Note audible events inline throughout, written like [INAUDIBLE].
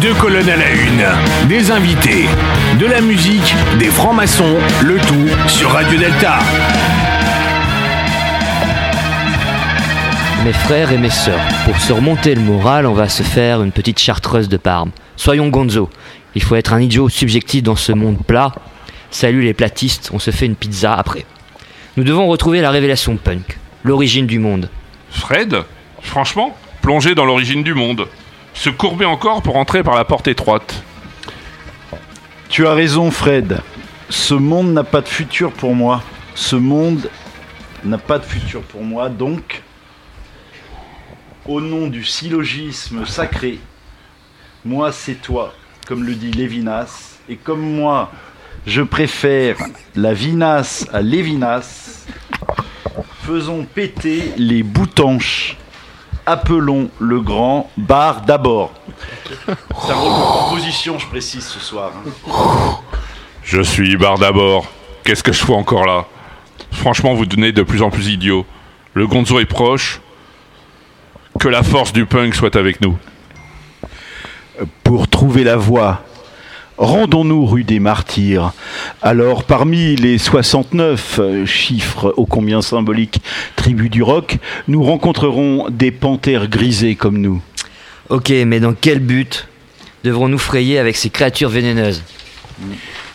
Deux colonnes à la une, des invités, de la musique, des francs-maçons, le tout sur Radio Delta. Mes frères et mes sœurs, pour se remonter le moral, on va se faire une petite chartreuse de Parme. Soyons gonzo. Il faut être un idiot subjectif dans ce monde plat. Salut les platistes, on se fait une pizza après. Nous devons retrouver la révélation punk, l'origine du monde. Fred Franchement Plonger dans l'origine du monde. Se courber encore pour entrer par la porte étroite. Tu as raison, Fred. Ce monde n'a pas de futur pour moi. Ce monde n'a pas de futur pour moi, donc, au nom du syllogisme sacré, moi c'est toi, comme le dit Lévinas, et comme moi je préfère la vinasse à Lévinas, faisons péter les boutanches. Appelons le grand bar d'abord. [LAUGHS] C'est un composition, je précise, ce soir. hein. Je suis bar d'abord. Qu'est-ce que je fous encore là? Franchement, vous devenez de plus en plus idiot. Le gonzo est proche. Que la force du punk soit avec nous. pour trouver la voie. Rendons-nous rue des Martyrs. Alors, parmi les 69 euh, chiffres ô combien symboliques tribus du rock, nous rencontrerons des panthères grisées comme nous. Ok, mais dans quel but devrons-nous frayer avec ces créatures vénéneuses?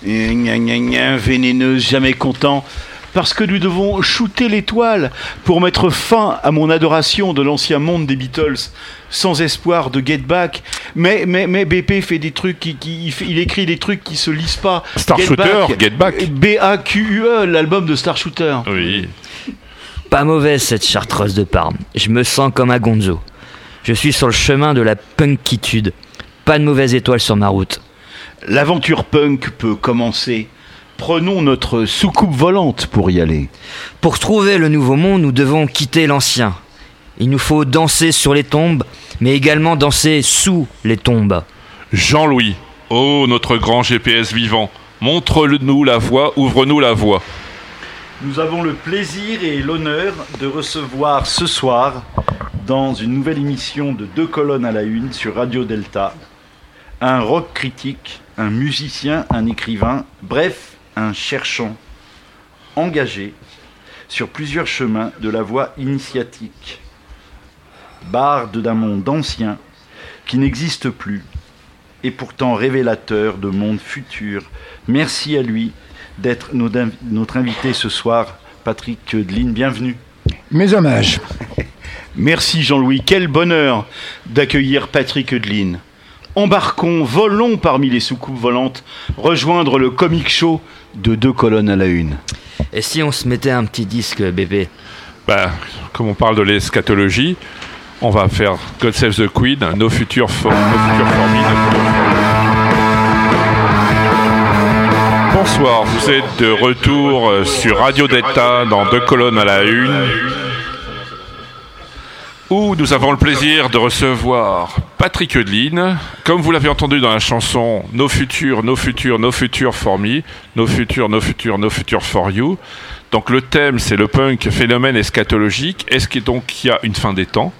Et gna gna gna, vénéneuse, jamais content. Parce que nous devons shooter l'étoile pour mettre fin à mon adoration de l'ancien monde des Beatles, sans espoir de get back. Mais, mais, mais BP fait des trucs, qui, qui- il, fait- il écrit des trucs qui se lisent pas. Star Get Shooter, Back. Get Back. B-A-Q-U-E, l'album de Star Shooter. Oui. Pas mauvaise cette chartreuse de Parme. Je me sens comme un gonzo. Je suis sur le chemin de la punkitude. Pas de mauvaise étoile sur ma route. L'aventure punk peut commencer. Prenons notre soucoupe volante pour y aller. Pour trouver le nouveau monde, nous devons quitter l'ancien. Il nous faut danser sur les tombes, mais également danser sous les tombes. Jean-Louis. Oh, notre grand GPS vivant. Montre-nous la voie, ouvre-nous la voie. Nous avons le plaisir et l'honneur de recevoir ce soir, dans une nouvelle émission de Deux colonnes à la une sur Radio Delta, un rock critique, un musicien, un écrivain, bref, un cherchant engagé sur plusieurs chemins de la voie initiatique. Barde d'un monde ancien qui n'existe plus et pourtant révélateur de monde futur. Merci à lui d'être notre inv- notre invité ce soir, Patrick Deline. Bienvenue. Mes hommages. [LAUGHS] Merci Jean-Louis. Quel bonheur d'accueillir Patrick Deline. Embarquons, volons parmi les soucoupes volantes, rejoindre le comic show de deux colonnes à la une. Et si on se mettait un petit disque, bébé Bah, comme on parle de l'eschatologie, on va faire God Save the Queen, nos futurs, for- nos futurs. Bonsoir, vous êtes de retour sur Radio Delta dans deux colonnes à la une, où nous avons le plaisir de recevoir Patrick Eudeline. Comme vous l'avez entendu dans la chanson Nos futurs, nos futurs, nos futurs for me, nos futurs, nos futurs, nos futurs for you. Donc le thème c'est le punk phénomène eschatologique. Est-ce qu'il y a une fin des temps?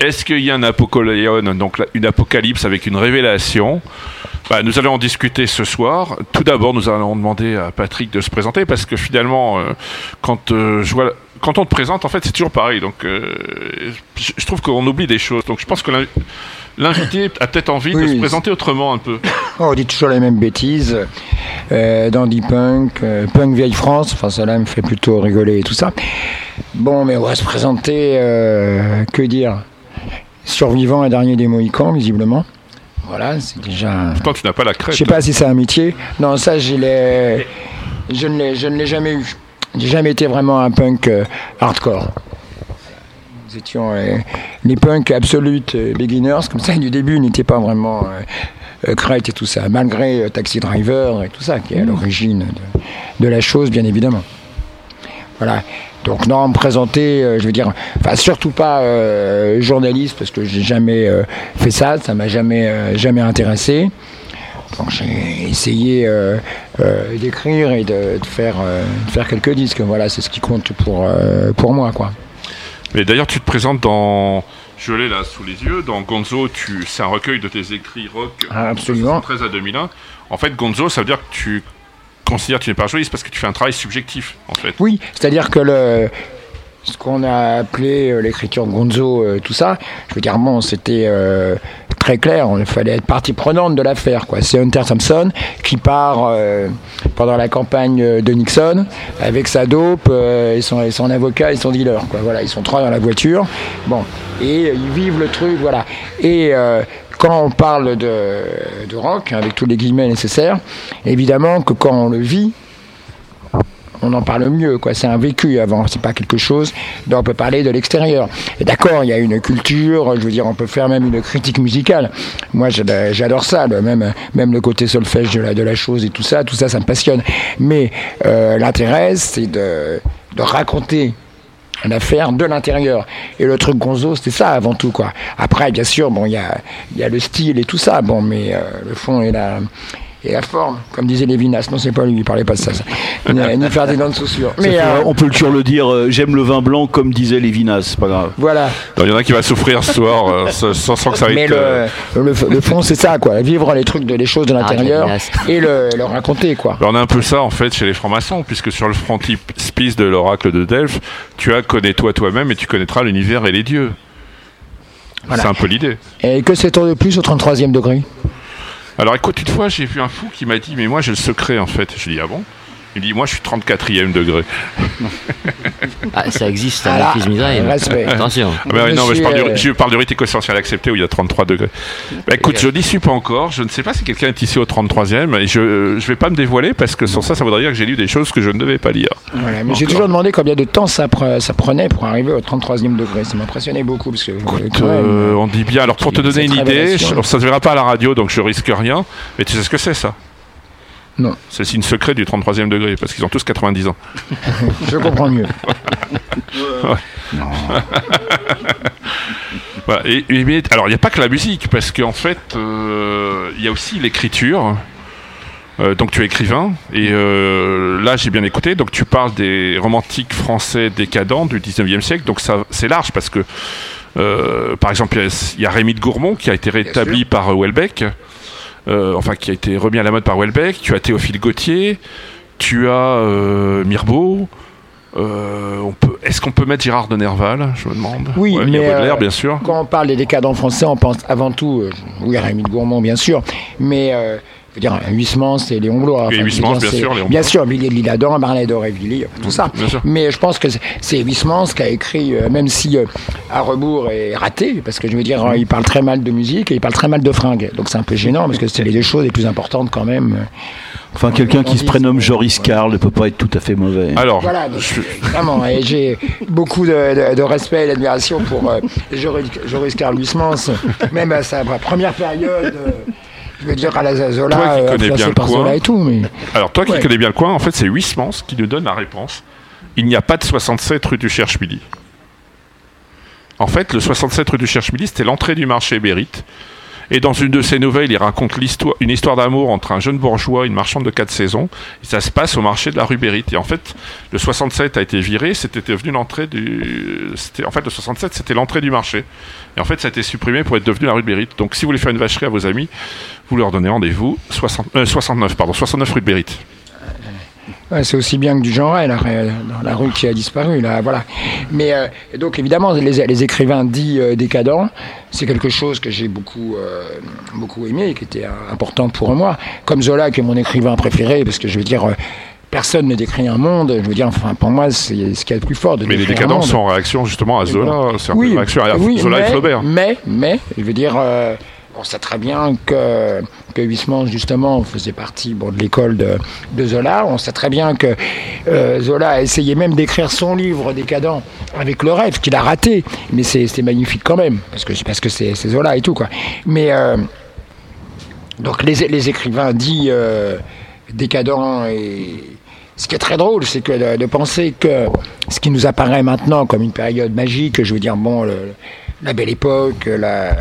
Est-ce qu'il y a un apocalypse, donc une apocalypse avec une révélation? Bah, Nous allons en discuter ce soir. Tout d'abord, nous allons demander à Patrick de se présenter parce que finalement, euh, quand euh, je vois quand on te présente, en fait, c'est toujours pareil. Donc, euh, je, trouve qu'on oublie des choses. Donc, je pense que l'in- l'invité a peut-être envie de se présenter autrement un peu. Oh, on dit toujours les mêmes bêtises. Euh, dandy punk, euh, punk vieille France, enfin cela me fait plutôt rigoler et tout ça. Bon, mais on va se présenter, que dire? Survivant un dernier des Mohicans, visiblement. Voilà, c'est déjà... Pourtant, tu n'as pas la crête. Je sais pas si c'est un métier. Non, ça, je ne je ne l'ai jamais eu. J'ai jamais été vraiment un punk euh, hardcore. Nous étions euh, les punks absolutes euh, beginners, comme ça, du début, n'étaient pas vraiment crête et tout ça, malgré Taxi Driver et tout ça, qui est à l'origine de, de la chose, bien évidemment. Voilà. Donc non, me présenter, euh, je veux dire, enfin surtout pas euh, journaliste parce que j'ai jamais euh, fait ça, ça m'a jamais jamais intéressé. Donc j'ai essayé euh, euh, d'écrire et de, de faire euh, de faire quelques disques. Voilà, c'est ce qui compte pour pour moi, quoi. Mais d'ailleurs, tu te présentes dans. Je l'ai là sous les yeux. Dans Gonzo, tu... c'est un recueil de tes écrits rock Ah, absolument. 13 à 2001. En fait, Gonzo, ça veut dire que tu considères que tu n'es pas journaliste parce que tu fais un travail subjectif, en fait. Oui, c'est-à-dire que le, ce qu'on a appelé l'écriture Gonzo, euh, tout ça, je veux dire, bon, c'était euh, très clair, il fallait être partie prenante de l'affaire. C'est Hunter Thompson qui part euh, pendant la campagne de Nixon avec sa dope euh, et, son, avocat et son dealer. Quoi. Voilà, ils sont trois dans la voiture. Bon, et ils vivent le truc, voilà. Et euh, quand on parle de, de rock, avec tous les guillemets nécessaires, évidemment que quand on le vit, on en parle mieux, quoi. C'est un vécu avant, c'est pas quelque chose dont on peut parler de l'extérieur. Et d'accord, il y a une culture, je veux dire, on peut faire même une critique musicale. Moi, j'ad- j'adore ça, même, même le côté solfège de la, de la chose et tout ça, tout ça, ça me passionne. Mais euh, l'intérêt, c'est de, de raconter une affaire de l'intérieur. Et le truc Gonzo, c'était ça avant tout, quoi. Après, bien sûr, bon, il y a, y a le style et tout ça, bon, mais euh, le fond et la, et la forme, comme disait Lévinas. Non, c'est pas lui, il parlait pas de ça. ça. Ni, ni Ferdinand de Saussure. Ça Mais fait- euh, on peut toujours le dire, euh, j'aime le vin blanc comme disait Lévinas, c'est pas grave. voilà. Il y en a qui va souffrir ce soir euh, sans, sans- que ça Mais le, euh, le, le fond, c'est ça, quoi. Vivre les trucs, de, les choses de l'intérieur Lévinas. [LAUGHS] et le, le raconter, quoi. On a un peu ça en fait chez les francs-maçons, puisque sur le frontispice de l'oracle de Delphes, tu as connais-toi toi-même et tu connaîtras l'univers et les dieux. Voilà. C'est un peu l'idée. Et que sait-on de plus au 33e degré? Alors écoute, une fois j'ai vu un fou qui m'a dit Mais moi j'ai le secret en fait. Je lui dis Ah bon? Il dit Moi je suis 34e degré. Ah, ça existe, Kiss Misery. respect. Attention. Ah bah non, mais je parle, euh, du, je parle du rite éco-essentiel accepté où il y a 33 degrés. Bah, écoute, je n'y suis pas encore. Je ne sais pas si quelqu'un est ici au 33e et je ne vais pas me dévoiler parce que sans ça, ça voudrait dire que j'ai lu des choses que je ne devais pas lire. Voilà, mais j'ai toujours demandé combien de temps ça, pre- ça prenait pour arriver au 33e degré. Ça m'impressionnait beaucoup. Parce que, même, Euh, on dit bien. Alors pour te donner une idée, je- ça se verra pas à la radio, donc je risque rien. Mais tu sais ce que c'est ça? Non. C'est le signe secret du 33e degré parce qu'ils ont tous 90 ans. [LAUGHS] je comprends mieux. [LAUGHS] Voilà. Et, et- mais- alors il n'y a pas que la musique parce qu'en fait euh, il y a aussi l'écriture. Euh, donc tu es écrivain et euh, là j'ai bien écouté donc tu parles des romantiques français décadents du 19e siècle donc ça c'est large parce que euh, par exemple il y a- il y, a Rémy de Gourmont qui a été rétabli par Houellebecq enfin qui a été remis à la mode par Houellebecq tu as Théophile Gautier tu as euh, Mirbeau euh, on peut, est-ce qu'on peut mettre Gérard de Nerval Je me demande? Oui, Ouais, il y a mais, Baudelaire, euh, bien sûr. Quand on parle des décadents français, on pense avant tout, euh, oui, à Rémy de Gourmand, bien sûr, mais euh, je veux dire, Huysmans et Léon Blois. Huysmans, dire, bien sûr, Léon Bien Blois. sûr, Villiers de l'Isle-Adam, d'Aurevilly, tout ça. bien sûr. Mais je pense que c'est- Huysmans qui a écrit, euh, même si euh, à rebours est raté, parce que je veux dire, euh, il parle très mal de musique et il parle très mal de fringues. Donc c'est un peu gênant, parce que c'est les deux choses les plus importantes quand même. Enfin, quelqu'un qui se prénomme Joris Karl ne peut pas être tout à fait mauvais. Alors, Voilà, donc, vraiment, et j'ai beaucoup de, de- de respect et d'admiration pour euh, Joris, Joris Karl Huysmans, même à sa première période, euh, je veux dire à la Zola, Toi qui euh, connais bien le coin. Et tout, mais alors toi qui Ouais. connais bien le coin, en fait, c'est Huysmans qui nous donne la réponse. Il n'y a pas de 67 rue du Cherche-Midi. En fait, le 67 rue du Cherche-Midi, c'était l'entrée du marché Bérite. Et dans une de ses nouvelles, il raconte une histoire d'amour entre un jeune bourgeois et une marchande de quatre saisons. Et ça se passe au marché de la rue Bérite. Et en fait, le 67 a été viré, c'était devenu l'entrée du. En fait, le 67, c'était l'entrée du marché. Et en fait, ça a été supprimé pour être devenu la rue Bérite. Donc, si vous voulez faire une vacherie à vos amis, vous leur donnez rendez-vous. 60, euh, 69, pardon, 69 rue de. Ouais, c'est aussi bien que du genre, la, dans la rue qui a disparu, là, voilà. Mais euh, donc évidemment, les, les écrivains dits euh, décadents, c'est quelque chose que j'ai beaucoup, euh, beaucoup aimé et qui était important pour moi. Comme Zola, qui est mon écrivain préféré, parce que je veux dire. Personne ne décrit un monde, je veux dire, enfin, pour moi, c'est ce qu'il y a de plus fort. De Mais les décadents sont en réaction justement à Zola. C'est oui, une réaction à oui, Zola mais, et Flaubert. Mais, mais, je veux dire, euh, on sait très bien que, que justement, faisait partie de l'école de, Zola. On sait très bien que euh, Zola a essayé même d'écrire son livre décadent avec le rêve, qu'il a raté. Mais c'est c'est magnifique quand même, parce que, parce que c'est c'est Zola et tout. Mais, euh, donc, les, écrivains dits euh, décadents et. Ce qui est très drôle, c'est que de, penser que ce qui nous apparaît maintenant comme une période magique, je veux dire, bon, la belle époque, la,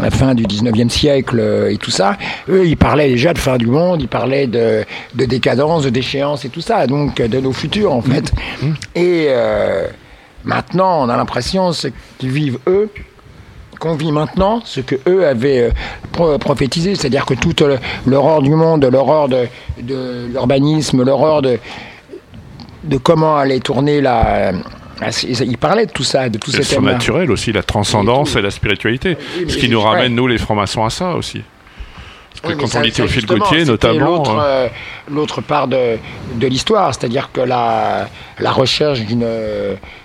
la fin du 19e siècle et tout ça, eux, ils parlaient déjà de fin du monde, ils parlaient de, de décadence, de déchéance et tout ça, donc de nos futurs, en fait. Et euh, maintenant, on a l'impression qu'ils vivent, eux, qu'on vit maintenant, ce que eux avaient euh, prophétisé, c'est-à-dire que toute l'horreur du monde, l'horreur de, l'urbanisme, l'horreur de, de comment allait tourner la, il parlait de tout ça, de tout Le surnaturel aussi, la transcendance et, la spiritualité. ce qui nous ramène, nous, les francs-maçons, à ça aussi. quand on lit Théophile Gauthier, notamment. Hein. Euh, l'autre part de, de l'histoire, c'est-à-dire que la, la recherche d'une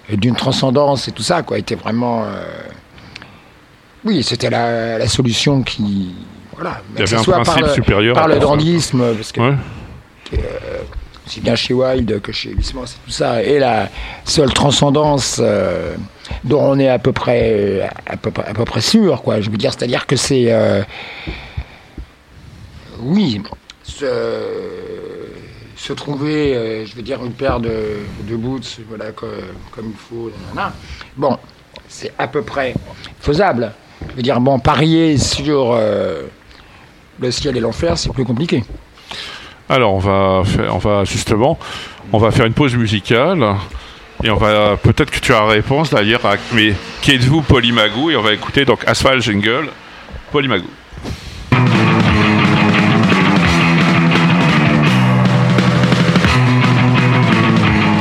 d'une transcendance et tout ça, quoi, était vraiment. Euh, oui, c'était la, la, solution qui. Voilà. Il y avait un principe par supérieur. Par le dandisme, parce que. Ouais. Euh, aussi bien chez Wilde que chez Huysmans c'est tout ça, et la seule transcendance euh, dont on est à peu près à peu, près sûr, quoi. Je veux dire, c'est-à-dire que c'est euh, oui, se, trouver, euh, je veux dire, une paire de, boots, voilà, comme, comme il faut, bon, c'est à peu près faisable. Je veux dire, bon, parier sur le ciel et l'enfer, c'est plus compliqué. Alors on va faire, on va justement, on va faire une pause musicale et on va peut-être que tu as la réponse d'ailleurs. Mais qui êtes-vous, Polymagou Et on va écouter donc Asphalt Jingle, Polymagou.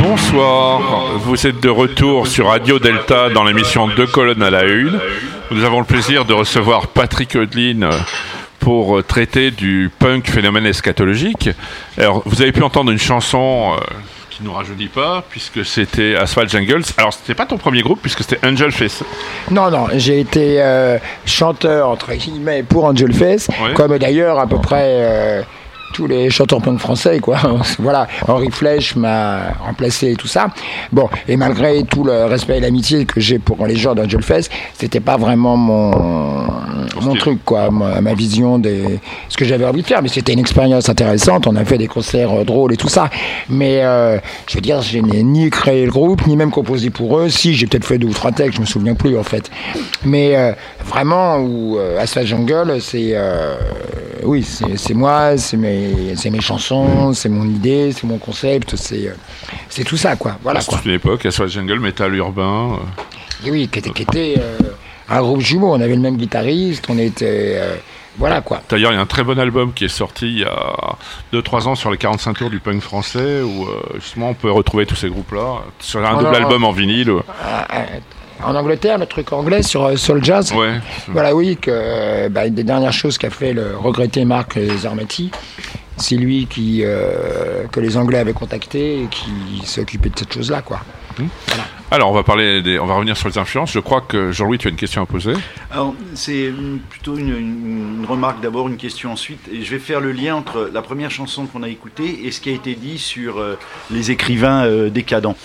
Bonsoir, vous êtes de retour sur Radio Delta dans l'émission Deux colonnes à la une. Nous avons le plaisir de recevoir Patrick Eudeline pour euh, traiter du punk phénomène eschatologique. Alors, vous avez pu entendre une chanson euh, qui nous rajeunit pas, puisque c'était Asphalt Jungles. Alors, c'était pas ton premier groupe, puisque c'était Angel Face. Non, non, j'ai été euh, chanteur, entre guillemets, pour Angel Face, comme d'ailleurs à peu près tous les chanteurs punk français, quoi. [LAUGHS] voilà, Henri Flèche m'a remplacé et tout ça. Bon, et malgré tout le respect et l'amitié que j'ai pour les gens d'Angel Fest, c'était pas vraiment mon, mon truc, quoi, ma, vision de ce que j'avais envie de faire. Mais c'était une expérience intéressante. On a fait des concerts euh, drôles et tout ça. Mais euh, je veux dire, je n'ai ni créé le groupe, ni même composé pour eux. Si, j'ai peut-être fait deux ou trois textes, je me souviens plus en fait. Mais euh, vraiment, où Asphalt Jungle, c'est oui, c'est moi, c'est mes c'est mes chansons, c'est mon idée, c'est mon concept, c'est euh, c'est tout ça quoi. Voilà. C'est une époque, soit jungle, métal urbain. Euh. oui, qui était, euh, un groupe jumeau. On avait le même guitariste, on était voilà quoi. D'ailleurs, il y a un très bon album qui est sorti il y a 2-3 ans sur les 45 tours du punk français où justement on peut retrouver tous ces groupes-là sur un double album en vinyle. Ah, ah, en Angleterre, le truc anglais sur, sur le jazz. Voilà, oui, que bah, des dernières choses qu'a fait le regretté Marc Zarmati, c'est lui qui, euh, que les Anglais avaient contacté et qui s'occupait de cette chose-là, quoi. Mmh. Alors, on va parler, des, on va revenir sur les influences. Je crois que Jean-Louis, tu as une question à poser. Alors, c'est plutôt une, remarque d'abord, une question ensuite. Et je vais faire le lien entre la première chanson qu'on a écoutée et ce qui a été dit sur euh, les écrivains euh, décadents.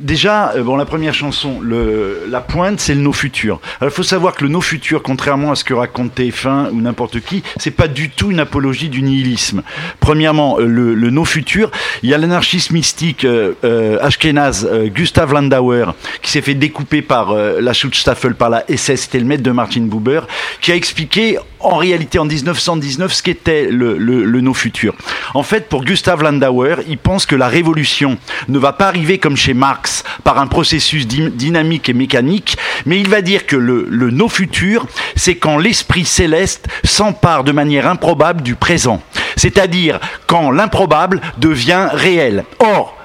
Déjà, euh, bon, la première chanson, le, la pointe, c'est le No Futur. Alors, il faut savoir que le No Futur, contrairement à ce que raconte TF1 ou n'importe qui, c'est pas du tout une apologie du nihilisme. Premièrement, euh, le, le No Futur, il y a l'anarchiste mystique euh, euh Ashkenaz, Gustav Landauer, qui s'est fait découper par la Schutzstaffel, par la SS, c'était le maître de Martin Buber, qui a expliqué en réalité en 1919 ce qu'était le, le, le No Futur. En fait, pour Gustav Landauer, il pense que la révolution ne va pas arriver comme chez Marx par un processus dynamique et mécanique, mais il va dire que le, le no futur, c'est quand l'esprit céleste s'empare de manière improbable du présent, c'est-à-dire quand l'improbable devient réel. Or,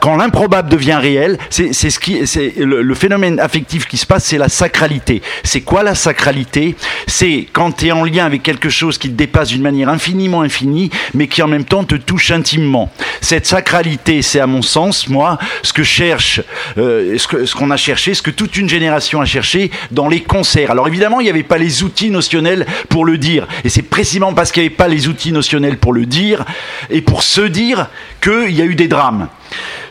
quand l'improbable devient réel, c'est ce qui, c'est le, phénomène affectif qui se passe, c'est la sacralité. C'est quoi la sacralité? C'est quand tu es en lien avec quelque chose qui te dépasse d'une manière infiniment infinie, mais qui en même temps te touche intimement. Cette sacralité, c'est à mon sens, moi, ce que cherche, euh, ce qu'on a cherché, ce que toute une génération a cherché dans les concerts. Alors évidemment, il n'y avait pas les outils notionnels pour le dire, et c'est précisément parce qu'il n'y avait pas les outils notionnels pour le dire et pour se dire qu'il y a eu des drames.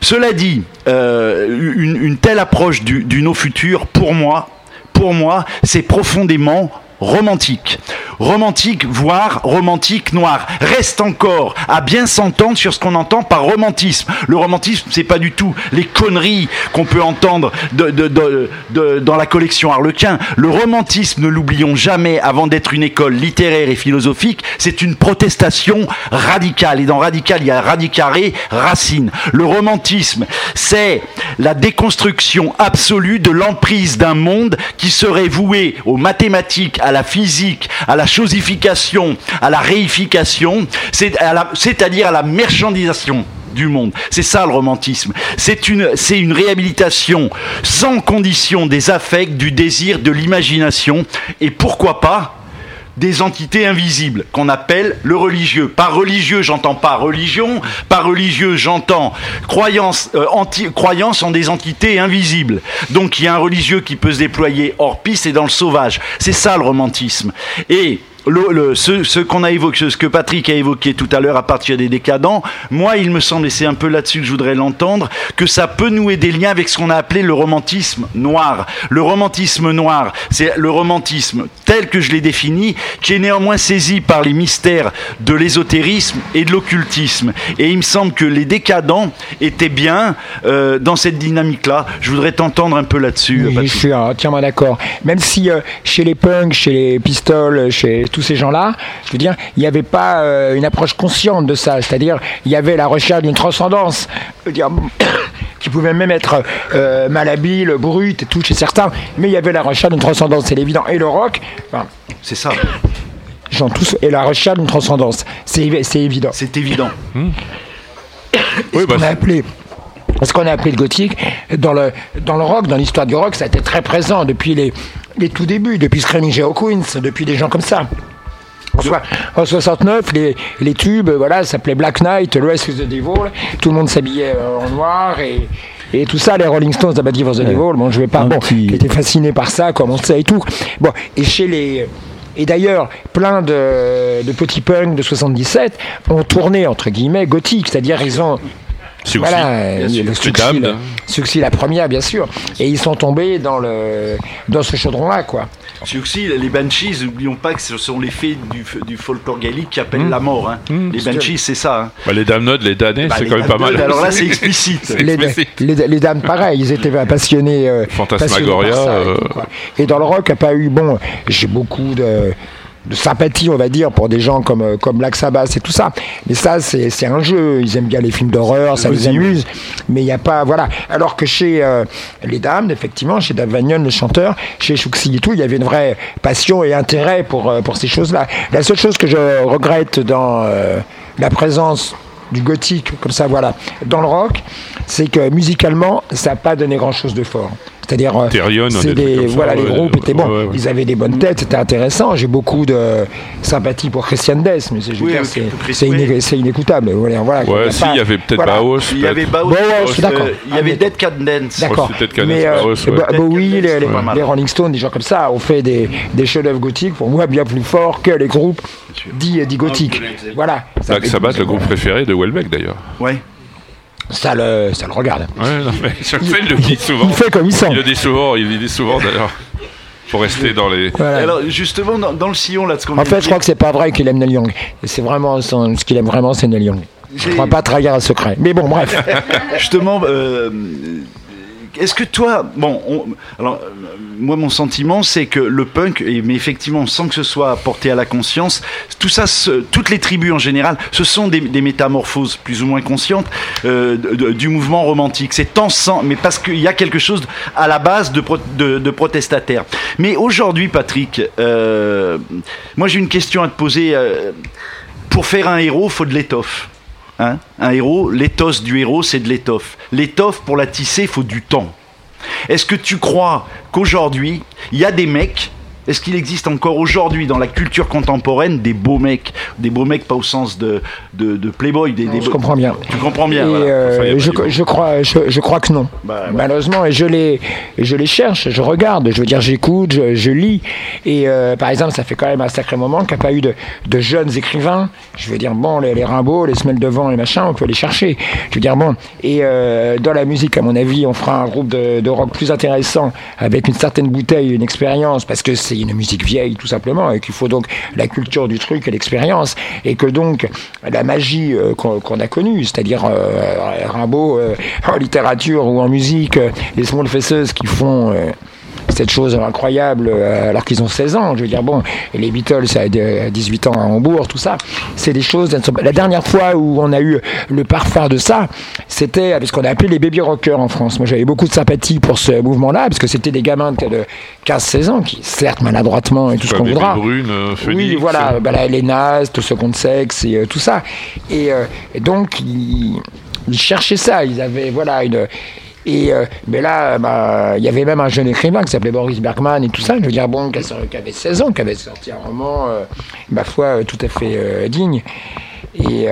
Cela dit, euh, une, telle approche du, du no futur, pour moi, pour moi, c'est profondément romantique. Romantique, voire romantique noir. Reste encore à bien s'entendre sur ce qu'on entend par romantisme. Le romantisme, c'est pas du tout les conneries qu'on peut entendre dans la collection Harlequin. Le romantisme, ne l'oublions jamais, avant d'être une école littéraire et philosophique, c'est une protestation radicale. Et dans radical, il y a radicaré, racine. Le romantisme, c'est la déconstruction absolue de l'emprise d'un monde qui serait voué aux mathématiques, à la physique, à la à la réification, c'est-à-dire à, la marchandisation du monde. C'est ça le romantisme. C'est une, c'est une réhabilitation sans condition des affects, du désir, de l'imagination. Et pourquoi pas des entités invisibles qu'on appelle le religieux. Par religieux, j'entends pas religion, par religieux, j'entends croyance, euh, anti, croyance en des entités invisibles. Donc il y a un religieux qui peut se déployer hors piste et dans le sauvage. C'est ça le romantisme. Et le, ce, qu'on a évoqué, ce que Patrick a évoqué tout à l'heure à partir des décadents, moi, il me semble, et c'est un peu là-dessus que je voudrais l'entendre, que ça peut nouer des liens avec ce qu'on a appelé le romantisme noir. Le romantisme noir, c'est le romantisme tel que je l'ai défini, qui est néanmoins saisi par les mystères de l'ésotérisme et de l'occultisme. Et il me semble que les décadents étaient bien euh, dans cette dynamique-là. Je voudrais t'entendre un peu là-dessus. je suis entièrement d'accord. Même si euh, chez les punks, chez les pistoles, chez tous ces gens-là, je veux dire, il n'y avait pas euh, une approche consciente de ça. C'est-à-dire, il y avait la recherche d'une transcendance, [COUGHS] qui pouvait même être euh, malhabile, brute et tout chez certains, mais il y avait la recherche d'une transcendance, c'est évident. Et le rock, c'est ça. tous, et la recherche d'une transcendance, c'est évident. C'est évident. Hmm. ce qu'on a appelé ce qu'on a appelé le gothique, dans le, dans le rock, dans l'histoire du rock, ça a été très présent depuis les, les tout débuts, depuis Screaming Jay Queens, depuis des gens comme ça. En 69, les, les tubes, voilà, s'appelait Black Knight, The Rest is the Devil. Tout le monde s'habillait euh, en noir et, et tout ça, les Rolling Stones, The Bad for the Devil. Bon, je vais pas. Bon, qui était fasciné par ça, comme on sait et tout. Bon, et chez les. Et d'ailleurs, plein de, de petits punks de 77 ont tourné, entre guillemets, gothique, c'est-à-dire ils ont voilà, le succès, la première, bien sûr. Et ils sont tombés dans, le, dans ce chaudron-là, quoi. Succès, les Banshees, n'oublions pas que ce sont les fées du, du folklore gaélique qui appellent hmm. la mort. Hein. Hmm. les Banshees, c'est ça. Hein. Bah, les Damned, les damnés, bah, c'est quand même pas mal. Alors là, c'est [LAUGHS] explicite. les, les, dames, pareil, ils étaient passionnés. Euh, Fantasmagoria. Euh, et, dans le rock, il n'y a pas eu. Bon, j'ai beaucoup de de sympathie, on va dire, pour des gens comme, euh, comme Black Sabbath et tout ça. Mais ça, c'est un jeu. Ils aiment bien les films d'horreur, ça les amuse. Mais il n'y a pas. Voilà. Alors que chez euh, les dames, effectivement, chez Dave Vagnon, le chanteur, chez Chouxi et tout, il y avait une vraie passion et intérêt pour, euh, pour ces choses-là. La seule chose que je regrette dans la présence du gothique, comme ça, voilà, dans le rock, c'est que musicalement, ça n'a pas donné grand-chose de fort. C'est-à-dire, euh, c'est des, voilà, les groupes étaient bons. Ils avaient des bonnes têtes, c'était intéressant. J'ai beaucoup de sympathie pour Christian Dess, mais c'est inécoutable. Voilà, voilà, ouais, si, il y avait peut-être Baos. Il y avait Baos. d'accord. Il y avait Dead Cat Dance. D'accord. Mais Bowie, les Rolling Stones, des gens comme ça, ont fait des chefs-d'œuvre gothiques, pour moi, bien plus forts que les groupes dits gothiques. Voilà. Black Sabbath, le groupe préféré de Welbeck, d'ailleurs. Ouais ça le, ça le regarde. Ouais, non, mais chaque fois, il le dit souvent. Il fait comme il sent. Il le dit souvent, il le dit souvent [LAUGHS] d'ailleurs. Pour rester dans les. Alors, justement, dans, le sillon, là, de ce qu'on En fait, je crois que c'est pas vrai qu'il aime Neil Young. C'est vraiment ce qu'il aime vraiment, c'est Neil Young. Je ne crois pas trahir un secret. Mais bon, bref. [LAUGHS] justement, euh, est-ce que toi, bon, alors euh, moi mon sentiment c'est que le punk, mais effectivement sans que ce soit porté à la conscience, tout ça, toutes les tribus en général, ce sont des, métamorphoses plus ou moins conscientes euh, du mouvement romantique. C'est sans, mais parce qu'il y a quelque chose à la base de, de, protestataire. Mais aujourd'hui, Patrick, euh, moi j'ai une question à te poser. pour faire un héros, faut de l'étoffe. Hein? Un héros, l'étoffe du héros, c'est de l'étoffe. L'étoffe, pour la tisser, faut du temps. Est-ce que tu crois qu'aujourd'hui, il y a des mecs est-ce qu'il existe encore aujourd'hui dans la culture contemporaine des beaux mecs Des beaux mecs pas au sens de, de, playboy des, Je comprends bien. Tu comprends bien. Euh, je, je, crois, je, crois que non. Bah, Malheureusement, et je les, je les cherche, je regarde, je veux dire, j'écoute, je, lis. Et euh, par exemple, ça fait quand même un sacré moment qu'il n'y a pas eu de, de, jeunes écrivains. Je veux dire, bon, les, les Rimbaud, les Semelles Devant, les machins, on peut les chercher. Je veux dire, bon. Et euh, dans la musique, à mon avis, on fera un groupe de, de rock plus intéressant, avec une certaine bouteille, une expérience, parce que c'est une musique vieille tout simplement et qu'il faut donc la culture du truc et l'expérience et que donc la magie euh, qu'on a connue, c'est-à-dire euh, Rimbaud euh, en littérature ou en musique, euh, les small faces qui font cette chose incroyable euh, alors qu'ils ont 16 ans. Je veux dire, bon, et les Beatles à de- à 18 ans à Hambourg, tout ça, c'est des choses. La dernière fois où on a eu le parfum de ça, c'était avec ce qu'on a appelé les baby rockers en France. Moi, j'avais beaucoup de sympathie pour ce mouvement-là, parce que c'était des gamins de de 15-16 ans qui, certes, maladroitement et tout ce qu'on voudra. Brune, euh, Phoenix, Oui, voilà, euh, bah, là, les nazes, le second sexe et euh, tout ça. Et, euh, et donc, ils, ils cherchaient ça. Ils avaient, voilà, une. Et, euh, mais là, bah, il y avait même un jeune écrivain qui s'appelait Boris Bergman et tout ça. Je veux dire, bon, qui, avait 16 ans, qui avait sorti un roman, euh, ma foi, euh, tout à fait digne. Et.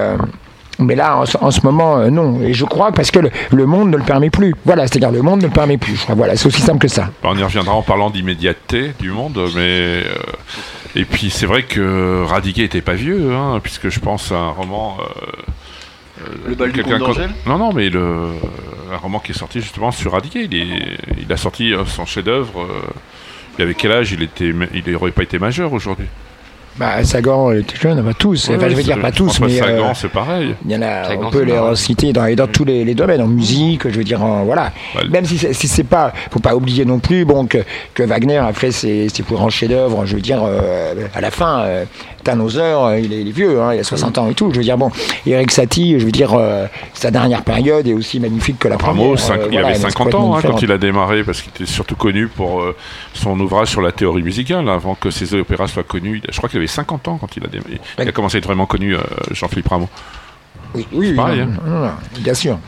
mais là, en, ce- en ce moment, non. Et je crois parce que le, monde ne le permet plus. Voilà, c'est-à-dire le monde ne le permet plus. Voilà, c'est aussi simple que ça. On y reviendra en parlant d'immédiateté du monde, mais et puis c'est vrai que Radiguet était pas vieux, hein, puisque je pense à un roman. Le bal du quelqu'un comte d'Angèle con- Non, non, mais le un roman qui est sorti justement sur Radiguet. Il, est, il a sorti euh, son chef-d'œuvre. euh, il avait quel âge? Il était, il pas été majeur aujourd'hui. Bah, Sagan il était jeune, bah, tous. enfin, je veux dire, pas tous, mais. Sagan, euh, c'est pareil. Il y en a, Sagan, on peut les reciter dans, dans tous les, les domaines, en musique, je veux dire, en, voilà. Ouais. Même si c'est, si c'est pas, faut pas oublier non plus, bon, que, que Wagner a fait ses, ses plus grands chefs-d'œuvre, je veux dire, euh, à la fin, euh, Tannhauser, euh, il est, il est vieux, hein, il a 60 ans et tout, je veux dire, bon, Eric Satie, je veux dire, euh, sa dernière période est aussi magnifique que la première. Cinq- euh, il voilà, avait elle est 50 ans hein, quand il a démarré, parce qu'il était surtout connu pour euh, son ouvrage sur la théorie musicale, avant que ses opéras soient connus. Je crois qu'il avait 50 ans quand il a démarré. Il a commencé à être vraiment connu, euh, Jean-Philippe Rameau. Oui, oui, pareil, non, hein. non, non, bien sûr.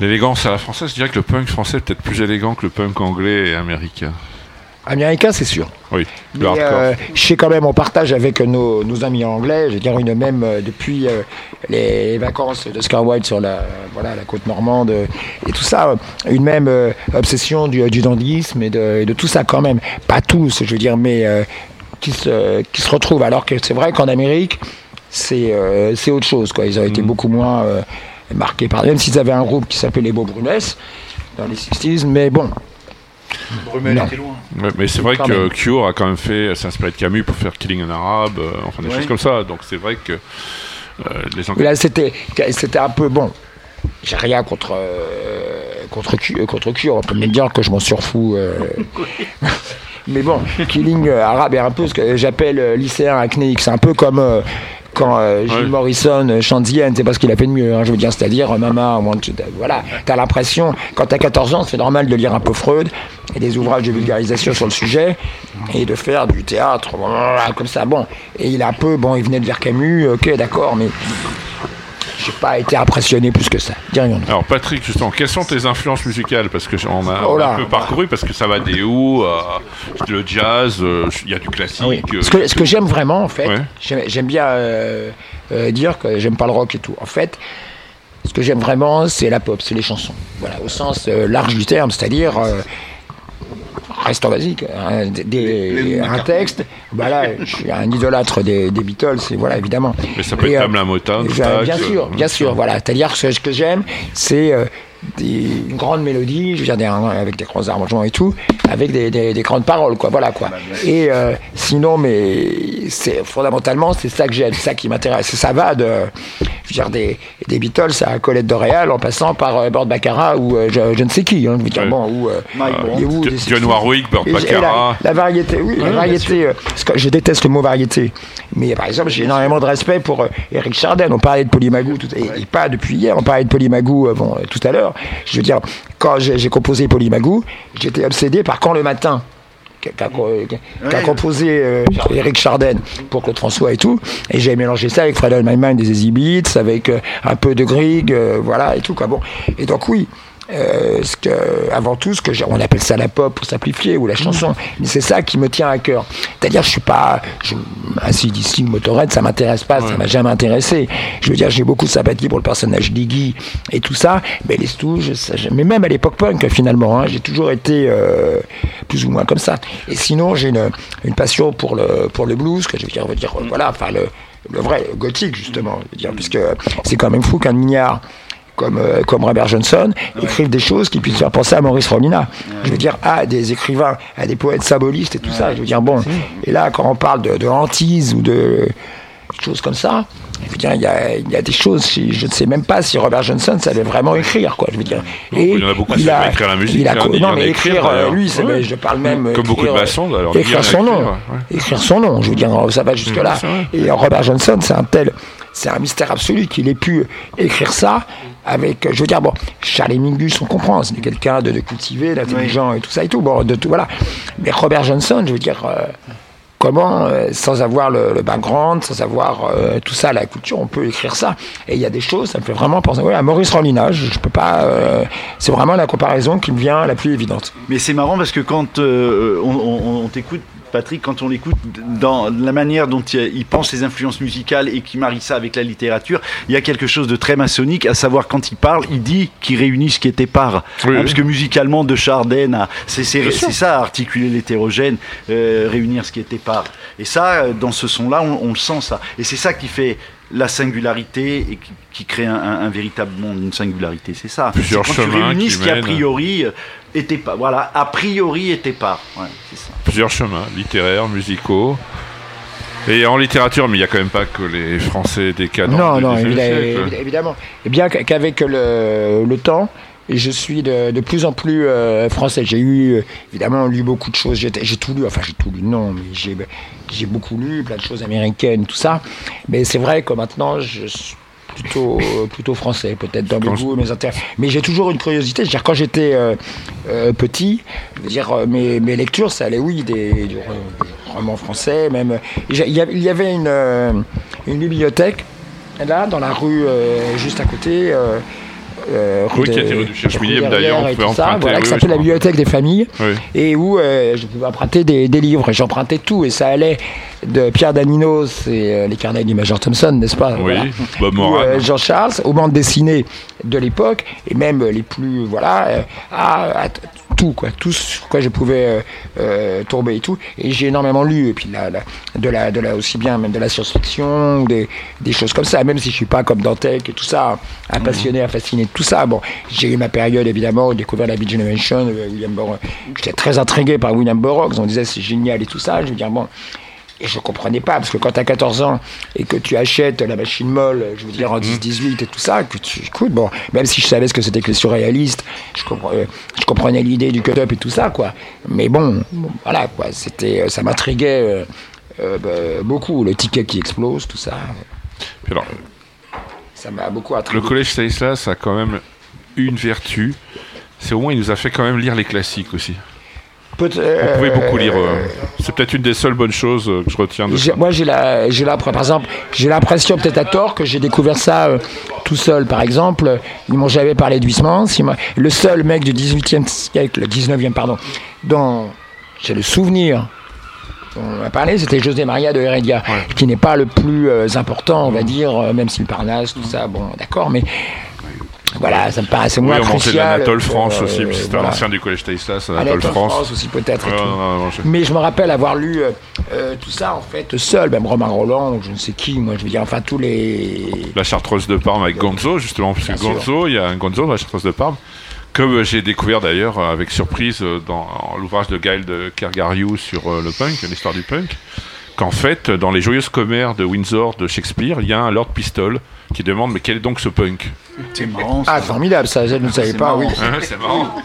L'élégance à la française, je dirais que le punk français est peut-être plus élégant que le punk anglais et américain. Américain, c'est sûr. Oui, le Mais euh, je sais quand même, on partage avec nos, nos amis anglais, je veux dire une même euh, depuis euh, les vacances d'Oscar Wilde sur la, voilà, la côte normande et tout ça, une même obsession du, du dandisme et de, et de tout ça quand même. Pas tous, je veux dire, mais qui, se, qui se retrouvent. Alors que c'est vrai qu'en Amérique, c'est euh, c'est autre chose. Quoi. Ils ont été beaucoup moins euh, marqués par... Même s'ils avaient un groupe qui s'appelait les Beaux Brunesses dans les 60s, mais bon. Brumel était loin. Mais c'est vrai que même. Cure a quand même fait s'inspirer de Camus pour faire Killing an Arab, euh, enfin des Ouais. choses comme ça. Donc c'est vrai que euh, les Mais Anglais. là, c'était, c'était un peu bon. J'ai rien contre euh, contre Cu- euh, contre Cure. On peut me dire que je m'en surfous. [LAUGHS] [LAUGHS] Mais bon, [LAUGHS] Killing euh, arabe est un peu ce que j'appelle euh, lycéen acnéique. C'est un peu comme euh, quand euh, Jim Ouais. Morrison euh, chante The End, c'est pas ce qu'il a fait de mieux. hein, je veux dire, c'est-à-dire euh, Mama, I want to- voilà. T'as l'impression, quand t'as 14 ans, c'est normal de lire un peu Freud et des ouvrages de vulgarisation sur le sujet et de faire du théâtre voilà, comme ça. Bon, et il a un peu, bon, il venait de lire Camus, ok, d'accord, mais j'ai pas été impressionné plus que ça. Dirions-nous. Alors Patrick, justement, quelles sont tes influences musicales? Parce que on a, Oh là. un peu parcouru, parce que ça va des Who, euh, le jazz, euh, il y a du classique. Oui. euh, Ce que, ce que j'aime vraiment, en fait, Ouais. j'aime, bien euh, dire que j'aime pas le rock et tout. En fait, ce que j'aime vraiment, c'est la pop, c'est les chansons. Voilà, au sens large du terme, c'est-à-dire. Restons basiques, des- des- un texte. Bah là, [LAUGHS] je suis un idolâtre des, des Beatles, et voilà, évidemment. Mais ça peut Et, être euh, Tam la Motown, bien sûr, bien sûr, voilà. C'est-à-dire que ce ce que j'aime, c'est euh, des, une grande mélodie, je veux dire, des- avec des grands arrangements et tout, avec des, des- des grandes paroles, quoi, voilà, quoi. Et euh, sinon, mais c'est fondamentalement, c'est ça que j'aime, c'est ça qui m'intéresse. Et ça va de, je veux dire, des, des Beatles à Colette de Réal, en passant par euh, Burt Baccarat ou euh, je, je ne sais qui, hein, je veux dire, bon, ou, euh, Di- des- Dionne Warwick, Burt Baccarat. La, la variété, oui, la variété. euh, parce que je déteste le mot variété. Mais par exemple, j'ai énormément de respect pour euh, Eric Chardin. On parlait de Polymagou, tout, et, et pas depuis hier, on parlait de Polymagou euh, bon, euh, tout à l'heure. Je veux dire, quand j'ai composé Polymagou, j'étais obsédé par Quand le matin qu'a Ouais. composé euh, Eric Chardin pour Claude François et tout. Et j'ai mélangé ça avec Fred Mind des Easy Beats, avec euh, un peu de Grieg, euh, voilà, et tout. Quoi. Bon. Et donc, oui. Euh, ce que, avant tout, ce que on appelle ça la pop pour simplifier ou la chanson, mais c'est ça qui me tient à cœur. C'est-à-dire, je suis pas, je, ainsi d'ici, Motorhead, ça m'intéresse pas, ça m'a jamais intéressé. Je veux dire, j'ai beaucoup de sympathie pour le personnage d'Iggy et tout ça, mais les Stooges, ça, mais même à l'époque punk finalement, hein, j'ai toujours été euh, plus ou moins comme ça. Et sinon, j'ai une, une passion pour le pour le blues, que je veux dire, dire voilà, enfin le, le vrai le gothique justement, je veux dire, puisque c'est quand même fou qu'un mignard comme, euh, comme Robert Johnson écrivent des choses qui puissent faire penser à Maurice Rolina. Je veux dire, à des écrivains, à des poètes symbolistes et tout ça. Je veux dire, bon, et là, quand on parle de, de hantise ou de choses comme ça, je veux dire, il y a, il y a des choses, je ne sais même pas si Robert Johnson savait vraiment écrire, quoi, je veux dire. il y en a beaucoup qui savent écrire la musique, il a- hein, non, mais écrire, écrire, euh, lui, je parle même. Comme beaucoup de écrire, maçons, d'ailleurs, Écrire lire, son nom. écrire, ouais. Écrire son nom, je veux dire, ça va jusque-là. Et Robert Johnson, c'est un tel, c'est un mystère absolu qu'il ait pu écrire ça avec, je veux dire, bon, Charlie Mingus, on comprend, c'est quelqu'un de, de cultivé, d'intelligent et tout ça et tout, bon, de tout, voilà. Mais Robert Johnson, je veux dire, euh, comment, euh, sans avoir le, background, sans avoir euh, tout ça, la culture, on peut écrire ça. Et il y a des choses, ça me fait vraiment penser ouais, à Maurice Rolina, je, je peux pas, euh, c'est vraiment la comparaison qui me vient la plus évidente. Mais c'est marrant parce que quand on t'écoute, Patrick, quand on l'écoute, dans la manière dont il, pense les influences musicales et qu'il marie ça avec la littérature, il y a quelque chose de très maçonnique, à savoir quand il parle, il dit qu'il réunit ce qui était part. Oui, oui. Parce que musicalement, de Chardin, à- c'est ça, articuler l'hétérogène, euh, réunir ce qui était part. Et ça, euh, dans ce son-là, on, on le sent ça. Et c'est ça qui fait la singularité et qui, qui crée un, un- un véritable monde, une singularité. C'est ça. Plusieurs tu chemins réunis qui ce qui a priori euh, était pas. Voilà, a priori était pas. Ouais, c'est ça. Plusieurs chemins, littéraires, musicaux. Et en littérature, mais il n'y a quand même pas que les Français décadents Non, non, 19e évidemment. Et bien qu- qu'avec le, le temps, je suis de, de plus en plus euh, français. J'ai eu, euh, évidemment, lu beaucoup de choses. J'ai tout lu, enfin, j'ai tout lu, non, mais j'ai beaucoup lu, plein de choses américaines, tout ça. Mais c'est vrai que maintenant, je suis plutôt, plutôt français, peut-être dans mes goûts, mes intérêts. Mais j'ai toujours une curiosité. Je veux dire, quand j'étais euh, euh, petit, je veux dire, euh, mes, mes lectures, ça allait, oui, des, romans français, même. Et Il y avait- une, une bibliothèque, là, dans la rue juste à côté. Euh, Oui, qui rue du Cherche-Millième, rue d'ailleurs, on emprunter, voilà, oui, qui s'appelait la bibliothèque des familles Oui. et où euh, je pouvais emprunter des, des livres et j'empruntais tout et ça allait de Pierre Daninos et euh, les carnets du Major Thompson n'est-ce pas? Oui, Voilà. Bob Ou, Moran. euh, Jean-Charles aux bandes dessinées de l'époque et même les plus voilà euh, à, à t- tout quoi. Tout sur quoi je pouvais euh, euh, tomber et tout. Et j'ai énormément lu et puis la- de la de la aussi bien même de la science-fiction des, des choses comme ça. Même si je suis pas comme Dantec et tout ça un Mhm. passionné un fasciné de tout ça bon j'ai eu ma période évidemment où j'ai découvert la Beat Generation euh, William Burroughs j'étais très intrigué par William Burroughs on disait c'est génial et tout ça. Je veux dire bon et je comprenais pas, parce que quand tu as 14 ans et que tu achètes la machine molle, je veux dire en 10-18 et tout ça, que tu écoutes, bon, même si je savais ce que c'était que les surréalistes, je, comprenais- je comprenais l'idée du cut-up et tout ça, quoi. Mais bon, voilà, quoi, c'était, ça m'intriguait euh, euh, bah, beaucoup, le ticket qui explose, tout ça, Puis alors, ça m'a beaucoup le intrigué. collège Stanislas a quand même une vertu. C'est au moins, il nous a fait quand même lire les classiques aussi. Peut- On pouvait euh, beaucoup lire. euh, C'est peut-être une des seules bonnes choses euh, que je retiens de ça. Moi, j'ai la, j'ai la, par exemple, j'ai l'impression, peut-être à tort, que j'ai découvert ça euh, tout seul. Par exemple, ils m'ont jamais parlé de Huysmans. Ils m'ont- Le seul mec du 18e siècle, 19e, pardon, dont j'ai le souvenir on m'a parlé, c'était José Maria de Heredia, qui n'est pas le plus euh, important, on va dire, euh, même si le Parnasse, tout ça, bon, d'accord, mais voilà, ça me paraissait Oui, moins on mangeait de crucial. l'Anatole pour, France euh, aussi, puis c'était voilà. un ancien du collège Stanislas, Anatole Anatole France. France aussi peut-être. Ouais, je- Mais je me rappelle avoir lu euh, euh, tout ça en fait seul, même Romain Roland, ou je ne sais qui, moi je veux dire, enfin tous les. La Chartreuse de Parme avec Gonzo, justement, parce que. Gonzo, il y a un Gonzo dans la Chartreuse de Parme, euh, j'ai découvert d'ailleurs avec surprise dans l'ouvrage de Gaël de Kergariou sur le punk, l'histoire du punk, qu'en fait, dans les joyeuses commères de Windsor de Shakespeare, il y a un Lord Pistol qui demande mais quel est donc ce punk? C'est marrant. ça. Ah, formidable, ça, je ne savais C'est pas, marrant. oui. Hein, C'est marrant.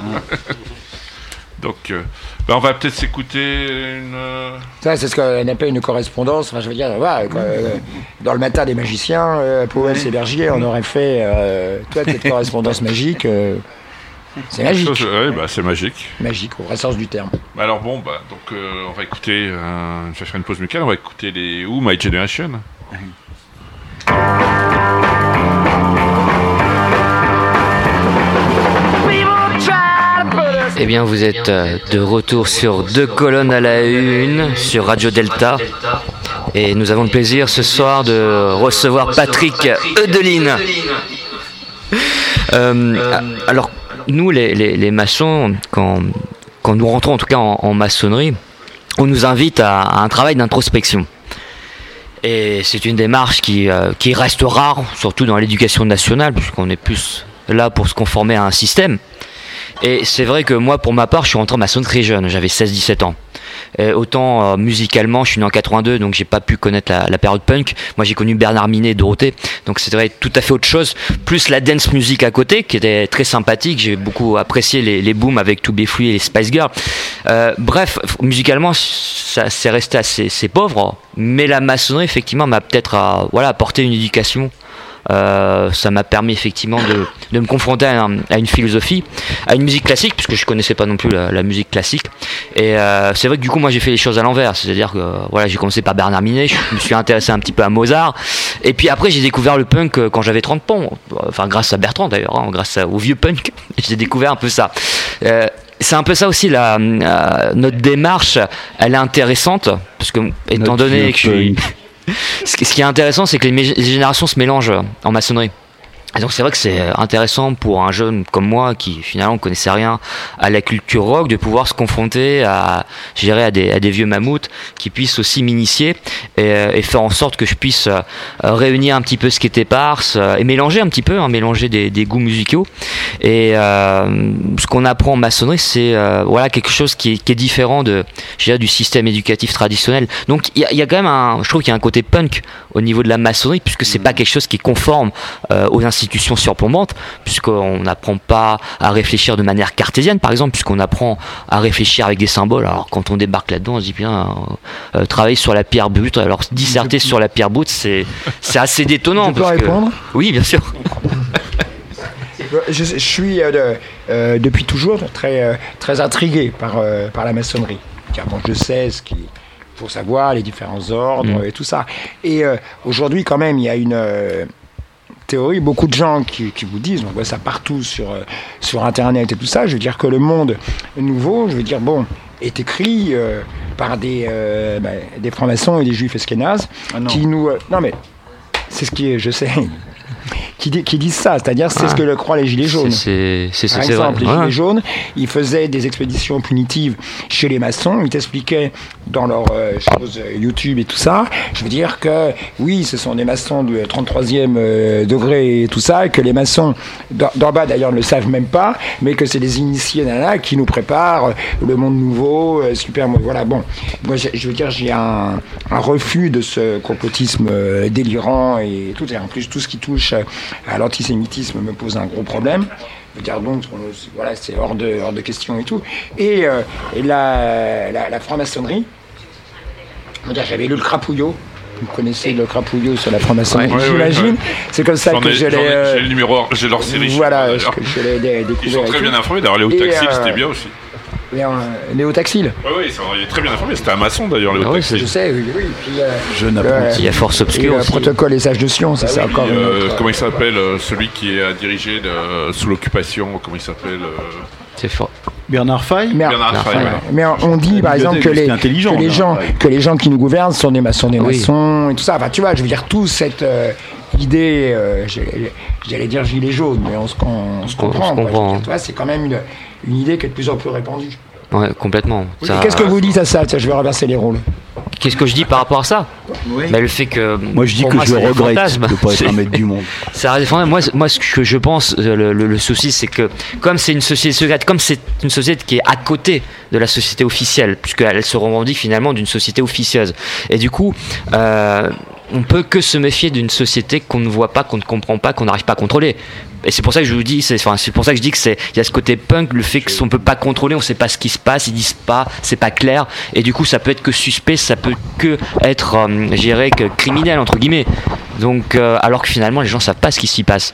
donc, euh, ben, on va peut-être s'écouter une. euh, Ça, c'est ce qu'on appelle une correspondance. Enfin, je veux dire, voilà, quoi, euh, dans le matin des magiciens, euh, Powell et Bergier, on aurait fait euh, toute cette [LAUGHS] correspondance magique. C'est magique, chose- ouais, bah, c'est magique. magique au vrai sens du terme. Bah, Alors bon, bah, donc euh, on va écouter, euh, je vais faire une pause musicale, on va écouter les Who, My Generation. Eh bien, vous êtes euh, de retour sur deux colonnes à la une sur Radio Delta. Et nous avons le plaisir ce soir de recevoir Patrick Eudeline. Euh, alors, nous, les, maçons, quand, nous rentrons en tout cas en, maçonnerie, on nous invite à, un travail d'introspection. Et c'est une démarche qui, euh, qui reste rare, surtout dans l'éducation nationale, puisqu'on est plus là pour se conformer à un système. Et c'est vrai que moi, pour ma part, je suis rentré en maçonnerie très jeune, j'avais 16-17 ans. Et autant euh, musicalement, je suis né en 82, donc j'ai pas pu connaître la, période punk. Moi, j'ai connu Bernard Minet et Dorothée, donc c'était tout à fait autre chose. Plus la dance music à côté, qui était très sympathique. J'ai beaucoup apprécié les, les booms avec To Be et les Spice Girls. Euh, bref, musicalement, ça c'est resté assez, assez pauvre, mais la maçonnerie, effectivement, m'a peut-être euh, voilà, apporté une éducation euh, ça m'a permis effectivement de, de me confronter à, un- à une philosophie, à une musique classique, puisque je connaissais pas non plus la, la musique classique. Et euh, c'est vrai que du coup, moi, j'ai fait les choses à l'envers. C'est-à-dire que voilà, j'ai commencé par Bernard Minet, je me suis intéressé un petit peu à Mozart, et puis après, j'ai découvert le punk euh, quand j'avais 30 ans. Enfin, grâce à Bertrand d'ailleurs, hein, grâce au vieux punk, [LAUGHS] j'ai découvert un peu ça. Euh, c'est un peu ça aussi, la, euh, notre démarche, elle est intéressante, parce que étant Notre donné que je suis. Ce qui est intéressant, c'est que les, générations se mélangent en maçonnerie. Et donc c'est vrai que c'est intéressant pour un jeune comme moi qui finalement connaissait rien à la culture rock de pouvoir se confronter à, dirais, à des, à des vieux mammouths qui puissent aussi m'initier et, euh, et faire en sorte que je puisse euh, réunir un petit peu ce qui était parse euh, et mélanger un petit peu, hein, mélanger des, des goûts musicaux. Et euh, ce qu'on apprend en maçonnerie, c'est euh, voilà quelque chose qui est, qui est différent de, dirais, du système éducatif traditionnel. Donc il y, a- il y a quand même un, je trouve qu'il y a un côté punk au niveau de la maçonnerie puisque c'est pas quelque chose qui est conforme euh, aux institutions surplombantes puisqu'on n'apprend pas à réfléchir de manière cartésienne par exemple puisqu'on apprend à réfléchir avec des symboles. Alors quand on débarque là-dedans, on se dit bien euh, euh, travailler sur la pierre brute. Alors disserter sur la pierre brute, c'est [LAUGHS] c'est assez détonnant. Je peux que- répondre? Oui, bien sûr. je, je suis euh, de- euh, depuis toujours très, euh, très intrigué par, par la maçonnerie. Car bon, je sais ce qu'il faut savoir, les différents ordres Mm. et tout ça. Et aujourd'hui, quand même, il y a une théorie, beaucoup de gens qui, qui vous disent, on voit ça partout sur, euh, sur Internet et tout ça, je veux dire que le monde nouveau, je veux dire, bon, est écrit euh, par des, euh, bah, des francs-maçons et des juifs esquénazes Ah qui nous... euh, non mais, c'est ce qui est, je sais, qui, dit- qui disent ça, c'est-à-dire c'est ce que le croient les Gilets jaunes. C'est c'est- Par vrai. exemple, les. Gilets jaunes, ils faisaient des expéditions punitives chez les maçons. Ils t'expliquaient dans leurs euh, choses euh, YouTube et tout ça. Je veux dire que oui, ce sont des maçons du 33e euh, degré et tout ça, et que les maçons d'en bas d'ailleurs ne le savent même pas, mais que c'est des initiés nana qui nous préparent le monde nouveau, euh, super. Voilà, bon, moi je, veux dire, j'ai un, un refus de ce complotisme délirant et tout. Et en plus, tout ce qui touche à l'antisémitisme me pose un gros problème. Je veux dire, donc, on- voilà, c'est hors de, hors de question et tout. Et, euh, et la, la, la franc-maçonnerie, j'avais lu le crapouillot. Vous connaissez le crapouillot sur la franc-maçonnerie, Ouais, j'imagine. ouais, ouais. C'est comme ça que ai- je j'en ai- l'ai. euh, J'ai le numéro, j'ai leur série. voilà, que je l'ai dé- Ils découvert. sont très tout. bien informés. D'ailleurs, Léo Et, Taxil, euh, c'était bien aussi. Euh, Léo Taxil, Oui, oui, il est très bien informé. C'était un maçon d'ailleurs, Léo Ah oui, Taxil. je sais, oui, oui. Puis, euh, Jeune apprenti. Il y a Force et Obscure le aussi. protocole des sages de Sion, ça c'est Et encore puis, euh, autre- comment il s'appelle euh, celui qui a dirigé sous l'occupation Comment il s'appelle euh, C'est fort. Bernard Fay Mais, Bernard Bernard Fay, Fay, ouais. mais on dit par exemple que les, que gens ouais. que les gens qui nous gouvernent sont des maçons des Oui. maçons et tout ça. Enfin, tu vois, je veux dire tout cette euh, idée, euh, j'allais dire gilet jaune, mais on se, on se On- comprend. se comprend, dire, hein. tu vois, c'est quand même une, une idée qui est de plus en plus répandue. Ouais, complètement. Ça- Qu'est-ce que vous dites à ça Tiens, je vais renverser les rôles. Qu'est-ce que je dis par rapport à ça Bah, Le fait que. Moi, je dis que je regrette de ne pas être un maître du monde. [LAUGHS] Ça. Moi, moi, ce que je pense, euh, le, le- le souci, c'est que comme c'est une société secrète, comme c'est une société qui est à côté de la société officielle, puisqu'elle se revendique finalement d'une société officieuse, et du coup, euh, on peut que se méfier d'une société qu'on ne voit pas, qu'on ne comprend pas, qu'on n'arrive pas à contrôler. Et c'est pour ça que je vous dis, c'est enfin, pour ça que je dis que c'est il y a ce côté punk, le fait qu'on peut pas contrôler, on sait pas ce qui se passe, ils disent pas, c'est pas clair, et du coup ça peut être que suspect, ça peut que être, euh, dirais que criminel entre guillemets. Donc euh, alors que finalement les gens savent pas ce qui s'y passe.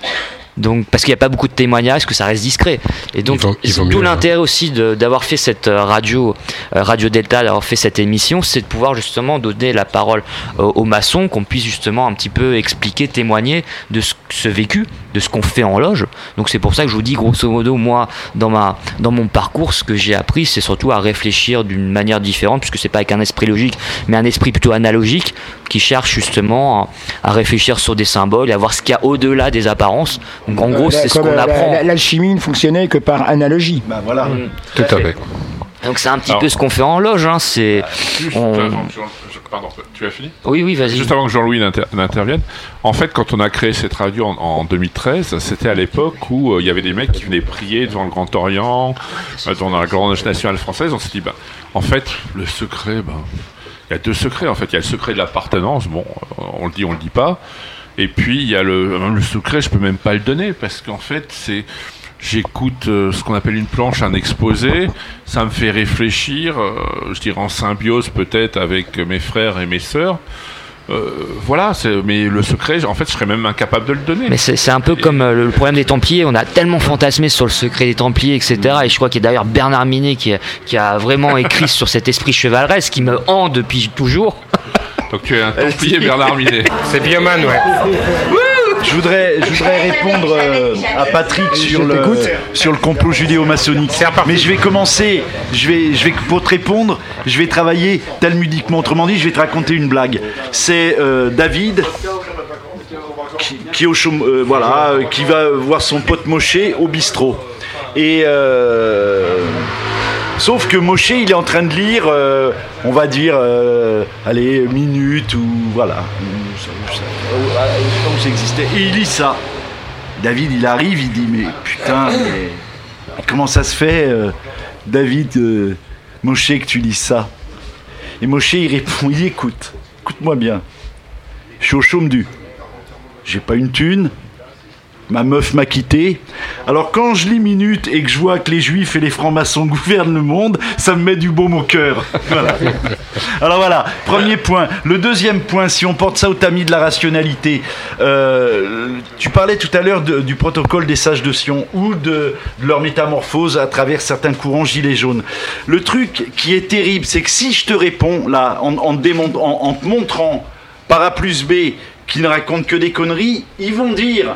Donc parce qu'il n'y a pas beaucoup de témoignages, que ça reste discret. Et donc c'est tout l'intérêt aussi de- d'avoir fait cette euh, radio, euh, Radio Delta, d'avoir fait cette émission, c'est de pouvoir justement donner la parole euh, aux maçons, qu'on puisse justement un petit peu expliquer, témoigner de ce, ce vécu, de ce qu'on fait en loge. Donc c'est pour ça que je vous dis grosso modo, moi, dans, ma, dans mon parcours, ce que j'ai appris, c'est surtout à réfléchir d'une manière différente, puisque c'est pas avec un esprit logique, mais un esprit plutôt analogique, qui cherche justement à, à réfléchir sur des symboles et à voir ce qu'il y a au-delà des apparences. Donc en gros, Euh, c'est ce qu'on euh, apprend. la- L'alchimie ne fonctionnait que par analogie. Bah voilà. Mm. Tout à fait. Donc c'est un petit Alors- peu ce qu'on fait en loge, hein, c'est Juste, On- euh, pardon, tu as fini Oui, oui, vas-y. Juste avant que Jean-Louis n'inter- n'intervienne, en fait, quand on a créé cette radio en, en 2013, c'était à l'époque où euh, il y avait des mecs qui venaient prier devant le Grand Orient, euh, devant la Grande Nationale française. On s'est dit, bah, en fait, le secret, ben, il y a deux secrets. En fait, il y a le secret de l'appartenance. Bon, euh, on le dit, on le dit pas. Et puis il y a le, secret, je peux même pas le donner parce qu'en fait, c'est J'écoute euh, ce qu'on appelle une planche, un exposé. Ça me fait réfléchir, euh, je dirais en symbiose peut-être avec mes frères et mes sœurs. Euh, voilà, mais le secret, en fait, je serais même incapable de le donner. Mais c'est un peu comme le problème des Templiers. On a tellement fantasmé sur le secret des Templiers, etc. Et je crois qu'il y a d'ailleurs Bernard Minet qui, a- qui a vraiment écrit [LAUGHS] sur cet esprit chevaleresque qui me hant depuis toujours. Donc tu es un templier Bernard Minet. C'est Bioman, ouais. Je voudrais, je voudrais répondre euh, à Patrick sur le, sur le complot judéo-maçonnique. Mais je vais commencer, je vais, je vais, pour te répondre, je vais travailler talmudiquement. Autrement dit, je vais te raconter une blague. C'est euh, David qui, au chôme- euh, voilà, euh, qui va voir son pote Moshe au bistrot. Et euh, sauf que Moshe, il est en train de lire, euh, on va dire, euh, allez, minute ou voilà, où ça existait. Et il lit ça. David, il arrive, il dit mais putain, mais comment ça se fait, euh, David, euh, Moshe, que tu lis ça? Et Moshe, il répond, il écoute, écoute-moi bien, je suis au chaume du. J'ai pas une thune. Ma meuf m'a quitté. Alors quand je lis Minute et que je vois que les juifs et les francs-maçons [LAUGHS] gouvernent le monde, ça me met du baume au cœur. [LAUGHS] Voilà. Alors voilà, premier point. Le deuxième point, si on porte ça au tamis de la rationalité, euh, tu parlais tout à l'heure du protocole des sages de Sion ou de, leur métamorphose à travers certains courants gilets jaunes. Le truc qui est terrible, c'est que si je te réponds là, en, en- en te montrant par A plus B qu'ils ne racontent que des conneries, ils vont dire,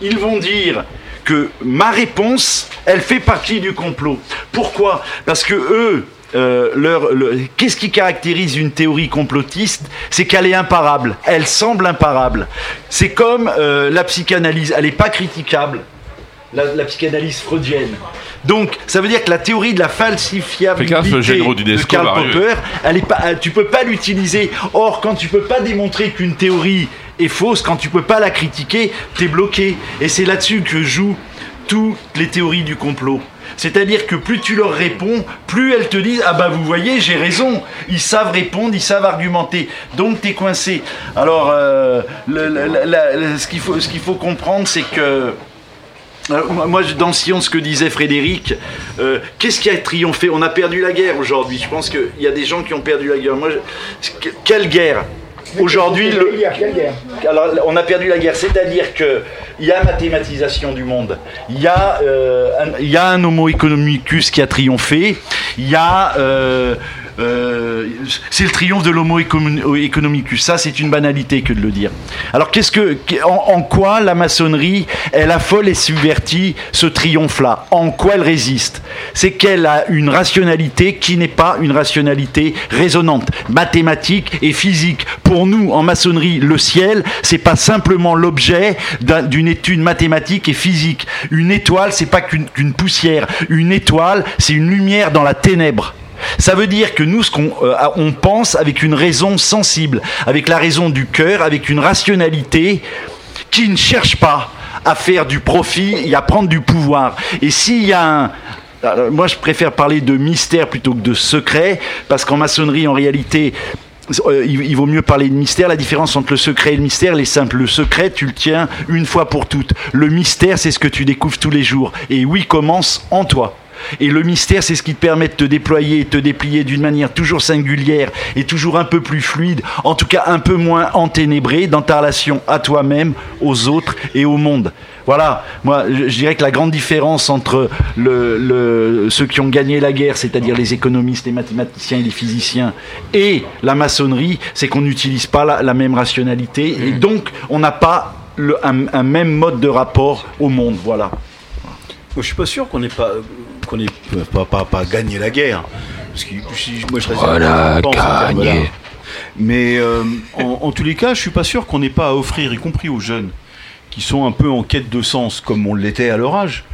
ils vont dire que ma réponse, elle fait partie du complot. Pourquoi? Parce que eux, euh, leur, le- qu'est-ce qui caractérise une théorie complotiste? C'est qu'elle est imparable. Elle semble imparable. C'est comme euh, la psychanalyse. Elle n'est pas critiquable. La, la psychanalyse freudienne. Donc, ça veut dire que la théorie de la falsifiabilité de Karl. Popper, elle est pas, euh, tu peux pas l'utiliser. Or, quand tu peux pas démontrer qu'une théorie fausse, quand tu peux pas la critiquer, t'es bloqué. Et c'est là-dessus que jouent toutes les théories du complot. C'est-à-dire que plus tu leur réponds, plus elles te disent Ah bah vous voyez, j'ai raison. Ils savent répondre, ils savent argumenter. Donc t'es coincé. Alors, euh, le- ce qu'il faut, faut comprendre, c'est que. Euh, moi- dans Sion, ce que disait Frédéric, euh, qu'est-ce qui a triomphé? On a perdu la guerre aujourd'hui. Je pense qu'il y a des gens qui ont perdu la guerre. Moi, quelle guerre? Aujourd'hui, le- alors, on a perdu la guerre, c'est-à-dire que il y a mathématisation du monde, il y a, euh, un, il y a un Homo economicus qui a triomphé, il y a euh, euh, c'est le triomphe de l'Homo econo- economicus. Ça, c'est une banalité que de le dire. Alors, qu'est-ce que, en, quoi la maçonnerie, elle affole et subvertit ce triomphe-là? En quoi elle résiste? C'est qu'elle a une rationalité qui n'est pas une rationalité raisonnante, mathématique et physique. Pour nous, en maçonnerie, le ciel, c'est pas simplement l'objet d'un- d'une étude mathématique et physique. Une étoile, c'est pas qu'une poussière. Une étoile, c'est une lumière dans la ténèbre. Ça veut dire que nous, ce qu'on euh, on pense avec une raison sensible, avec la raison du cœur, avec une rationalité qui ne cherche pas à faire du profit et à prendre du pouvoir. Et s'il y a un, moi, je préfère parler de mystère plutôt que de secret, parce qu'en maçonnerie, en réalité, euh, il vaut mieux parler de mystère. La différence entre le secret et le mystère, elle est simple. Le secret, tu le tiens une fois pour toutes. Le mystère, c'est ce que tu découvres tous les jours. Et oui, commence en toi. Et le mystère, c'est ce qui te permet de te déployer et te déplier d'une manière toujours singulière et toujours un peu plus fluide, en tout cas un peu moins enténébrée dans ta relation à toi-même, aux autres et au monde. Voilà, moi je je dirais que la grande différence entre le, le- ceux qui ont gagné la guerre, c'est-à-dire les économistes, les mathématiciens et les physiciens, et la maçonnerie, c'est qu'on n'utilise pas la, la même rationalité et donc on n'a pas le- un, un même mode de rapport au monde. Voilà. Je suis pas sûr qu'on ait pas, qu'on ait pas, pas, pas gagné la guerre. Parce que si- moi, je reste Voilà, gagné. Mais euh, en, en tous les cas, je suis pas sûr qu'on n'ait pas à offrir, y compris aux jeunes, qui sont un peu en quête de sens, comme on l'était à leur âge,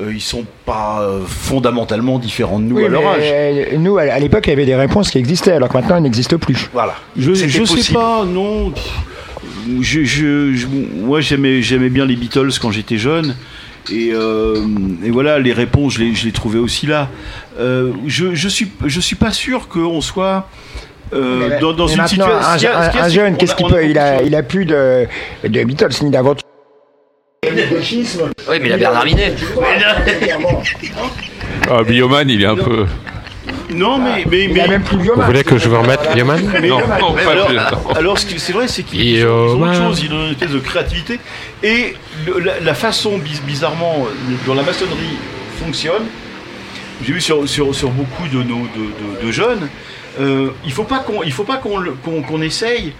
euh, ils sont pas euh, fondamentalement différents de nous Oui, à leur âge. euh, nous, à l'époque, il y avait des réponses qui existaient, alors que maintenant, elles n'existent plus. Voilà. Je, je sais pas, non. Je, je- je- moi, j'aimais, j'aimais bien les Beatles quand j'étais jeune. Et, euh, et voilà, les réponses, je les, je les trouvais aussi là. Euh, je, je suis, je suis pas sûr qu'on soit euh, Mais- dans, dans mais une maintenant, situation. Un, jeune, qu'est-ce qu'il on a peut il a, il a plus de, de Beatles ni d'aventure. Oui, mais il a Bernard Minet. Ah, Bioman, il est un peu. Non, mais, mais, Il a mais, même plus Vous voulez que je vous remette Bioman mais- Non, non, pas alors, plus. alors, ce qui- c'est vrai, c'est qu'ils ont, autre chose, ils ont une espèce de créativité. Et le- la, la façon, biz- bizarrement, euh, dont la maçonnerie fonctionne, j'ai vu sur, sur, sur beaucoup de, nos, de, de- de jeunes, euh, il faut pas qu'on il faut pas qu'on le- qu'on qu'on essaye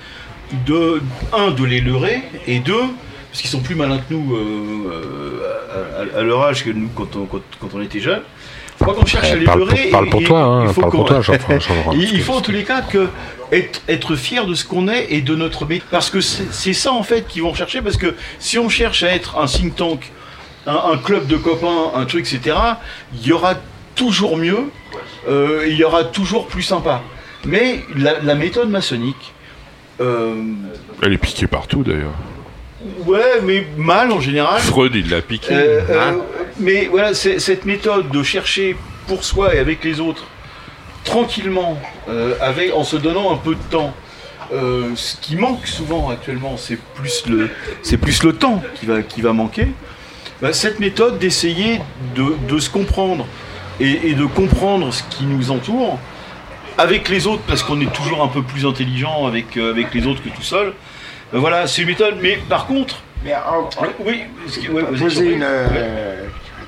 de, un, de les leurrer, et deux, parce qu'ils sont plus malins que nous euh, euh, à, à- à leur âge que nous quand on, quand, quand on était jeunes. Faut pas qu'on cherche à Eh, les parle leurrer. pour- parle pour et toi, hein, il faut parle pour toi, Jean-François, [LAUGHS] il, faut en tous les cas que être, être fier de ce qu'on est et de notre métier. Parce que c'est c'est ça en fait qu'ils vont chercher. Parce que si on cherche à être un think tank, un, un club de copains, un truc, etc., il y aura toujours mieux, euh, il y aura toujours plus sympa. Mais la, la méthode maçonnique, euh, Elle est piquée partout d'ailleurs. Ouais, mais mal en général. Freud, il l'a piqué. Euh, euh, Hein mais voilà, cette méthode de chercher pour soi et avec les autres, tranquillement, euh, avec, en se donnant un peu de temps, ce qui manque souvent actuellement, c'est plus le, c'est plus le temps qui va, qui va manquer. Bah, cette méthode d'essayer de, de se comprendre et, et de comprendre ce qui nous entoure avec les autres, parce qu'on est toujours un peu plus intelligent avec, avec les autres que tout seul. Bah, voilà, c'est une méthode. Mais par contre, Mais en- en- oui, ce qui- ouais, vas-y, poser une. euh,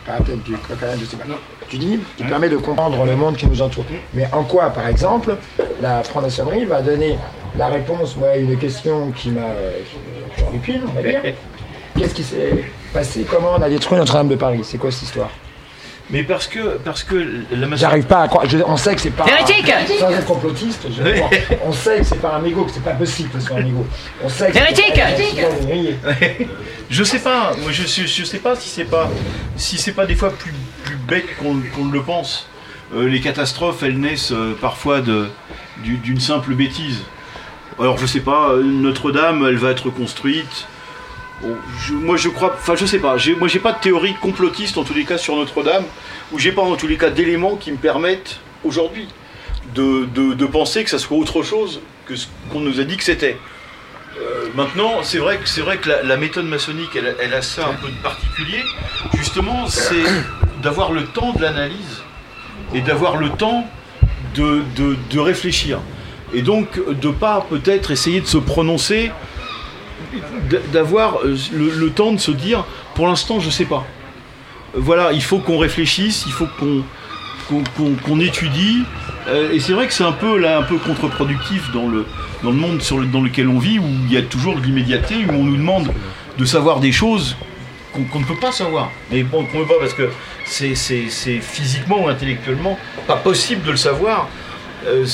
pas peut-être du cocaïne, je sais pas. Tu dis, qui permet de comprendre le monde qui nous entoure. Mais en quoi, par exemple, la franc-maçonnerie va donner la réponse moi, à une question qui m'a horripile, on va dire. [LAUGHS] Qu'est-ce qui s'est passé? Comment on a détruit Notre-Dame de Paris? C'est quoi cette histoire? Mais parce que, parce que la maçonnerie. J'arrive pas à croire. je- on sait que c'est pas. Hérétique Sans être complotiste, je on sait que c'est pas un mégot, que c'est pas possible que ce soit un mégot. On sait que Hérétique. [LAUGHS] Je sais pas, moi je, je, je sais pas si c'est pas si c'est pas des fois plus, plus bête qu'on le pense. Euh, les catastrophes, elles naissent euh, parfois du- d'une simple bêtise. Alors je sais pas, euh, Notre-Dame, elle va être construite. Oh, moi je crois, enfin je sais pas, moi j'ai pas de théorie complotiste en tous les cas sur Notre-Dame, ou j'ai pas en tous les cas d'éléments qui me permettent aujourd'hui de, de- penser que ça soit autre chose que ce qu'on nous a dit que c'était. Euh, maintenant, c'est vrai que vrai que la, méthode maçonnique, elle, elle a ça un peu de particulier. Justement, c'est d'avoir le temps de l'analyse et d'avoir le temps de, de- réfléchir. Et donc, de pas peut-être essayer de se prononcer, d'avoir euh, le, temps de se dire, pour l'instant, je sais pas. Voilà, il faut qu'on réfléchisse, il faut qu'on qu'on étudie. Euh, et c'est vrai que c'est un peu là un peu contre-productif dans le dans le monde dans lequel on vit où il y a toujours de l'immédiateté où on nous demande de savoir des choses qu'on ne peut pas savoir. Mais bon, qu'on ne peut pas parce que c'est physiquement ou intellectuellement pas possible de le savoir. Euh,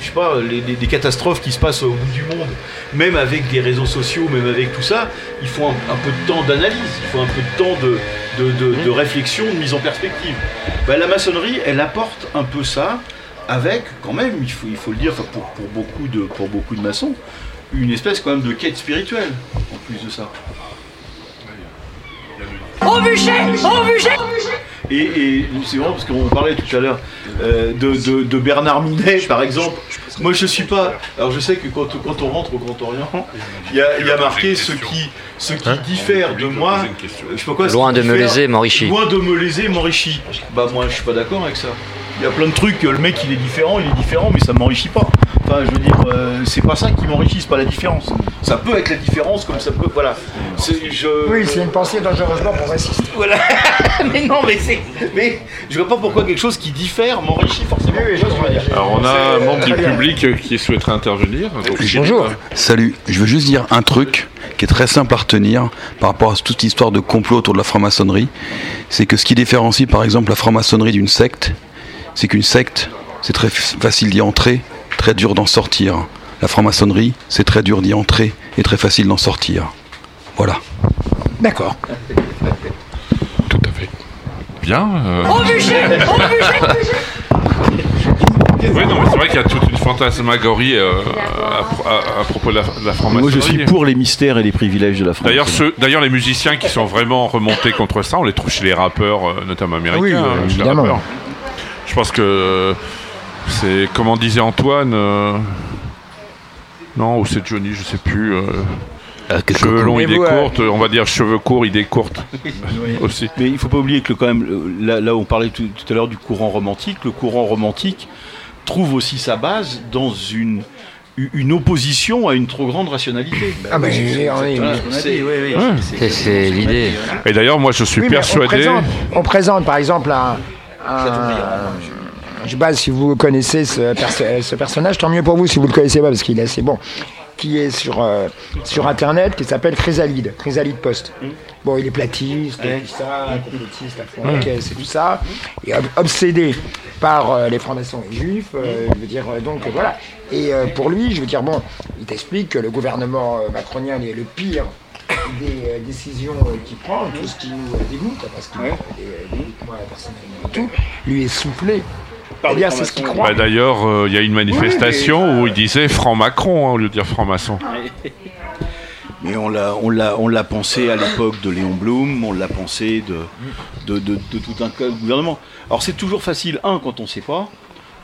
je sais pas, les, les- les catastrophes qui se passent au bout du monde, même avec des réseaux sociaux, même avec tout ça, il faut un, un peu de temps d'analyse, il faut un peu de temps de, de, de- de réflexion, de mise en perspective. Ben, la maçonnerie, elle apporte un peu ça, avec quand même, il faut, il faut le dire, pour, beaucoup de, pour beaucoup de maçons, une espèce quand même de quête spirituelle, en plus de ça. Au bûcher Au bûcher Et, et c'est vrai parce qu'on parlait tout à l'heure euh, de, de- de Bernard Minet par exemple. Moi je suis pas. Alors je sais que quand, quand on rentre au Grand Orient, il y a, il y a marqué ce qui, ce qui diffère de moi. Je sais pas quoi, Loin de me léser, m'enrichit. Loin de me léser, m'enrichit. Bah moi je suis pas d'accord avec ça. Il y a plein de trucs, le mec il est différent, il est différent, mais ça m'enrichit pas. Enfin je veux dire, euh, c'est pas ça qui m'enrichit, c'est pas la différence. Ça peut être la différence comme ça peut. Voilà. C'est- Je, Oui, c'est une pensée dangereusement progressiste. [LAUGHS] voilà. [LAUGHS] mais non, mais c'est. Mais je vois pas pourquoi quelque chose qui diffère m'enrichit forcément. Oui, oui, Tu vois ce que je veux dire Alors on a un membre du public euh, qui souhaiterait intervenir. Donc, Bonjour. Salut, je veux juste dire un truc qui est très simple à retenir par rapport à toute histoire de complot autour de la franc-maçonnerie. C'est que ce qui différencie par exemple la franc-maçonnerie d'une secte, c'est qu'une secte, c'est très f- facile d'y entrer, très dur d'en sortir. La franc-maçonnerie, c'est très dur d'y entrer et très facile d'en sortir. Voilà. D'accord. Tout à fait. bien. euh. Au bûcher Oui, non, mais c'est vrai qu'il y a toute une fantasmagorie euh, à, pro- à- à propos de la, franc-maçonnerie. Moi, je suis pour les mystères et les privilèges de la France. D'ailleurs, d'ailleurs, les musiciens qui sont vraiment remontés contre ça, on les trouve chez les rappeurs, euh, notamment américains. Oui, hein, euh, chez les évidemment. rappeurs. Je pense que euh, c'est, comme disait Antoine, euh, non, ou c'est Johnny, je sais plus. euh, cheveux longs, idées euh, courtes. On va dire cheveux courts, idées courtes aussi. Mais il faut pas oublier que quand même, là, là où on parlait tout, tout à l'heure du courant romantique, le courant romantique trouve aussi sa base dans une, une opposition à une trop grande rationalité. Ah, ben, on est- Voilà ce qu'on a dit, oui, oui. Ouais. C'est- c'est l'idée. Et d'ailleurs, moi, je suis Oui, on persuadé. présente, on présente, par exemple un. un- je sais pas si vous connaissez ce, perso- ce personnage, tant mieux pour vous si vous le connaissez pas parce qu'il est assez bon. Qui est sur, euh, sur internet, qui s'appelle Chrysalide, Chrysalide Post. Bon, il est platiste, tout ça, complotiste, la caisse et tout ça, et ob- obsédé par euh, les francs-maçons et les juifs, euh, je veux dire, donc voilà. Et pour lui, je veux dire, bon, il t'explique que le gouvernement macronien est le pire des euh, décisions euh, qu'il prend, tout ce qui nous euh, dégoûte, parce qu'il euh, dégoûtements personnellement tout, lui est soufflé. Croit. Bah, d'ailleurs, euh, il y a une manifestation où il disait franc-macron hein, au lieu de dire franc-maçon. Mais on l'a, on l'a, on l'a pensé à l'époque de Léon Blum, on l'a pensé de, de, de- de tout un cas de gouvernement. Alors c'est toujours facile, un, quand on ne sait pas,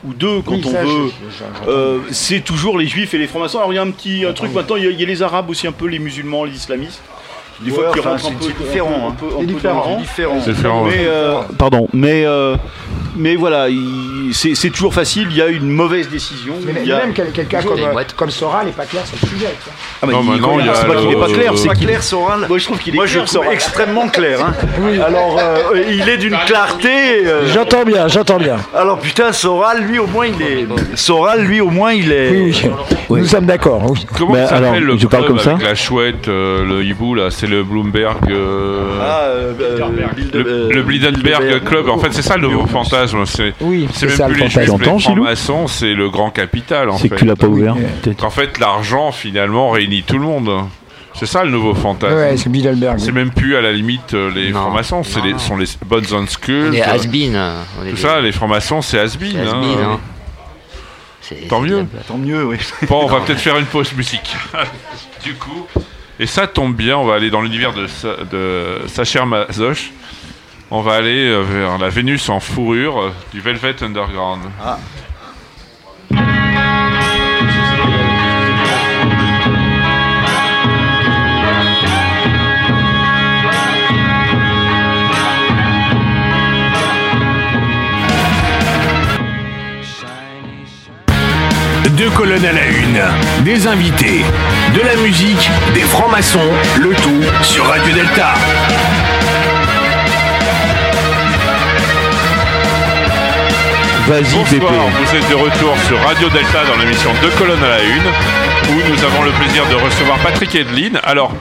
ou deux, quand Oui, on ça, veut. je- je- j'entends. Euh, c'est toujours les juifs et les francs-maçons. Alors il y a un petit un truc maintenant, il y, a, il y a les arabes aussi, un peu les musulmans, les islamistes. Des fois Ouais, un c'est- peu, différent, un hein. peu, un C'est peu différent. différent. C'est différent. Mais euh, pardon, mais euh, mais voilà, il- c'est c'est toujours facile. Il y a une mauvaise décision. Mais il y a- même quel- quelqu'un comme, euh, comme Sora n'est pas clair sur le sujet. Ah, bah, Non, il- il y a c'est pas qu'il n'est pas clair, c'est qu'il clair, Soral Moi je trouve qu'il est Moi je clair, le trouve Soral. extrêmement clair. Hein. [LAUGHS] Alors euh, il est d'une clarté. J'entends bien, j'entends bien. Alors putain, Soral, lui au moins il est. Soral, lui au moins il est. Oui, oui. Nous sommes d'accord. Comment Mais ça s'appelle le club avec la chouette, le hibou là, c'est le Bloomberg. euh, Ah, euh, euh, le, euh, le Blidenberg. Club, en fait, c'est ça le nouveau fantasme. C'est Oui, c'est c'est même ça le plus les fantasme. juifs, les francs-maçons, c'est le grand capital. En C'est fait. que tu l'as pas ouvert. peut-être. Qu'en fait, l'argent finalement réunit tout le monde. C'est ça le nouveau fantasme. Ouais, c'est Bilderberg. C'est même plus à la limite euh, les Non. francs-maçons, c'est les, sont les bonnes on euh, on est Tout des- ça, les francs-maçons, c'est has-been. c'est has-been, hein. hein. C'est- Tant c'est mieux. Tant mieux, oui. Bon, on va peut-être faire une pause musique. [LAUGHS] du coup, et ça tombe bien, on va aller dans l'univers de, de Sacher Masoch. On va aller euh, vers la Vénus en fourrure euh, du Velvet Underground. Deux colonnes à la une, des invités, de la musique, des francs-maçons, le tout sur Radio Delta. Vas-y, Pépé. Bonsoir, vous êtes de retour sur Radio Delta dans l'émission Deux colonnes à la une, où nous avons le plaisir de recevoir Patrick Edlin. Alors,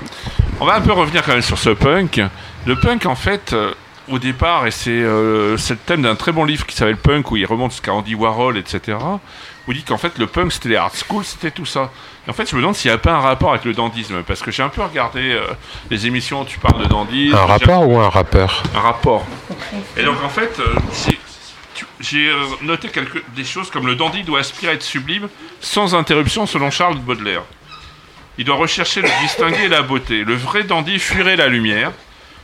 on va un peu revenir quand même sur ce punk. Le punk, en fait, euh, au départ, et c'est euh, c'est le thème d'un très bon livre qui s'appelle Punk, où il remonte jusqu'à Andy Warhol, etc., où il dit qu'en fait, le punk, c'était les art schools, c'était tout ça. Et en fait, je me demande s'il n'y a pas un rapport avec le dandisme, parce que j'ai un peu regardé euh, les émissions où tu parles de dandisme. Un rapport ou un rappeur? Un rapport. Et donc en fait, euh, j'ai- noté quelques, des choses comme le dandy doit aspirer à être sublime sans interruption selon Charles Baudelaire. Il doit rechercher le distingué et la beauté. Le vrai dandy fuirait la lumière,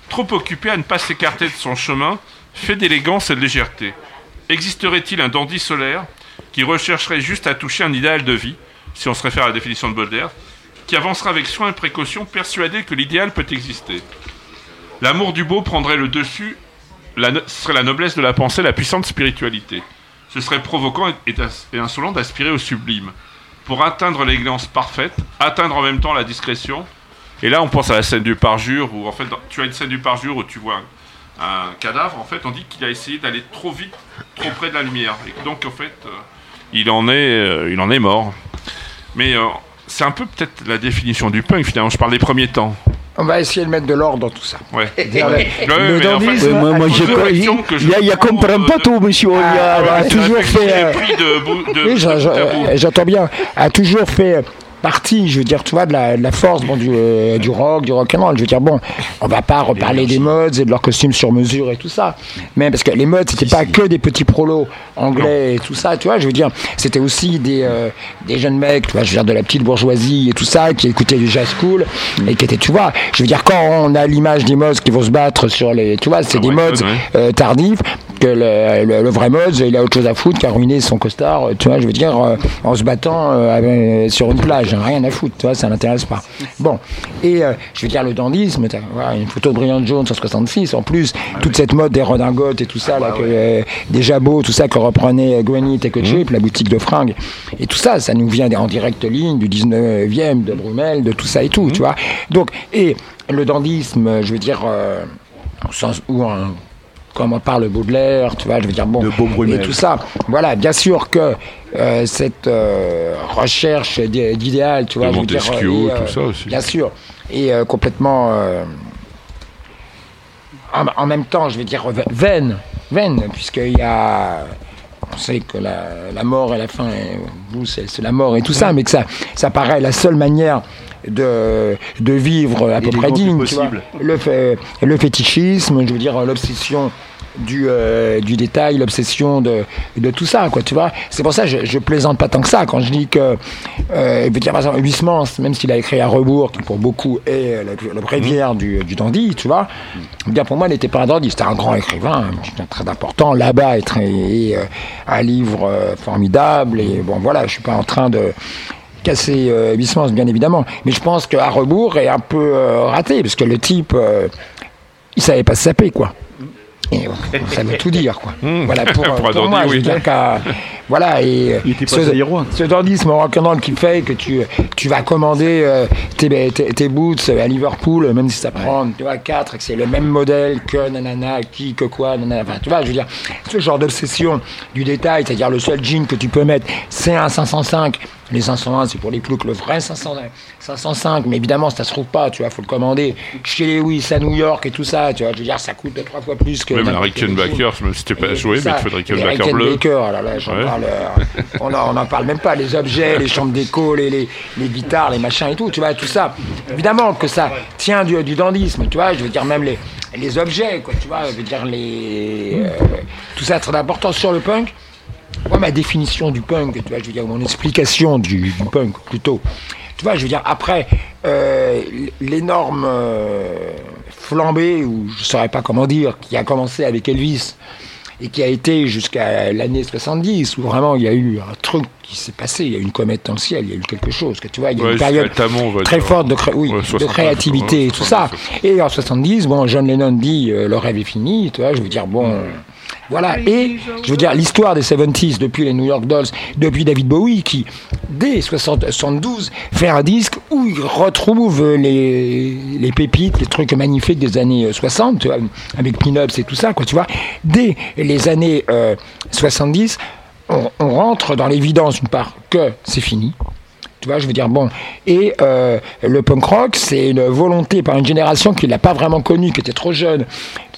trop occupé à ne pas s'écarter de son chemin, fait d'élégance et de légèreté. Existerait-il un dandy solaire qui rechercherait juste à toucher un idéal de vie, si on se réfère à la définition de Baudelaire, qui avancera avec soin et précaution, persuadé que l'idéal peut exister? L'amour du beau prendrait le dessus, la serait la noblesse de la pensée, la puissante spiritualité. Ce serait provoquant et- et insolent d'aspirer au sublime. Pour atteindre l'élégance parfaite, atteindre en même temps la discrétion. Et là, on pense à la scène du parjure, où en fait, dans- tu as une scène du parjure où tu vois un, un cadavre. En fait, on dit qu'il a essayé d'aller trop vite, trop près de la lumière. Et donc, en fait, euh, il, en est, euh, il en est mort. Mais euh, c'est un peu peut-être la définition du punk, finalement. Je parle des premiers temps. On va essayer de mettre de l'ordre dans tout ça. Ouais. [LAUGHS] Le- Ouais, le mais en fait, dandisme Ouais, moi, moi, que je il y a, il y a prends, comprend pas tout, monsieur. Il y a- Ah, Ouais, a c'est toujours fait, j'entends bien. A toujours fait partie, je veux dire, tu vois, de la, de la force bon, du, euh, du rock, du rock and roll. Je veux dire, bon, on va pas reparler des modes et de leurs costumes sur mesure et tout ça. Mais parce que les modes, c'était pas que des petits prolos anglais et tout ça, tu vois, je veux dire, c'était aussi des, euh, des jeunes mecs, tu vois, je veux dire, de la petite bourgeoisie et tout ça, qui écoutaient du jazz cool et qui étaient, tu vois, je veux dire, quand on a l'image des modes qui vont se battre sur les, tu vois, c'est Ah, des ouais, modes ouais. euh, tardifs, que le, le- le vrai mode, il a autre chose à foutre qu'à ruiner son costard, euh, tu vois, je veux dire, euh, en se battant euh, sur une plage, hein, rien à foutre, tu vois, ça l'intéresse pas. Bon, et euh, je veux dire, le dandisme, voilà, une photo de Brian Jones en 66, en plus, toute cette mode des redingotes et tout ça, là, que, euh, des jabots, tout ça que reprenait Granit et Chip, la boutique de fringues, et tout ça, ça nous vient en direct ligne du 19e, de Brumel, de tout ça et tout, tu vois. Donc, et le dandisme, je veux dire, au sens où un comme on parle Baudelaire, tu vois, je veux dire, bon, De et tout ça. Voilà, bien sûr que euh, cette euh, recherche d'i- d'idéal, tu vois, De je veux dire, euh, tout ça aussi. Bien sûr, et complètement. en, en même temps, je vais dire va- vaine, vaine, puisqu'il y a. On sait que la, la mort et la fin, vous, c'est c'est la mort et tout ça, mais que ça, ça paraît la seule manière de, de vivre à peu Élégant près digne. tu vois. Le, fait- le fétichisme, je veux dire l'obsession du, euh, du détail, l'obsession de, de tout ça, quoi, tu vois. C'est pour ça que je, je plaisante pas tant que ça quand je dis que, euh, je veux dire, par exemple, Huysmans, même s'il a écrit à rebours, qui pour beaucoup est le, le bréviaire du, du dandy, tu vois, veux dire, pour moi, il n'était pas un dandy, c'était un grand écrivain, très important, là-bas, et, très- et, euh, un livre euh, formidable, et bon, voilà, je suis pas en train de casser euh, Huysmans, bien évidemment, mais je pense qu'à rebours est un peu euh, raté, parce que le type, euh, il savait pas se saper, quoi. Et ça veut tout dire, quoi. [LAUGHS] Voilà, pour, [LAUGHS] Pour un pour moi, je veux oui. qu'à- voilà, et Il était pas ce, dandisme rock'n'roll qui fait que tu, tu vas commander euh, tes, tes, tes boots à Liverpool, même si ça prend, tu vois, 4 et que c'est le même modèle que nanana, qui, que quoi, nanana, enfin, tu vois, je veux dire, ce genre d'obsession du détail, c'est-à-dire le seul jean que tu peux mettre, c'est un 505, les 501, c'est pour les plus que le vrai 500, 505, mais évidemment, ça se trouve pas, tu vois, faut le commander chez Lewis à New York et tout ça, tu vois, je veux dire, ça coûte deux, trois fois plus que. Même jean. Rickenbacker, même si c'était pas joué, mais te faut le Rickenbacker bleu. Rickenbacker, alors là, j'en Ouais. parle, euh, on en- on n'en parle même pas, les objets, les chambres d'écho, les, les, les guitares, les machins et tout, tu vois, tout ça. Évidemment que ça tient du, du dandisme, tu vois, je veux dire même les, les objets, quoi, tu vois, je veux dire les... euh, tout ça très important sur le punk. Moi, ma définition du punk, tu vois, je veux dire, mon explication du, du punk, plutôt. Tu vois, je veux dire, après, euh, l'énorme euh, flambée, ou je ne saurais pas comment dire, qui a commencé avec Elvis, et qui a été jusqu'à l'année 70, où vraiment il y a eu un truc qui s'est passé, il y a eu une comète dans le ciel, il y a eu quelque chose, que tu vois, il y a eu Ouais, une période Tamon, très forte de, cré- oui, Ouais, de 69, créativité et tout ça. 69. Et en 70, bon, John Lennon dit euh, le rêve est fini, tu vois, je veux dire, bon. Voilà, et je veux dire, l'histoire des 70s, depuis les New York Dolls, depuis David Bowie, qui, dès 60 72, fait un disque où il retrouve les, les pépites, les trucs magnifiques des années 60, tu vois, avec Pin-Ups et tout ça, quoi, tu vois. Dès les années euh, 70, on, on rentre dans l'évidence, d'une part, que c'est fini, tu vois, je veux dire, bon. Et euh, le punk rock, c'est une volonté par une génération qui ne l'a pas vraiment connu, qui était trop jeune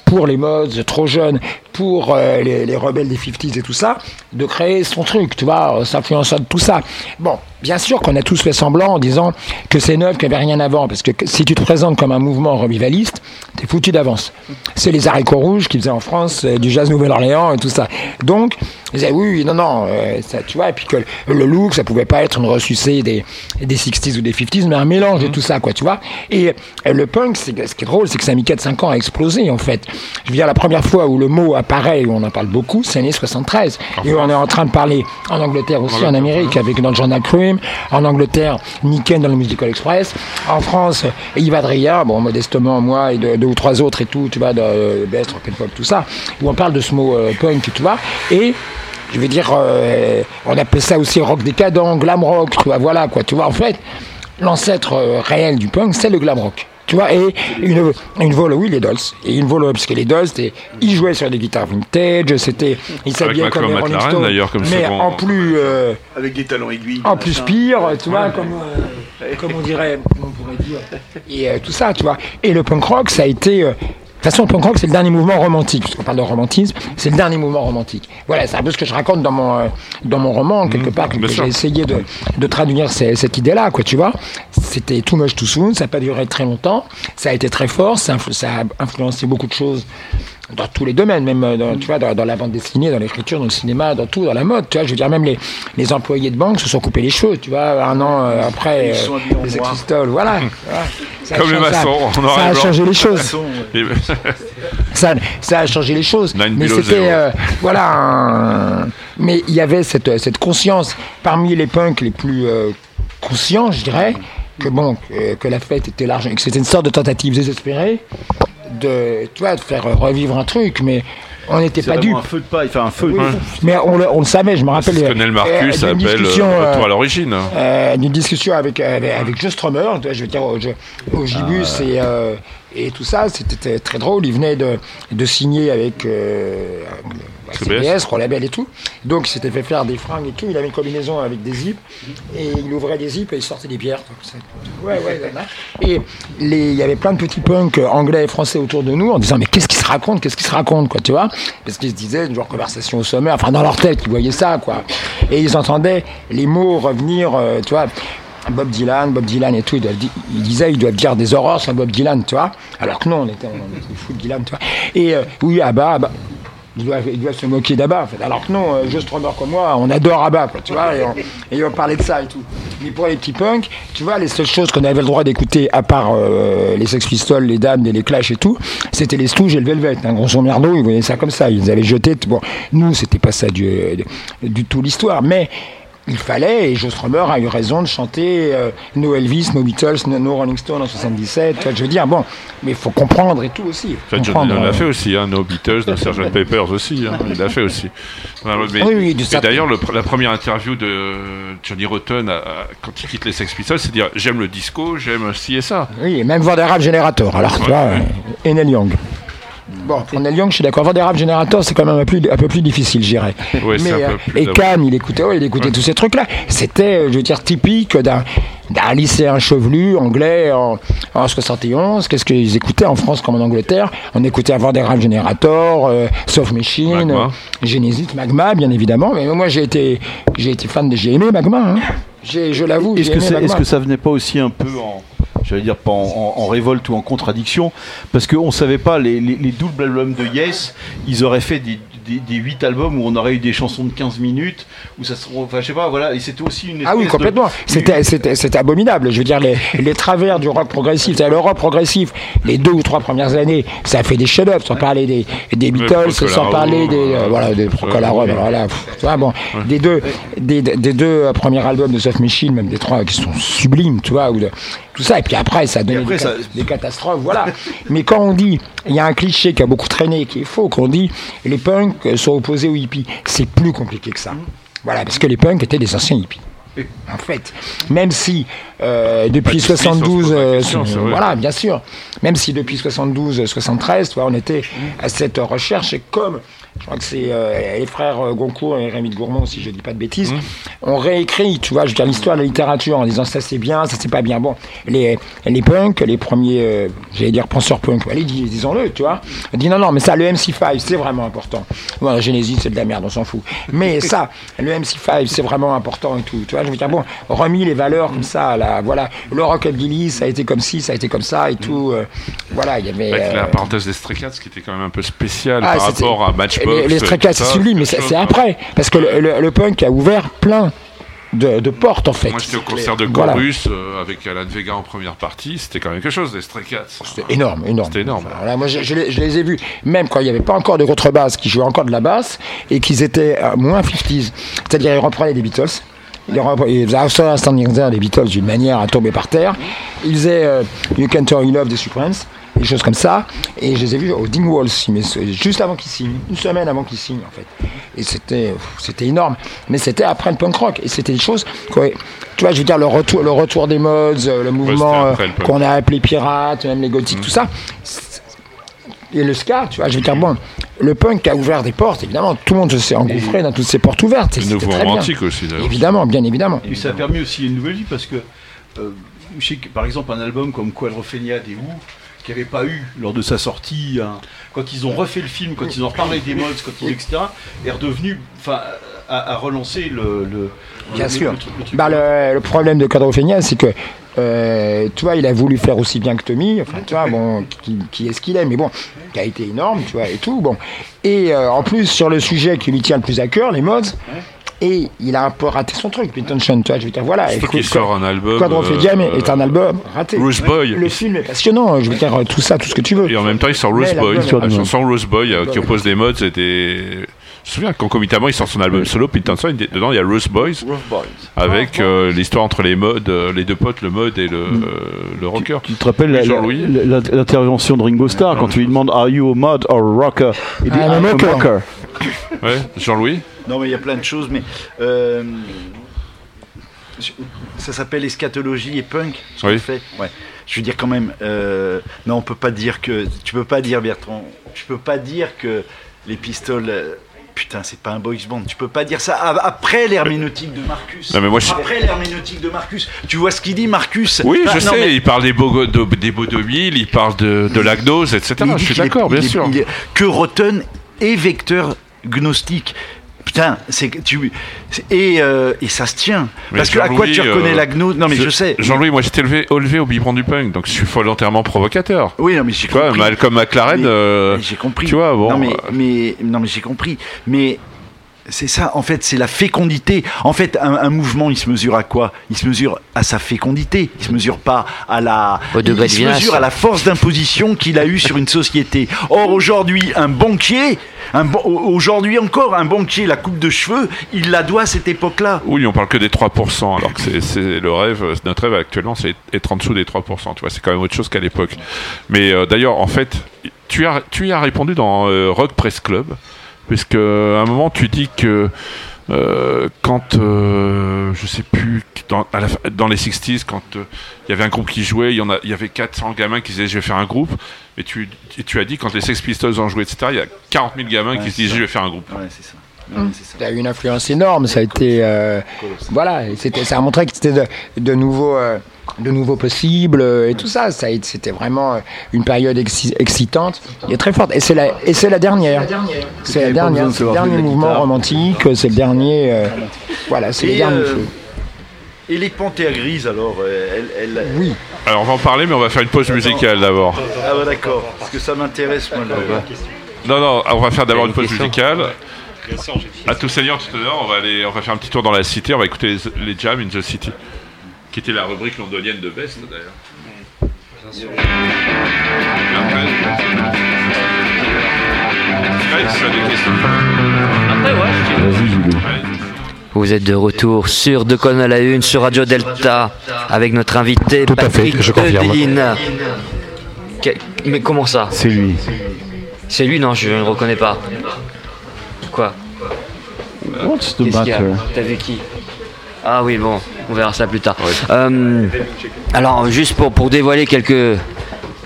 pour les modes, trop jeune pour euh, les, les rebelles des 50s et tout ça, de créer son truc, tu vois, s'influençant de tout ça. Bon, bien sûr qu'on a tous fait semblant en disant que c'est neuf, qu'il n'y avait rien avant, parce que si tu te présentes comme un mouvement revivaliste, t'es foutu d'avance. C'est les haricots rouges qui faisaient en France euh, du jazz Nouvelle-Orléans et tout ça. Donc, ils disaient oui, non, non, euh, ça, tu vois, et puis que le look, ça pouvait pas être une ressucée des, des 60s ou des 50s, mais un mélange de tout ça, quoi, tu vois. Et euh, le punk, ce qui est drôle, c'est que ça a mis 4-5 ans à exploser, en fait. Je veux dire, la première fois où le mot apparaît, où on en parle beaucoup, c'est l'année 73. Et on est en train de parler en Angleterre aussi, en Amérique, avec dans le Journal Cream, en Angleterre, Niken dans le Musical Express, en France, Yves Adrien, bon, modestement, moi et deux, deux ou trois autres et tout, tu vois, de euh, Best, Rock and Pop, tout ça, où on parle de ce mot euh, punk, tu vois. Et je veux dire, euh, on appelle ça aussi rock décadent, glam rock, tu vois, voilà quoi, tu vois, en fait, l'ancêtre réel du punk, c'est le glam rock. Tu vois, et une, une volo, oui, les Dolls. Et une volo, parce que les Dolls, ils jouaient sur des guitares vintage, c'était, ils s'habillaient comme les Rolling McLaren, Stones. d'ailleurs, comme Mais en plus, euh, Avec des talons aiguilles. en plus pire, tu vois, comme, euh, [LAUGHS] comme on dirait, comment on pourrait dire, et euh, tout ça, tu vois. Et le punk rock, ça a été euh, toute façon, punk rock, c'est le dernier mouvement romantique. Puisqu'on parle de romantisme, c'est le dernier mouvement romantique. Voilà, c'est un peu ce que je raconte dans mon, euh, dans mon roman, quelque part, que j'ai essayé de, de traduire ces- cette idée-là, quoi, tu vois. C'était too much too soon, ça n'a pas duré très longtemps, ça a été très fort, ça, a influencé beaucoup de choses dans tous les domaines, même euh, dans, tu vois, dans, dans la bande dessinée, dans l'écriture, dans le cinéma, dans tout, dans la mode. Tu vois, je veux dire, même les, les employés de banque se sont coupés les cheveux, tu vois, un an euh, après euh, les Sex voilà. Voilà. Ça a Comme les maçons, noir Ça a changé les choses. [LAUGHS] ça, ça a changé les choses. Mais c'était, euh, voilà, un- mais il y avait cette, cette conscience. Parmi les punks les plus euh, conscients, je dirais, que bon, que, que la fête était large, et que c'était une sorte de tentative désespérée de, tu vois, de faire revivre un truc, mais on n'était C'est pas dupes. un feu de paille, enfin un feu. Oui, Mais on le, on le savait, je me rappelle. C'est ce que Nel euh, Marcus d'une appelle discussion, euh, retour euh, à l'origine. euh, d'une discussion avec, avec, avec Joe je veux dire, au, au Gibus et, euh, et tout ça, c'était très drôle. Il venait de, de signer avec euh, CBS. CBS, Rolabel et tout. Donc il s'était fait faire des fringues et tout. Il avait une combinaison avec des zips et il ouvrait des zips et il sortait des bières. Ouais, ouais, là, là. Et les- il y avait plein de petits punks anglais et français autour de nous en disant mais qu'est-ce qui se raconte, qu'est-ce qui se raconte, quoi, tu vois Parce qu'ils se disaient une genre conversation au sommet, enfin dans leur tête, ils voyaient ça, quoi. Et ils entendaient les mots revenir, euh, tu vois. Bob Dylan, Bob Dylan et tout, ils, doivent di- ils disaient, ils doivent dire des horreurs sur Bob Dylan, tu vois. Alors que non, on était, on était fous de Dylan, tu vois. Et euh, oui, Abba, Abba. Ils doivent, ils doivent se moquer d'Abba, en fait. Alors que non, euh, juste Robert comme moi, on adore Abba, quoi, tu vois, et on, et on parlait de ça et tout. Mais pour les petits punks, tu vois, les seules choses qu'on avait le droit d'écouter, à part euh, les Sex Pistols, les Damned et les Clash et tout, c'était les Stooges et le Velvet. Un gros merdo, ils voyaient ça comme ça, ils avaient jetés. Bon, nous, c'était pas ça du, du tout l'histoire, mais il fallait, et Joe Strummer a eu raison de chanter euh, No Elvis, No Beatles, No, no Rolling Stone en 77. Tu vois, je veux dire, bon, mais il faut comprendre et tout aussi. faut Enfin, John comprendre, Lennon l'a euh, fait aussi, hein, No Beatles, [LAUGHS] No Sgt. Pepper's aussi, hein, il l'a fait aussi. Mais- Oui, oui, du et d'ailleurs, la première interview de Johnny Rotten à- à- quand il quitte les Sex Pistols, c'est dire j'aime le disco, j'aime ci et ça. Oui, et même Vanderham Generator. Alors, tu vois, euh, et Young. Bon, pour Neil Young, je suis d'accord. Vanderham Generator, c'est quand même un, plus, un peu plus difficile, je dirais. Ouais, c'est Mais, un peu euh, et. Kahn, il écoutait, ouais, il écoutait tous ces trucs-là. C'était, euh, je veux dire, typique d'un d'un lycéen chevelu anglais en, en 71. Qu'est-ce qu'ils écoutaient en France comme en Angleterre? On écoutait Vanderham Generator, euh, Soft Machine, Magma. euh, Genesis, Magma, bien évidemment. Mais moi, j'ai été, j'ai été fan de. J'ai aimé Magma. Hein. J'ai- Je l'avoue, Est-ce j'ai que, Magma. est-ce que ça venait pas aussi un peu en, j'allais dire pas en, révolte ou en contradiction, parce qu'on savait pas les, les, les doubles albums de Yes, ils auraient fait des, des, des 8 albums où on aurait eu des chansons de 15 minutes, où ça se, enfin je sais pas, voilà, et c'était aussi une Ah oui, complètement. de- C'était, c'était, c'était abominable. Je veux dire, les, les travers du rock progressif, c'est le rock progressif, les deux ou trois premières années, ça a fait des chefs-d'œuvre, sans parler des, des Beatles, sans parler des, euh, voilà, des Procol Harum, oui. voilà, vois, bon, des deux, des, des deux euh, premiers albums de Soft Machine, même des trois qui sont sublimes, tu vois, ou de, tout ça, et puis après, ça a donné après, des, ça- des catastrophes, voilà. Mais quand on dit, il y a un cliché qui a beaucoup traîné, qui est faux, qu'on dit, les punks sont opposés aux hippies, c'est plus compliqué que ça. Voilà, parce que les punks étaient des anciens hippies. En fait, même si euh, depuis Pas de soucis, on se 72, pose la euh, question, voilà, bien sûr, même si depuis 72, euh, 73, tu vois, on était à cette recherche et comme je crois que c'est euh, les frères euh, Goncourt et Rémi de Gourmand, si je dis pas de bêtises, Mmh. on réécrit, tu vois, je veux dire l'histoire de la littérature en disant ça c'est bien, ça c'est pas bien. Bon, les, les punks, les premiers, euh, j'allais dire penseurs punk, allez, dis- disons-le, tu vois, dit non, non, mais ça, le MC5, c'est vraiment important. Bon, la Genesis, c'est de la merde, on s'en fout. Mais [LAUGHS] ça, le MC5, c'est vraiment important et tout, tu vois, je veux dire, bon, remis les valeurs comme ça, là, voilà, le rockabilly, ça a été comme ci, ça a été comme ça et tout, euh, voilà, il y avait... Avec la euh, parenthèse des Stray Cats qui était quand même un peu spéciale ah, par rapport à Matchbox. Les, les Stray c'est sublime, mais c'est après. Parce que le, le- le punk a ouvert plein de, de portes, en fait. Moi j'étais au concert de Voilà. Chorus euh, avec Alan Vega en première partie, c'était quand même quelque chose, les Stray Cats. C'était énorme, énorme. C'était énorme. Moi, je, je les, je les ai vus, même quand il n'y avait pas encore de contrebasse, qui jouaient encore de la basse, et qu'ils étaient euh, moins 50s. C'est-à-dire, ils reprenaient des Beatles. Ils faisaient Standing There des Beatles d'une manière à tomber par terre. Ils faisaient euh, You Can Turn Love des Supremes, des choses comme ça. Et je les ai vus au Dingwalls, juste avant qu'ils signent, une semaine avant qu'ils signent, en fait. Et c'était, c'était énorme. Mais c'était après le punk rock. Et c'était des choses, quoi. tu vois, je veux dire, le retour, le retour des modes, euh, le mouvement euh, qu'on a appelé pirates, même les gothiques, tout ça. Et le ska, tu vois, je veux dire, bon, le punk a ouvert des portes, évidemment, tout le monde s'est engouffré dans toutes ces portes ouvertes. et Le nouveau très bien. romantique aussi d'ailleurs. Évidemment, bien évidemment. Et ça a permis aussi une nouvelle vie parce que, euh, je sais que par exemple, un album comme Quadrophenia des Who, qu'il n'y avait pas eu lors de sa sortie. hein. Quand ils ont refait le film, quand ils ont reparlé des mods, quand ils, etc., est redevenu, enfin, à, à relancer le, le, Bien le- sûr. le truc- le truc. Bah, le, problème de Cadro Feignas, c'est que, euh, tu vois, il a voulu faire aussi bien que Tommy, enfin, tu vois, bon, qui, qui est ce qu'il est, mais bon, qui a été énorme, tu vois, et tout, bon. Et euh, en plus, sur le sujet qui lui tient le plus à cœur, les mods, et il a un peu raté son truc, Pinton Sean, tu vois, je veux dire, voilà. Écoute, qu'il sort un album. Quadro Feignas euh, est un album raté. Rose Boy. Le film est passionnant, je veux dire, tout ça, tout ce que tu veux. Et en même temps, il sort Rose Mais Boy, chanson Rose Boy euh, qui oppose des mods et des. Je me souviens, concomitamment, il sort son album solo, Pete il- dedans il y a Rose Boys, avec euh, l'histoire entre les modes, euh, les deux potes, le mode et le, euh, le rocker. Tu te rappelles la- Jean-Louis la- la- l'intervention de Ringo Starr quand tu lui demandes Are you a mod or a rocker? Il dit I'm a I'm a rocker. rocker. Ouais, Jean-Louis Non, mais il y a plein de choses, mais euh, je- ça s'appelle eschatologie et punk. Ce Oui. qu'on fait. Ouais. Je veux dire quand même, euh, non, on peut pas dire que, tu peux pas dire Bertrand, tu peux pas dire que les pistoles. euh, Putain, c'est pas un boys band. Tu peux pas dire ça après l'herméneutique de Marcus. Non, mais moi, je- Après l'herméneutique de Marcus. Tu vois ce qu'il dit, Marcus? Oui, Enfin, je non, sais, mais- il parle des, beaux, de, des beaux 2000, il parle de, de la gnose, etc. Je suis d'accord, bien il sûr. est- que Rotten est vecteur gnostique. Putain, c'est que tu et, euh, et ça se tient. Mais Parce que à quoi tu reconnais euh, la gnose Non mais je, sais. Jean-Louis, moi j'étais élevé, élevé au biberon du punk, donc je suis volontairement provocateur. Oui, non mais j'ai Tu vois, compris. Malcolm McLaren, euh, j'ai compris. tu vois, bon, Non mais, mais non mais j'ai compris. Mais c'est ça, en fait, c'est la fécondité. En fait, un, un mouvement, il se mesure à quoi? Il se mesure à sa fécondité. Il se mesure pas à la. Au degré il de se mesure à la force d'imposition qu'il a eue sur une société. Or aujourd'hui, un banquier, un aujourd'hui encore, un banquier, la coupe de cheveux, il la doit à cette époque-là. Oui, on parle que des 3%, alors que c'est- c'est le rêve, notre rêve actuellement, c'est être en dessous des 3%, tu vois, c'est quand même autre chose qu'à l'époque. Mais euh, d'ailleurs, en fait, tu as, tu y as répondu dans euh, Rock Press Club, puisque à un moment, tu dis que euh, quand, euh, je sais plus, dans, à la fin- dans les 60s, quand euh, il y avait un groupe qui jouait, il y, en a, il y avait 400 gamins qui disaient je vais faire un groupe, et tu, et tu as dit quand les Sex Pistols ont joué, etc., il y a 40 000 gamins qui se disent c'est je vais faire un groupe. Ouais, c'est ça. Ça. Ça a eu une influence énorme, ça a été. euh, voilà, et c'était, ça a montré que c'était de, de nouveaux. Euh, de nouveaux possibles euh, et tout ça, ça c'était vraiment euh, une période exci- excitante et très forte. Et c'est la, et c'est la dernière. C'est la dernière. de C'est le dernier mouvement guitare. romantique. C'est le dernier. euh, voilà, c'est le Et, dernier euh, feu. Et les panthères grises, alors, euh, elles, elles- Oui. Alors on va en parler, mais on va faire une pause musicale d'abord. Ah bah d'accord, parce que ça m'intéresse moi. le- Non, non, on va faire d'abord une pause musicale. À tout seigneur, tout honneur, on va, aller, on va faire un petit tour dans la cité, on va écouter les, les Jams in the City, qui était la rubrique londonienne de Best d'ailleurs. Vous êtes de retour sur De Con à la Une, sur Radio Delta, avec notre invité Tout à fait, Patrick je confirme. Eudeline. Que- Mais comment ça? C'est lui. C'est lui Non, je ne le reconnais pas. Quoi? What's the matter T'as vu qui? Ah oui, bon, on verra ça plus tard. Euh, alors, juste pour, pour dévoiler quelques,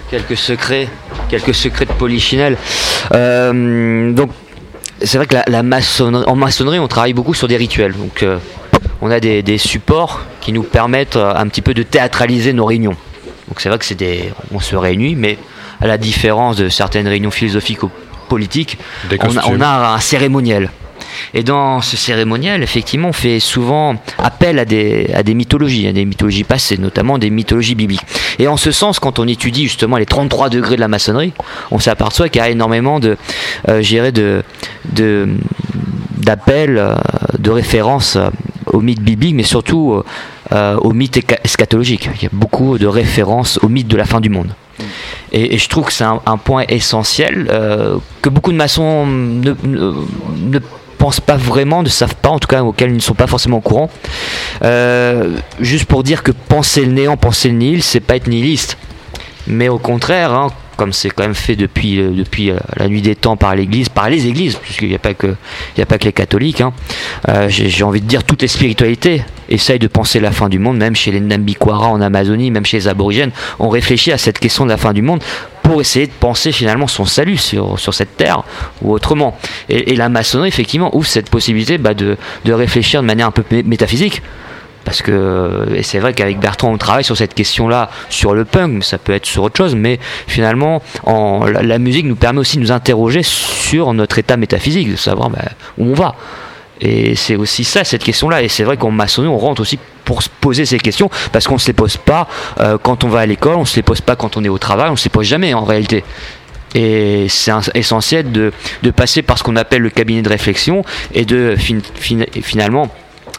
quelques secrets, quelques secrets de Polichinelle. Euh, donc, c'est vrai que la, la maçonnerie, en maçonnerie, on travaille beaucoup sur des rituels. Donc, euh, on a des, des supports qui nous permettent un petit peu de théâtraliser nos réunions. Donc, c'est vrai que c'est des, on se réunit, mais à la différence de certaines réunions philosophiques ou politiques, a, on a un cérémoniel. Et dans ce cérémoniel, effectivement, on fait souvent appel à des, à des mythologies, à des mythologies passées, notamment des mythologies bibliques. Et en ce sens, quand on étudie justement les 33 degrés de la maçonnerie, on s'aperçoit qu'il y a énormément de, euh, de, de, d'appels, euh, de références euh, aux mythes bibliques, mais surtout euh, euh, aux mythes éca- eschatologiques. Il y a beaucoup de références aux mythes de la fin du monde. Et, je trouve que c'est un, point essentiel que beaucoup de maçons ne pas vraiment, ne savent pas, en tout cas auquel ils ne sont pas forcément au courant. Euh, juste pour dire que penser le néant, penser le nihil, c'est pas être nihiliste. Mais au contraire, hein, comme c'est quand même fait depuis, euh, depuis euh, la nuit des temps par l'Église, par les Églises, puisqu'il n'y a, pas que- a pas que les catholiques, hein, euh, j'ai envie de dire toutes les spiritualités essayent de penser la fin du monde, même chez les Nambikwara en Amazonie, même chez les aborigènes, on réfléchit à cette question de la fin du monde pour essayer de penser finalement son salut sur, sur cette terre ou autrement. Et, la maçonnerie, effectivement, ouvre cette possibilité bah, de, de réfléchir de manière un peu mé- métaphysique Parce que, et c'est vrai qu'avec Bertrand, on travaille sur cette question-là, sur le punk, mais ça peut être sur autre chose, mais finalement, en, la, musique nous permet aussi de nous interroger sur notre état métaphysique, de savoir ben, où on va. Et c'est aussi ça, cette question-là. Et c'est vrai qu'en maçonnerie, on rentre aussi pour se poser ces questions, parce qu'on ne se les pose pas euh, quand on va à l'école, on ne se les pose pas quand on est au travail, on ne se les pose jamais en réalité. Et c'est essentiel de, passer par ce qu'on appelle le cabinet de réflexion et de fin- fin- finalement,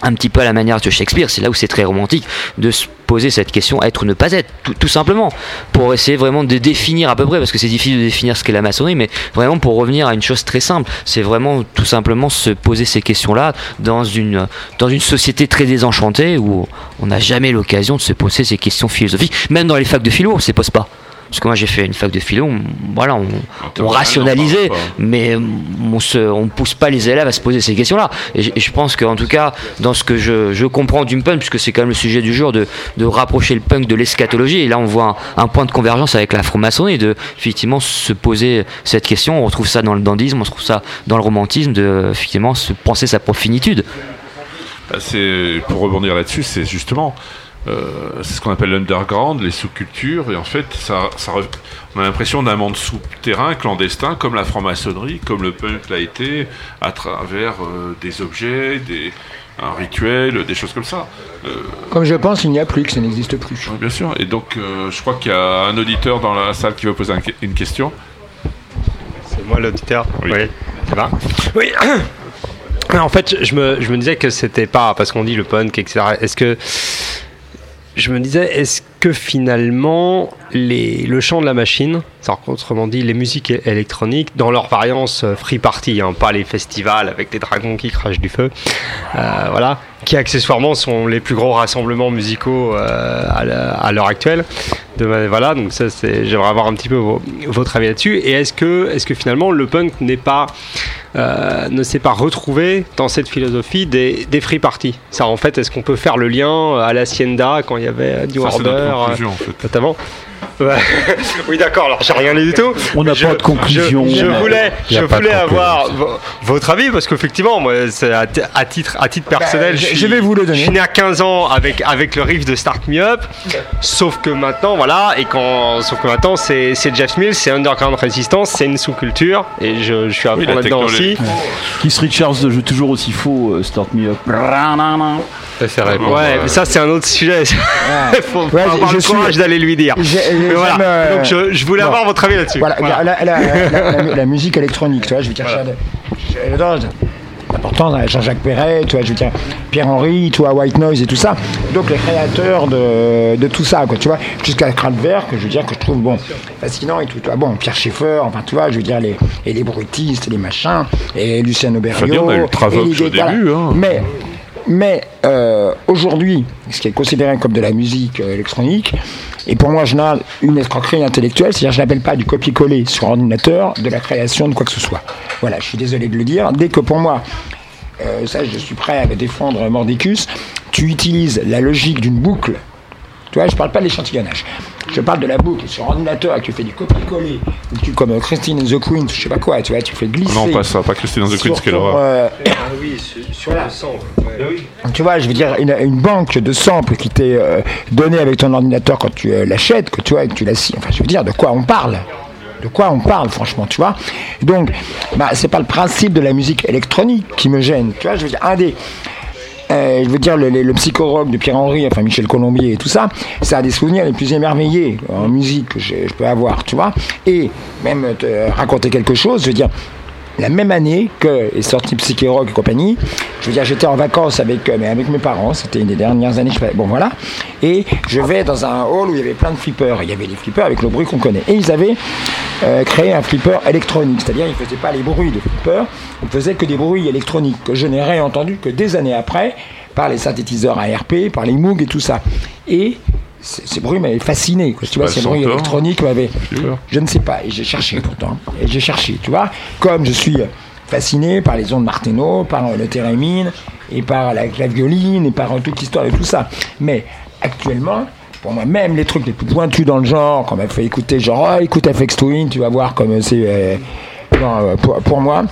un petit peu à la manière de Shakespeare, c'est là où c'est très romantique, de se poser cette question être ou ne pas être, tout, simplement, pour essayer vraiment de définir à peu près, parce que c'est difficile de définir ce qu'est la maçonnerie, mais vraiment pour revenir à une chose très simple, c'est vraiment tout simplement se poser ces questions-là dans une, dans une société très désenchantée où on n'a jamais l'occasion de se poser ces questions philosophiques, même dans les facs de philo, on ne se pose pas. Parce que moi j'ai fait une fac de philo, on- voilà, on, on rationalisait, mais on on pousse pas les élèves à se poser ces questions-là. Et, je- et je pense qu'en tout cas, dans ce que je, je comprends du punk, puisque c'est quand même le sujet du jour, de, de rapprocher le punk de l'eschatologie, et là on voit un, un point de convergence avec la franc-maçonnerie, de effectivement se poser cette question. On retrouve ça dans le dandisme, on retrouve ça dans le romantisme, de effectivement se penser sa propre finitude. Bah, pour rebondir là-dessus, c'est justement euh, c'est ce qu'on appelle l'underground, les sous-cultures, et en fait, ça, ça re- on a l'impression d'un monde souterrain, clandestin, comme la franc-maçonnerie, comme le punk l'a été, à travers euh, des objets, des un rituel, des choses comme ça. Euh, Comme je pense, il n'y a plus, que ça n'existe plus. bien sûr. Et donc, euh, je crois qu'il y a un auditeur dans la salle qui veut poser un- une question. C'est moi l'auditeur. Oui. Oui. Ça va Oui. [COUGHS] En fait, je me, je me disais que c'était pas parce qu'on dit le punk, etc. Est-ce que je me disais, est-ce que finalement les, le chant de la machine, autrement dit les musiques électroniques, dans leur variance euh, free party, hein, pas les festivals avec les dragons qui crachent du feu, euh, voilà, qui accessoirement sont les plus gros rassemblements musicaux euh, à l'heure actuelle. De, voilà, donc ça, j'aimerais avoir un petit peu vo- votre avis là-dessus. Et est-ce que, finalement le punk n'est pas, euh, ne s'est pas retrouvé dans cette philosophie des, des free parties? Ça, en fait, est-ce qu'on peut faire le lien à l'Hacienda quand il y avait New Ça, Order, euh, en fait. notamment? [LAUGHS] oui, d'accord. Alors, j'ai rien dit du tout. On n'a Je- pas de conclusion. Je, je voulais, je voulais avoir vo- votre avis parce qu'effectivement, moi, c'est à, titre, à titre personnel, Bah, je- suis- je vais vous le donner. Je suis né à 15 ans avec avec le riff de Start Me Up, sauf que maintenant, voilà, et quand, sauf que maintenant, c'est c'est Jeff Mills, c'est Underground Resistance, c'est une sous-culture, et je, je suis à Oui, fond là-dedans aussi. Keith Richards joue toujours aussi faux, euh, Start Me Up. Ouais, euh, mais ça c'est un autre sujet. Il [LAUGHS] faut Ouais, avoir je le suis- courage d'aller lui dire. Voilà. euh, Donc je, je voulais bon. avoir votre avis là-dessus. Voilà, Voilà. La, la- la- la- la- la musique électronique, tu vois, je veux dire, hein, Jean-Jacques Perret, tu vois, je veux dire, Pierre-Henry, tu vois, White Noise et tout ça. Donc les créateurs de, de tout ça, quoi, tu vois, jusqu'à Kraftwerk, que je veux dire, que je trouve, bon, fascinant et tout. tu vois, Bon, Pierre Schaeffer, enfin, tu vois, je veux dire, les, et les bruitistes, les machins, et Lucien Auberrio. Faut dire, on a eu le Travox et les- au début, hein. Mais, mais euh, aujourd'hui, ce qui est considéré comme de la musique euh, électronique, et pour moi, en général, une escroquerie intellectuelle, c'est-à-dire je n'appelle pas du copier-coller sur ordinateur de la création de quoi que ce soit. Voilà, je suis désolé de le dire. Dès que pour moi, euh, ça je suis prêt à défendre Mordicus, tu utilises la logique d'une boucle. Tu vois, je parle pas de l'échantillonnage. Je parle de la boucle sur ordinateur, tu fais du copier-coller, ou tu comme Christine and the Queen, je sais pas quoi, tu vois, tu fais glisser. Non, pas ça, pas Christine the Queen, ce qu'elle aura. euh, oui, sur, le sample. tu vois, je veux dire, une, une banque de samples qui t'est euh, donnée avec ton ordinateur quand tu euh, l'achètes, que tu vois, et que tu la signes. Enfin, je veux dire, de quoi on parle? De quoi on parle, franchement, tu vois? Donc, bah, c'est pas le principe de la musique électronique qui me gêne. Tu vois, je veux dire, un des. Euh, je veux dire, le, le, de Pierre-Henry, enfin Michel Colombier et tout ça, ça a des souvenirs les plus émerveillés en musique que je, je peux avoir, tu vois. Et même te raconter quelque chose, je veux dire, la même année que est sorti Psyché Rock et compagnie, je veux dire, j'étais en vacances avec, euh, avec mes parents, c'était une des dernières années, je sais pas- bon voilà, et je vais dans un hall où il y avait plein de flippers, il y avait des flippers avec le bruit qu'on connaît, et ils avaient euh, créé un flipper électronique, c'est-à-dire ils ne faisaient pas les bruits de flipper, ils faisaient que des bruits électroniques, que je n'ai réentendu que des années après, par les synthétiseurs ARP, par les Moog et tout ça. Et c- ces bruits m'avaient fasciné, quoi. tu vois, pas ces bruits électroniques m'avaient... Je ne sais pas, et j'ai cherché pourtant, et j'ai cherché, tu vois, comme je suis fasciné par les ondes Marteno, par le thérémine, et par la clavioline, et par euh, toute l'histoire de tout ça. Mais actuellement, pour moi, même les trucs les plus pointus dans le genre, qu'on m'a fait écouter, genre, oh, écoute FX Twin, tu vas voir comme c'est... euh, non, euh, pour, pour moi,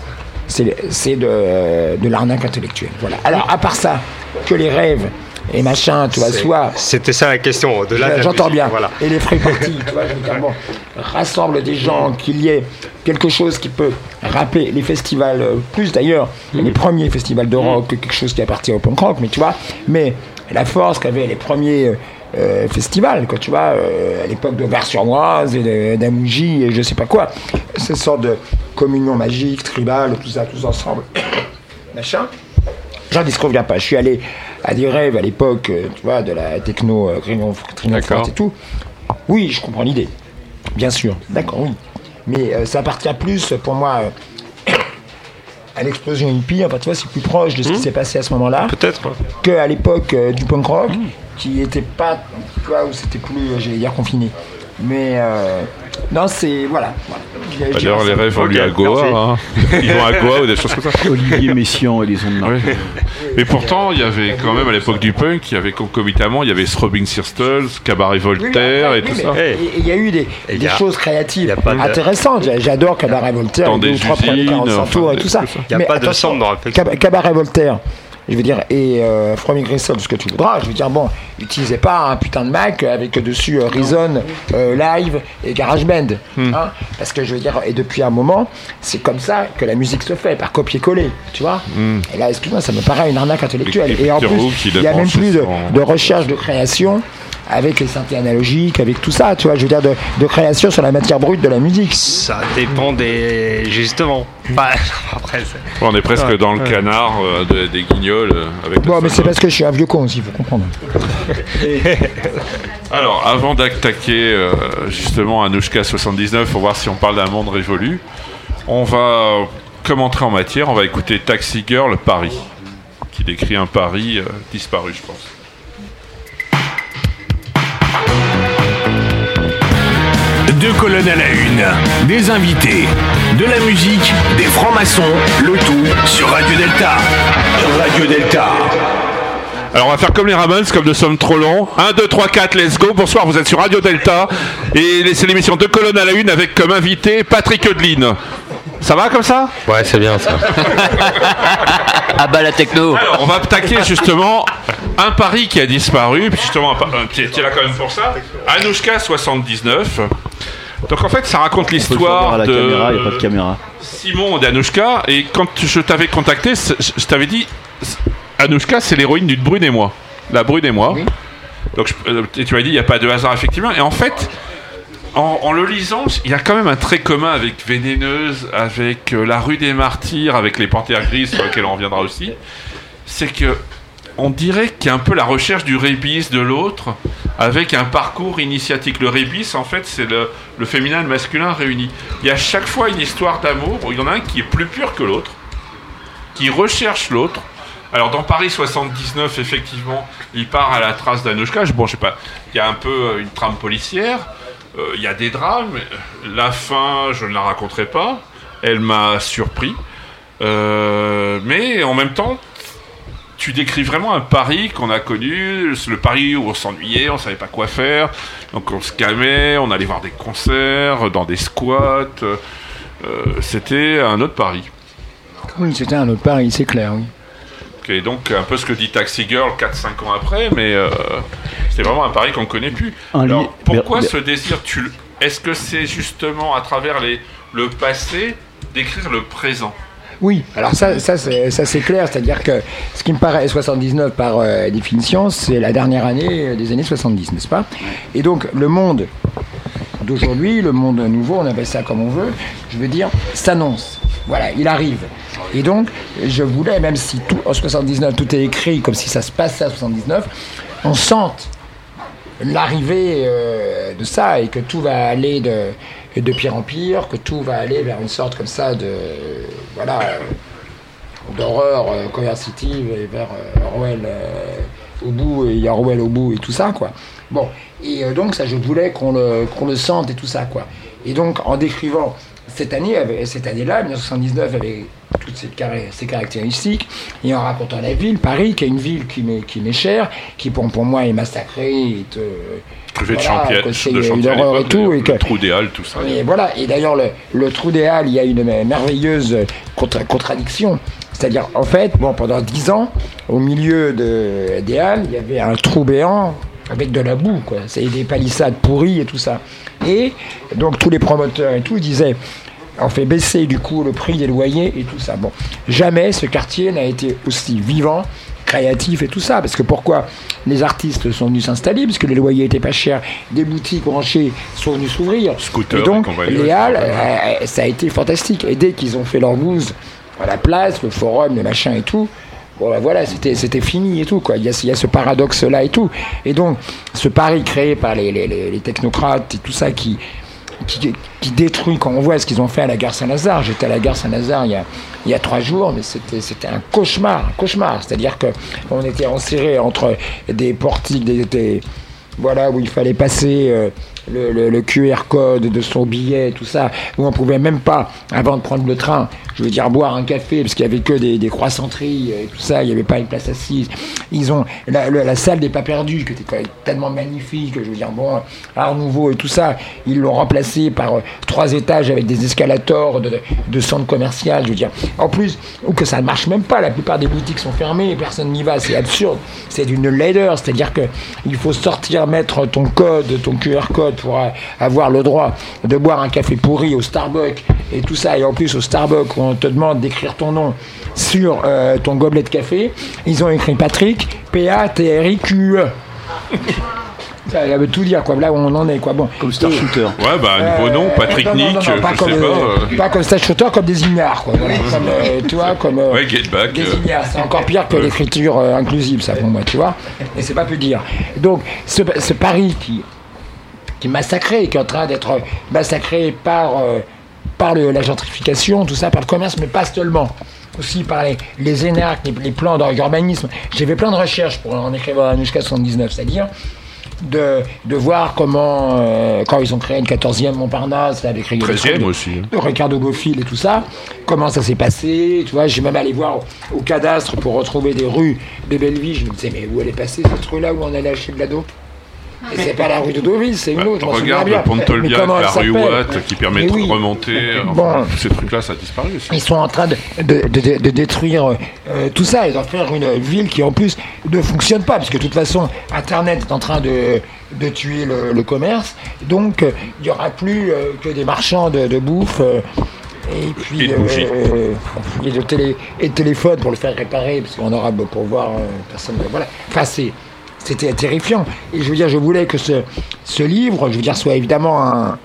c'est de, de l'arnaque intellectuelle. Voilà. Alors, à part ça, que les rêves et machin, tu vois, soit. C'était ça la question. Au-delà de la J'entends bien. Voilà. Et les free parties, tu vois, je veux dire, bon, rassemble des gens, qu'il y ait quelque chose qui peut rappeler les festivals, euh, plus d'ailleurs, les premiers festivals de rock, que quelque chose qui appartient au punk rock, mais tu vois, mais la force qu'avaient les premiers euh, euh, festivals, quoi, tu vois, euh, à l'époque de de- d'Amougy et je sais pas quoi, cette sorte de communion magique, tribale, tout ça, tous ensemble, [COUGHS] machin. J'en disconviens pas. Je suis allé à des rêves à l'époque, euh, tu vois, de la techno euh, triomph- triomphante et tout. Oui, je comprends l'idée. Bien sûr. D'accord, oui. Mais euh, ça appartient plus, pour moi, euh, à l'explosion hippie. Enfin, tu vois, c'est plus proche de ce qui s'est passé à ce moment-là. Peut-être. Qu'à l'époque euh, du punk rock, qui était pas, tu vois, où c'était plus, euh, j'allais dire, confiné. Mais euh, non, c'est. Voilà. voilà. Je D'ailleurs, les rêves vont Ok, lui à Goa. hein. Ils vont à Goa ou des choses comme ça. Olivier Messiaen et les ondes Oui. Mais pourtant, il y avait quand même à l'époque du punk, il y avait concomitamment, il y avait Throbbing Sisters, Cabaret Voltaire et Oui, tout mais ça. et- et Il y a eu des, Et des a- choses créatives intéressantes. J'a- J'adore Cabaret Voltaire, Dans des ou trois premiers usines, 45 enfin, tours et tout ça. trucs comme ça. Y a Mais pas de centre dans Cabaret Voltaire, je veux dire, et euh, From Grissom, ce que tu voudras, je veux dire, bon, utilisez pas un putain de Mac avec dessus euh, Reason, euh, Live et GarageBand. Hmm. hein, parce que je veux dire, et depuis un moment, c'est comme ça que la musique se fait, par copier-coller, tu vois. Hmm. Et là, excuse-moi, ça me paraît une arnaque intellectuelle. Et Et en plus, il n'y a même plus de recherche de création avec les synthés analogiques, avec tout ça, tu vois, je veux dire, de, de création sur la matière brute de la musique. Ça dépend des. Justement. Bah, [LAUGHS] après, On est presque Ouais, dans le ouais. canard euh, de- des guignols euh, avec Bon, mais c'est parce que je suis un vieux con aussi, il faut comprendre. [LAUGHS] Alors, avant d'attaquer euh, justement Anushka 79 pour voir si on parle d'un monde révolu, on va, comme entrer en matière, on va écouter Taxi Girl Paris, qui décrit un Paris euh, disparu, je pense. Deux colonnes à la une, des invités, de la musique, des francs-maçons, le tout sur Radio Delta. Radio Delta. Alors on va faire comme les Ramones, comme nous sommes trop longs. 1, 2, 3, 4, let's go. Bonsoir, vous êtes sur Radio Delta. Et c'est l'émission Deux colonnes à la une avec comme invité Patrick Eudeline. Ça va comme ça Ouais, c'est bien ça. [LAUGHS] Ah bah la techno Alors on va attaquer justement un Paris qui a disparu, puis justement est là quand même pour ça. Anushka 79. Donc en fait ça raconte l'histoire de caméra, il n'y a pas de caméra. Simon d'Anushka. Et quand je t'avais contacté, je t'avais dit Anushka c'est l'héroïne d'une Brune et moi. La Brune et moi. Donc je- euh, et tu m'as dit il n'y a pas de hasard effectivement. Et en fait, en, le lisant, il y a quand même un trait commun avec Vénéneuse, avec euh, La rue des Martyrs, avec les Panthères Grises sur lesquelles on reviendra aussi. C'est que on dirait qu'il y a un peu la recherche du rébis de l'autre avec un parcours initiatique. Le rébis, en fait, c'est le, féminin et le masculin réunis. Il y a chaque fois une histoire d'amour où il y en a un qui est plus pur que l'autre, qui recherche l'autre. Alors dans Paris 79, effectivement, il part à la trace d'Anushka. Je- Bon, je sais pas, il y a un peu euh, une trame policière, euh, il y a des drames. La fin, je ne la raconterai pas. Elle m'a surpris. Euh, mais en même temps, tu décris vraiment un Paris qu'on a connu, le Paris où on s'ennuyait, on savait pas quoi faire, donc on se calmait, on allait voir des concerts, dans des squats. euh, C'était un autre Paris. Oui, c'était un autre Paris, c'est clair, oui. Donc un peu ce que dit Taxi Girl 4-5 ans après, mais euh, c'était vraiment un Paris qu'on ne connaît plus. Un Alors pourquoi ce désir tu le- Est-ce que c'est justement à travers les, le passé d'écrire le présent? Oui, alors ça, ça c'est ça, c'est clair, c'est-à-dire que ce qui me paraît 79 par euh, définition, c'est la dernière année euh, des années 70, n'est-ce pas? Et donc le monde d'aujourd'hui, le monde nouveau, on appelle ça comme on veut, je veux dire, s'annonce. Voilà, il arrive. Et donc, je voulais, même si tout, en 79 tout est écrit comme si ça se passait à 79, on sente l'arrivée euh, de ça et que tout va aller de, de pire en pire, que tout va aller vers une sorte comme ça de voilà d'horreur euh, coercitive et vers euh, Orwell euh, au bout et il y a Orwell au bout et tout ça quoi. Bon et donc ça je voulais qu'on le qu'on le sente et tout ça quoi. Et donc en décrivant cette année, cette année-là, 1979, avait toutes ces, caractéristiques. Et en racontant la ville, Paris, qui est une ville qui m'est, chère, qui pour, pour moi est massacrée, est, euh, Truffé de voilà, chantier, de une chantier et l'époque, tout. le- Et que, le trou des Halles, tout ça. et voilà, et d'ailleurs, le, le trou des Halles, il y a une merveilleuse contra- contradiction. C'est-à-dire, en fait, bon, pendant dix ans, au milieu de, des Halles, il y avait un trou béant avec de la boue, quoi. C'est des palissades pourries et tout ça. Et donc, tous les promoteurs et tout disaient, on fait baisser du coup le prix des loyers et tout ça. Bon, jamais ce quartier n'a été aussi vivant, créatif et tout ça. Parce que pourquoi les artistes sont venus s'installer Parce que les loyers étaient pas chers, des boutiques branchées sont venues s'ouvrir. Scooter et donc, et les halles, vrai. euh, ça a été fantastique. Et dès qu'ils ont fait leur bouse à la place, le forum, le machin et tout, bon ben voilà, c'était, c'était fini et tout. Quoi. Il, y a, il y a ce paradoxe-là et tout. Et donc, ce pari créé par les, les- les- les technocrates et tout ça qui, qui, détruit, quand on voit ce qu'ils ont fait à la gare Saint-Lazare, j'étais à la gare Saint-Lazare il y a, trois jours, mais c'était, un cauchemar, un cauchemar. C'est-à-dire qu'on était enserré entre des portiques, des- voilà, où il fallait passer euh, le, QR code de son billet, tout ça, où on pouvait même pas, avant de prendre le train, je veux dire, boire un café, parce qu'il y avait que des, croissanteries et tout ça, il n'y avait pas une place assise. Ils ont la, salle des pas perdus, qui était tellement magnifique, je veux dire, bon, Art Nouveau et tout ça, ils l'ont remplacé par euh, trois étages avec des escalators de, de centre commercial, je veux dire. En plus, ou que ça ne marche même pas, la plupart des boutiques sont fermées, personne n'y va, c'est absurde, c'est d'une laideur, c'est-à-dire que il faut sortir, mettre ton code, ton QR code pour euh, avoir le droit de boire un café pourri au Starbucks et tout ça, et en plus au Starbucks on te demande d'écrire ton nom sur euh, ton gobelet de café, ils ont écrit Patrick, P-A-T-R-I-Q-E. [LAUGHS] Ça veut tout dire, quoi. Là où on en est, quoi. Bon. Comme Star Shooter. Ouais, bah, un nouveau nom, Patrick non, non, non, Nick, non, pas je comme, sais pas. euh, euh, pas comme Star Shooter, comme des ignares, quoi. Voilà, comme, euh, tu vois, comme. euh, Ouais, Get Back. des euh, ignares. C'est encore pire que l'écriture euh, inclusive, ça, pour moi, tu vois. Et c'est pas peu dire. Donc, ce, ce Paris qui, qui est massacré, qui est en train d'être massacré par, euh, par le- la gentrification, tout ça, par le commerce, mais pas seulement. Aussi par les, les énarques, les, les plans d'urbanisme. J'ai fait plein de recherches pour, en écrivant Anushka 79, c'est-à-dire de, de voir comment, euh, quand ils ont créé une 14e Montparnasse, avec Ricardo- 13e aussi. hein. Ricardo Bofill et tout ça, comment ça s'est passé, tu vois, j'ai même allé voir au, au cadastre pour retrouver des rues de Belleville, je me disais, mais où elle est passée cette rue-là où on allait acheter de la dope Et c'est pas la rue de Deauville, c'est une autre, m'en souviens Regarde le pont de Tolbiac, la rue Watt qui permet de remonter. Bon. Ces trucs-là, ça a disparu aussi. Ils sont en train de, de, de- détruire euh, tout ça et d'en faire une ville qui en plus ne fonctionne pas, parce que de toute façon, Internet est en train de, de tuer le, le commerce, donc euh, il n'y aura plus euh, que des marchands de, de bouffe. euh, et puis Et de bougies. euh, et de télé et de téléphone pour le faire réparer parce qu'on aura pour voir euh, personne voilà enfin c'est c'était terrifiant et je veux dire je voulais que ce, ce livre je veux dire soit évidemment un,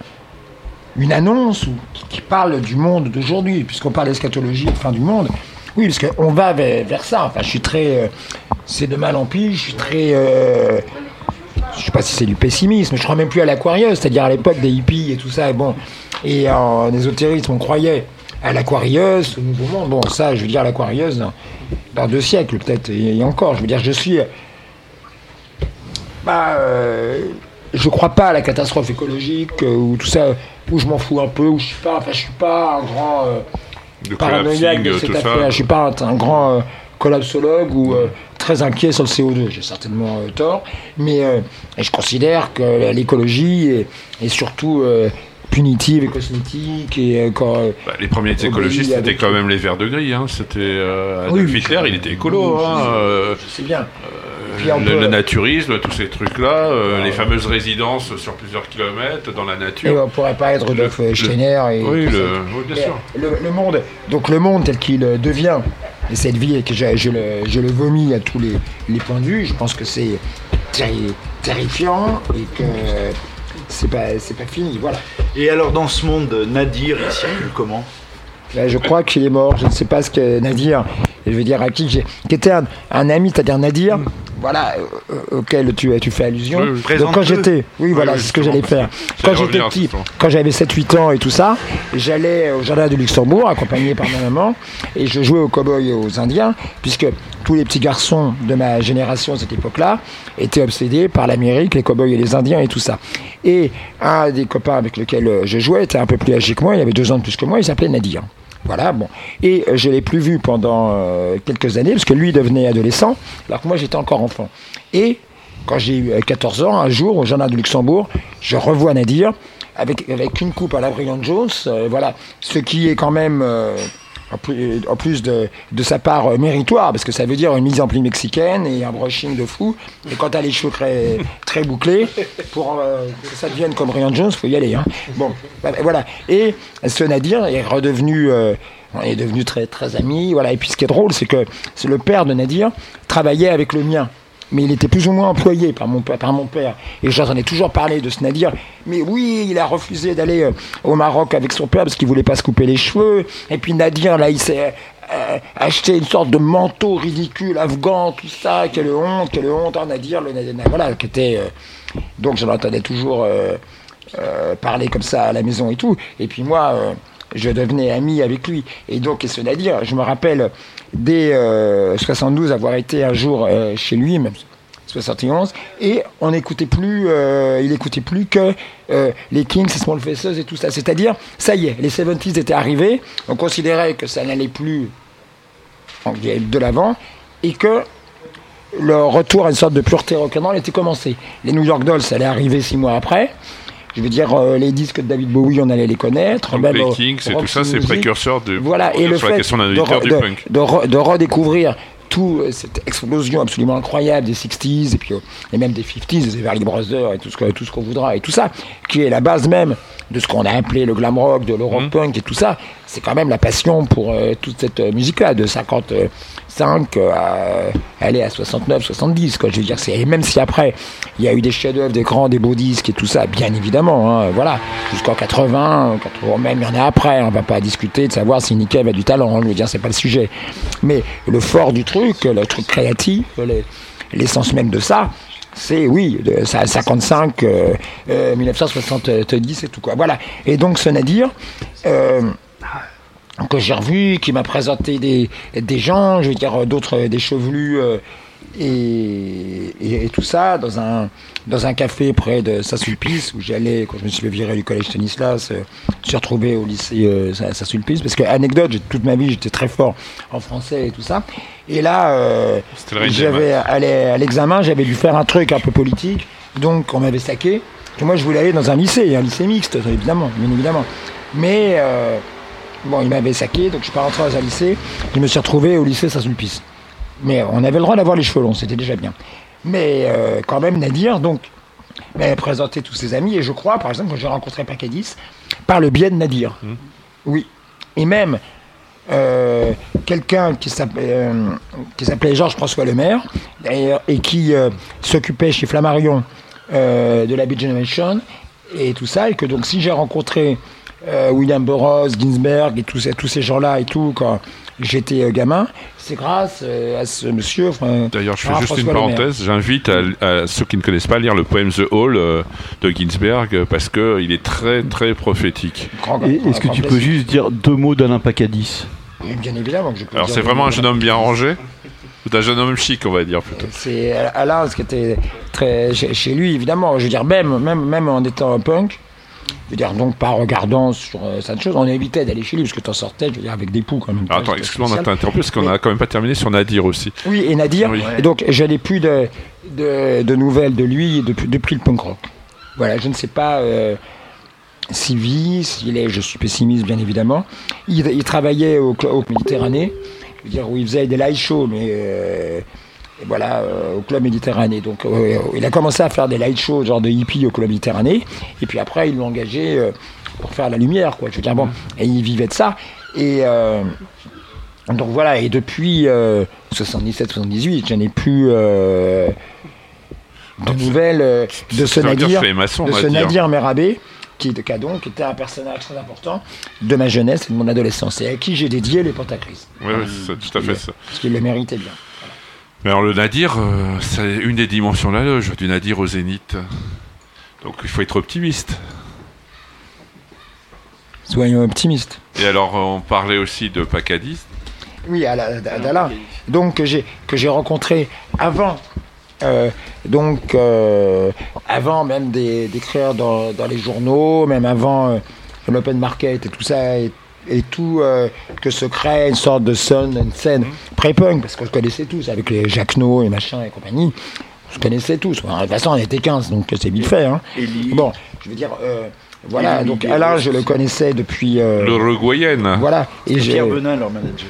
une annonce ou, qui, parle du monde d'aujourd'hui, puisqu'on parle d'eschatologie, de fin du monde. Oui, parce qu'on va vers, ça. Enfin, je suis très. euh, c'est de mal en pis, je suis très. euh, je sais pas si c'est du pessimisme, je crois même plus à l'aquarieuse, c'est-à-dire à l'époque des hippies et tout ça. Et bon, et en ésotérisme, on croyait à l'aquarieuse, au nouveau monde. Bon, ça, je veux dire, l'aquarieuse, dans, dans deux siècles peut-être, et encore. Je veux dire, je suis. Bah, euh, je crois pas à la catastrophe écologique euh, ou tout ça, où je m'en fous un peu, où je suis pas, enfin, je suis pas un grand euh, paranoïaque de collapsing, cette tout ça. affaire. Je suis pas un, un grand euh, collapsologue ou euh, très inquiet sur le CO2. J'ai certainement euh, tort, mais euh, je considère que l'écologie est, est surtout euh, punitive et cosmétique et euh, quand, euh, Bah, les premiers écologistes, c'était avec- quand même les Verts de gris. Hein. C'était euh, Oui, Hitler, il était écolo. oui, hein, je- euh, je sais bien. euh, Puis on le, peut- le naturisme, tous ces trucs-là, euh, les fameuses résidences sur plusieurs kilomètres dans la Et nature. on pourrait pas être Rudolf Le- Steiner et oui, tout le- ça. oui, bien sûr. Le, le monde, donc le monde tel qu'il euh, devient, et cette vie que je, je le, je le vomis à tous les, les points de vue, je pense que c'est terri- terrifiant et que c'est pas, c'est pas fini, voilà. Et alors, dans ce monde, Nadir, il circule comment? Là, je crois qu'il est mort, je ne sais pas ce que Nadir, je veux dire à qui j'ai, qui était un, un ami, c'est-à-dire Nadir, voilà, euh, euh, auquel tu, tu fais allusion. Donc quand j'étais, oui, voilà, oui, c'est ce que j'allais faire. Quand j'étais petit, quand j'avais 7-8 ans et tout ça, j'allais au jardin du Luxembourg, accompagné par ma maman, et je jouais aux cow-boys et aux Indiens, puisque tous les petits garçons de ma génération à cette époque-là étaient obsédés par l'Amérique, les cow-boys et les Indiens et tout ça. Et un des copains avec lequel euh, je jouais était un peu plus âgé que moi, il avait deux ans de plus que moi, il s'appelait Nadir. Voilà, bon. Et euh, je l'ai plus vu pendant euh, quelques années, parce que lui devenait adolescent, alors que moi j'étais encore enfant. Et quand j'ai eu euh, 14 ans, un jour, au Jardin du Luxembourg, je revois Nadir avec, avec une coupe à la Brian Jones, euh, voilà, ce qui est quand même, euh, en plus, en plus de, sa part, euh, méritoire, parce que ça veut dire une mise en pli mexicaine et un brushing de fou. Et quand t'as les cheveux très, bouclés, pour euh, que ça devienne comme Brian Jones, faut y aller. Hein. Bon, voilà. Et ce Nadir est redevenu... euh, est devenu très, très voilà. Et puis ce qui est drôle, c'est que le père de Nadir travaillait avec le mien mais il était plus ou moins employé par mon, père- par mon père. Et j'en ai toujours parlé de ce Nadir. Mais oui, il a refusé d'aller euh, au Maroc avec son père parce qu'il voulait pas se couper les cheveux. Et puis Nadir, là, il s'est euh, acheté une sorte de manteau ridicule, afghan, tout ça. Quelle honte, quelle honte. hein, Nadir, le voilà, qui était. euh, donc j'en entendais toujours parler comme ça à la maison et tout. Et puis moi, je devenais ami avec lui. Et donc, et ce Nadir, je me rappelle dès euh, 72 avoir été un jour euh, chez lui, même 71, et on n'écoutait plus, euh, il écoutait plus que euh, les Kings, les Small Faces et tout ça. C'est-à-dire, ça y est, les 70s étaient arrivés, on considérait que ça n'allait plus de l'avant, et que le retour à une sorte de pureté rock'n'roll était commencé. Les New York Dolls, ça allait arriver six mois après. Je veux dire, euh, les disques de David Bowie, on allait les connaître. Donc Même, les euh, Kings et tout ça, c'est précurseur de Voilà, et le sur la fait question d'un du punk. de re- de redécouvrir tout euh, cette explosion absolument incroyable des 60s et puis et même des 50s, des Everly Brothers et tout ce que- tout ce qu'on voudra et tout ça, qui est la base même de ce qu'on a appelé le glam rock, de l'europe Mhm. punk et tout ça, c'est quand même la passion pour euh, toute cette musique-là, de 55 euh, à aller à 69, 70. Quoi. Je veux dire, même si après il y a eu des chefs-d'œuvre, des grands, des beaux disques et tout ça, bien évidemment, hein, voilà, jusqu'en 80, 80, même il y en a après. On va pas discuter de savoir si Nickel a du talent. hein, je veux dire, c'est pas le sujet. Mais le fort du truc, le truc créatif, les- l'essence même de ça, c'est oui, de, ça, 55, euh, euh, 1970 et tout quoi. Voilà. Et donc ce Nadir, euh, que j'ai revu, qui m'a présenté des, des gens, je veux dire euh, d'autres, euh, des chevelus euh, et, et, et tout ça dans un dans un café près de Saint-Sulpice où j'allais quand je me suis fait virer du collège Stanislas. euh, je suis retrouvé au lycée euh, Saint- Saint-Sulpice parce que anecdote, toute ma vie j'étais très fort en français et tout ça. Et là, euh, j'avais à l'examen, j'avais dû faire un truc un peu politique, donc on m'avait saqué. Et moi, je voulais aller dans un lycée, un lycée mixte, évidemment, bien évidemment. Mais euh, bon, il m'avait saqué, donc je suis pas rentré dans un lycée. Je me suis retrouvé au lycée Saint-Sulpice. Mais on avait le droit d'avoir les cheveux longs, c'était déjà bien. Mais euh, quand même, Nadir, donc, m'avait présenté tous ses amis, et je crois, par exemple, quand j'ai rencontré Pacadis, par le biais de Nadir. Oui. Et même euh, quelqu'un qui s'appelait euh, qui s'appelait Georges François Lemaire, d'ailleurs, et qui euh, s'occupait chez Flammarion euh, de la Beat Generation, et tout ça, et que donc si j'ai rencontré euh, William Burroughs, Ginsberg et tous ces, tous ces gens-là et tout quand j'étais euh, gamin, c'est grâce euh, à ce monsieur. enfin, D'ailleurs, je fais juste une François Lemaire. parenthèse. J'invite à, à ceux qui ne connaissent pas à lire le poème The Hall euh, de Ginsberg parce que il est très très prophétique. Est-ce que tu peux juste dire deux mots d'Alain Pacadis Bien évidemment que je peux Alors c'est vraiment un jeune homme bien rangé ou un jeune homme chic, on va dire plutôt. C'est Alain, ce qui était très chez, lui, évidemment. Je veux dire, même, même, même en étant un punk, je veux dire, donc pas regardant sur euh, cette chose, on évitait d'aller chez lui parce que t'en sortais, je veux dire, avec des poux quand même. Attends, excuse-moi, on t'a interrompu parce qu'on Mais- a quand même pas terminé sur Nadir aussi. Oui, et Nadir. Oui. Et donc, je n'ai plus de, de, de nouvelles de lui depuis, depuis le punk rock. Voilà, je ne sais pas euh, s'il vit, s'il est, je suis pessimiste bien évidemment. Il, il travaillait au, au Méditerranée, je veux dire, où il faisait des live shows, mais euh, et voilà, euh, au Club Méditerranée. Donc, euh, il a commencé à faire des light shows, genre de hippie au Club Méditerranée. Et puis après, ils l'ont engagé euh, pour faire la lumière, quoi. Je veux dire, bon, et il vivait de ça. Et. euh, donc voilà, et depuis 77-78, je n'ai plus euh, de nouvelles euh, de ce maçons, de ce. Nadir Merabé, qui, qui a donc été un personnage très important de ma jeunesse et de mon adolescence, et à qui j'ai dédié les Pentacris. Oui, oui, c'est tout à fait ça. Parce qu'il le méritait bien. Mais alors le nadir, euh, c'est une des dimensions de la loge, du nadir au zénith. Donc il faut être optimiste. Soyons optimistes. Et alors on parlait aussi de Pacadis. Oui, à la- à-. Donc que j'ai que j'ai rencontré avant, euh, donc euh, avant même d'écrire dans, dans les journaux, même avant euh, l'open market et tout ça et, et tout euh, que se crée une sorte de son, une scène pré-punk parce qu'on se connaissait tous avec les Jacquenot et machin et compagnie. On se connaissait tous. De toute façon, on était 15, donc c'est vite fait. Hein. Bon, je veux dire, euh, voilà. Donc Alain, je le connaissais depuis. euh, L'Uruguayenne. Voilà. Et Pierre Benin, leur manager.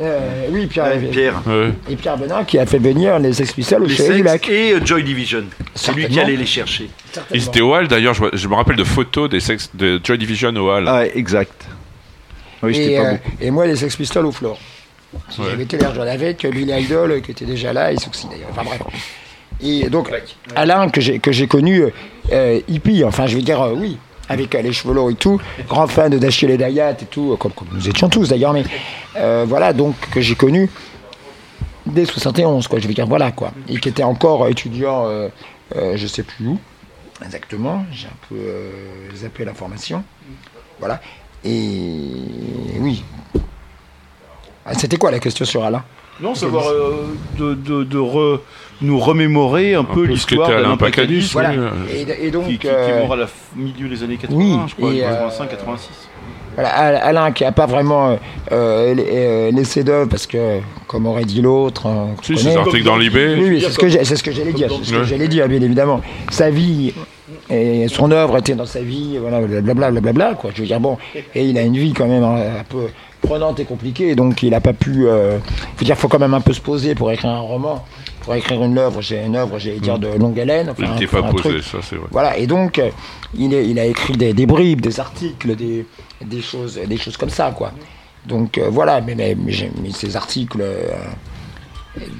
euh, oui, Pierre, Ouais, Pierre. Et Pierre Benin qui a fait venir les Sex Pistols au Chalet du Lac. et euh, Joy Division. C'est lui qui allait les chercher. Ils étaient au Hall, d'ailleurs, je me rappelle de photos des sex, de Joy Division au Hall. Ah, exact. Oui, j'étais et, pas euh, et moi, les Sex Pistols au floor. Si Ouais. j'avais été là, j'en avais que Billy Idol euh, qui était déjà là et Souxy d'ailleurs. Enfin bref. Et donc, Alain, que j'ai, que j'ai connu euh, hippie, enfin je veux dire, euh, oui, avec euh, les cheveux longs et tout, grand fan de Dashiell et Dayat et tout, euh, comme, comme nous étions tous d'ailleurs, mais euh, voilà, donc que j'ai connu dès 71, quoi, je veux dire, voilà, quoi. Et qui était encore étudiant, euh, euh, je sais plus où, exactement, j'ai un peu euh, zappé l'information, voilà. Et oui. Ah, C'était quoi la question sur Alain? Non, savoir euh, de, de, de re- nous remémorer un, peu peu ce l'histoire d'Alain Pacadis, Voilà. oui, euh, Et, et donc, qui, qui- euh, mort à la milieu des années 80, oui, je crois, et, euh, 85, 86. Voilà, Al- Alain qui n'a pas vraiment euh, euh, euh, laissé d'œuvre parce que, comme aurait dit l'autre, Si, connaît- ces articles dans l'IB. Oui, oui, c'est ce que j'ai- c'est ce que j'allais dire, c'est ce que j'allais dire, bien évidemment. Sa vie et son œuvre était dans sa vie, voilà, blablabla, blablabla, quoi. Je veux dire, bon, et il a une vie quand même hein, un peu prenante et compliquée, donc il n'a pas pu. Euh, faut dire, faut quand même un peu se poser pour écrire un roman, pour écrire une œuvre, j'ai une œuvre, j'allais dire de longue haleine. Il enfin, n'était pour pas posé, truc. ça c'est vrai. Voilà, et donc euh, il, est- il a écrit des, des bribes, des articles, des, des, choses, des choses comme ça, quoi. Donc euh, voilà, mais, mais, mais j'ai mis ces articles euh,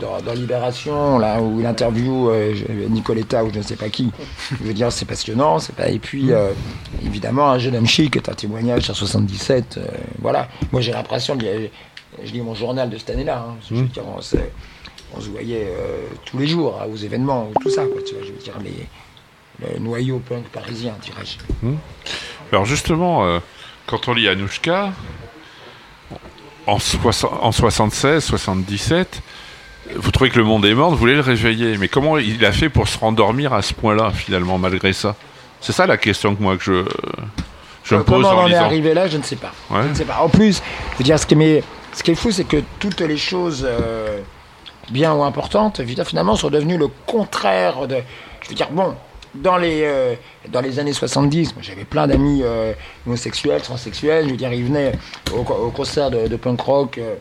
dans, dans Libération, là où il interview euh, Nicoletta ou je ne sais pas qui. [LAUGHS] Je veux dire, c'est passionnant. C'est pas... Et puis, euh, évidemment, un jeune homme chic est un témoignage sur 77. euh, voilà. Moi, j'ai l'impression Je lis mon journal de cette année-là. hein, je veux dire, on, se- on se voyait tous les jours hein, aux événements, tout ça, quoi. Tu vois, je veux dire, les, le noyau punk parisien, dirais-je. Alors justement, quand on lit Anouchka, en 76, 77, vous trouvez que le monde est mort, vous voulez le réveiller. Mais comment il a fait pour se rendormir à ce point-là, finalement, malgré ça? C'est ça la question que moi que je, je me pose Comment on en est arrivé là, je ne sais pas. Ouais. Je ne sais pas. En plus, je veux dire, ce qui est, ce qui est fou, c'est que toutes les choses euh, bien ou importantes, évidemment, finalement, sont devenues le contraire de. Je veux dire, bon, dans les, euh, dans les années 70, moi, j'avais plein d'amis euh, homosexuels, transsexuels. Je veux dire, ils venaient au, au concert de, de punk rock euh,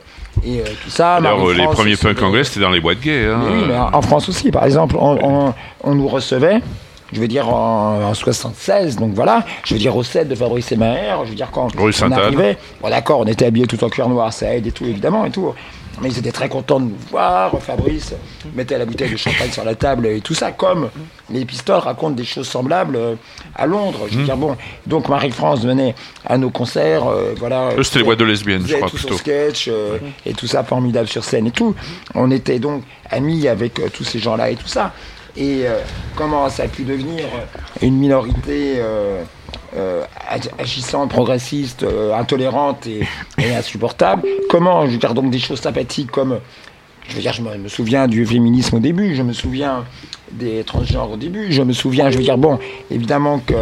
et tout ça. D'ailleurs, les premiers punks anglais, c'était dans les boîtes gays. hein. oui, mais en France aussi, par exemple, on, on- on nous recevait, je veux dire en, en 76, donc voilà, je veux dire au 7 de Fabrice et Maher, je veux dire quand Rue on arrivait, bon d'accord, on était habillés tout en cuir noir, ça aide et tout, évidemment, et tout. Mais ils étaient très contents de nous voir. Fabrice mettait la bouteille de champagne sur la table et tout ça, comme les pistoles racontent des choses semblables euh, à Londres. Je veux dire, bon, donc Marie-France venait à nos concerts, euh, voilà. Eux, c'était les boîtes de lesbiennes, je crois, tout son plutôt. sketch euh, et tout ça formidable sur scène et tout. On était donc amis avec euh, tous ces gens-là et tout ça. Et euh, comment ça a pu devenir une minorité euh, ag- agissante, progressiste, euh, intolérante et, insupportable Comment, je veux dire, donc des choses sympathiques comme je veux dire, je me, souviens du féminisme au début, je me souviens des transgenres au début, je me souviens, je veux dire, bon, évidemment que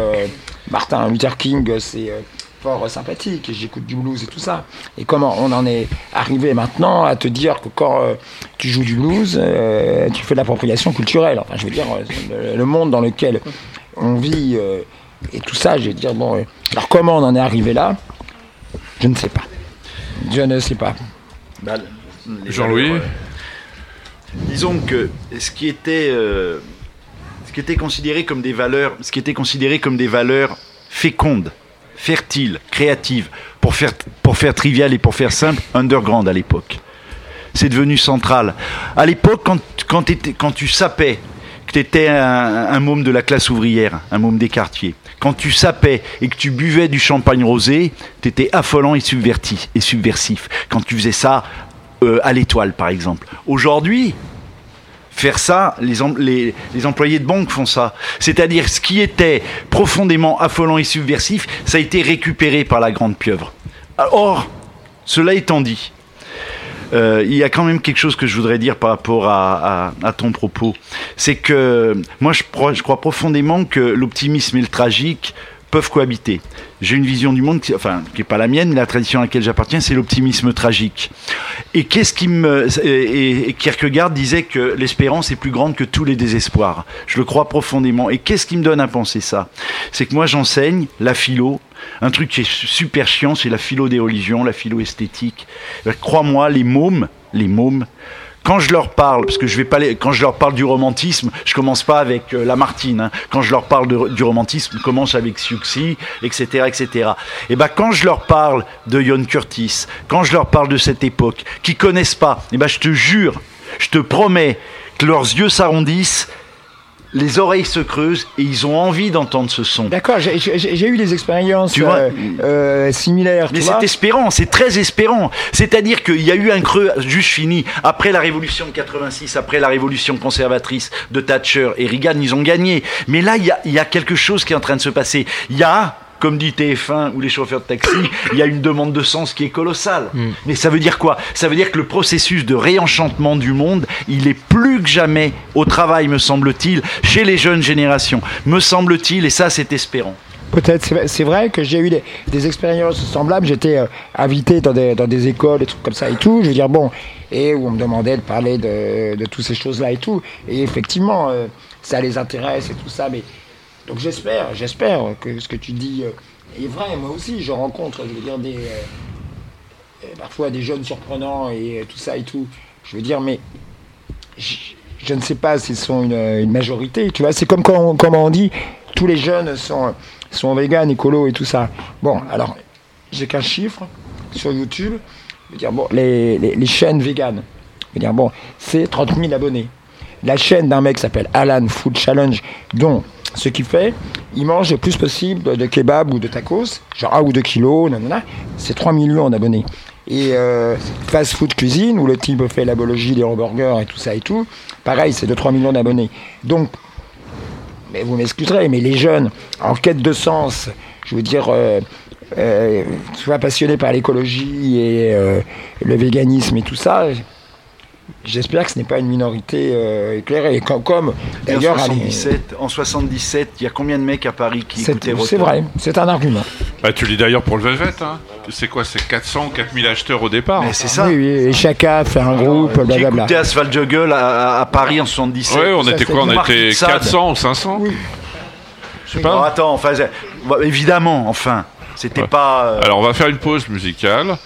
Martin Luther King, c'est euh, fort sympathique, et j'écoute du blues et tout ça. Et comment on en est arrivé maintenant à te dire que quand tu joues du blues, tu fais de l'appropriation culturelle. Enfin, je veux dire, le, monde dans lequel on vit et tout ça, je veux dire, bon, euh, alors comment on en est arrivé là Je ne sais pas. Je ne sais pas. Bah, Jean-Louis euh, Disons que ce qui était, euh, ce qui était considéré comme des valeurs, ce qui était considéré comme des valeurs fécondes, fertiles, créatives, pour faire, pour faire trivial et pour faire simple, underground à l'époque. C'est devenu central. À l'époque, quand, quand, quand tu sapais que tu étais un, môme de la classe ouvrière, un môme des quartiers, quand tu sapais et que tu buvais du champagne rosé, tu étais affolant et, subverti, et subversif. Quand tu faisais ça euh, à l'étoile, par exemple. Aujourd'hui, faire ça, les employés de banque font ça. C'est-à-dire ce qui était profondément affolant et subversif, ça a été récupéré par la grande pieuvre. Or, cela étant dit, euh, il y a quand même quelque chose que je voudrais dire par rapport à, ton propos. C'est que moi, je, crois- je crois profondément que l'optimisme et le tragique peuvent cohabiter. J'ai une vision du monde qui, enfin, qui n'est pas la mienne, la tradition à laquelle j'appartiens, c'est l'optimisme tragique. Et qu'est-ce qui me. Et, et Kierkegaard disait que l'espérance est plus grande que tous les désespoirs. Je le crois profondément. Et qu'est-ce qui me donne à penser ça? C'est que moi, j'enseigne la philo. Un truc qui est super chiant, c'est la philo des religions, la philo esthétique. Crois-moi, les mômes, les mômes, quand je leur parle, parce que je vais pas les, quand je leur parle du romantisme, je commence pas avec euh, Lamartine. hein. Quand je leur parle du romantisme, je commence avec Siouxsie, etc., etc. Et ben quand je leur parle de Ion Curtis, quand je leur parle de cette époque, qui connaissent pas, et ben je te jure, je te promets que leurs yeux s'arrondissent, les oreilles se creusent et ils ont envie d'entendre ce son. D'accord, j'ai- eu des expériences Tu vois euh, euh, similaires. Mais c'est espérant, c'est très espérant. C'est-à-dire qu'il y a eu un creux, juste fini, après la révolution de 86, après la révolution conservatrice de Thatcher et Reagan, ils ont gagné. Mais là, il y a, il y a quelque chose qui est en train de se passer. Il y a, comme dit TF1 ou les chauffeurs de taxi, [COUGHS] il y a une demande de sens qui est colossale. Mais ça veut dire quoi? Ça veut dire que le processus de réenchantement du monde, il est plus que jamais au travail, me semble-t-il, chez les jeunes générations. Me semble-t-il, et ça, c'est espérant. Peut-être, c'est vrai- c'est vrai que j'ai eu des, des expériences semblables. J'étais euh, invité dans des, dans des écoles, des trucs comme ça et tout. Je veux dire, bon, et où on me demandait de parler de, de toutes ces choses-là et tout. Et effectivement, euh, ça les intéresse et tout ça. Mais donc j'espère, j'espère que ce que tu dis euh, est vrai. Moi aussi, je rencontre, je veux dire, des euh, euh, parfois des jeunes surprenants et tout ça et tout. Je veux dire, mais je, ne sais pas s'ils sont une, majorité. Tu vois, c'est comme quand on, comme on dit, tous les jeunes sont sont écolo et tout ça. Bon, alors j'ai qu'un chiffre sur YouTube. Je veux dire, bon, les, les, chaînes véganes, je veux dire, bon, c'est 30 000 abonnés. La chaîne d'un mec s'appelle Alan Food Challenge, dont ce qu'il fait, il mange le plus possible de kebab ou de tacos, genre 1 ou 2 kilos, nanana, c'est 3 millions d'abonnés. Et euh, Fast Food Cuisine, où le type fait l'apologie des hamburgers et tout ça et tout, pareil, c'est 2-3 millions d'abonnés. Donc, mais vous m'excuserez, mais les jeunes en quête de sens, je veux dire, euh, euh, passionnés par l'écologie et euh, le véganisme et tout ça, j'espère que ce n'est pas une minorité euh, éclairée. Comme, comme Et en d'ailleurs, allez, 77, en 77, il y a combien de mecs à Paris qui écoutaient c'est vrai, c'est un argument. Bah, tu lis d'ailleurs pour le Velvet, hein. C'est quoi C'est 400 ou 4000 acheteurs au départ Mais c'est ça. Oui, oui, et chacun fait un groupe, Qui blablabla. écoutait Asphalt Juggle à, Paris en 77 Ouais, on ça, était quoi On était de Sade. 400 ou 500 Je sais pas. attends, enfin, bon, évidemment, enfin, c'était Ouais. pas. euh, Alors on va faire une pause musicale.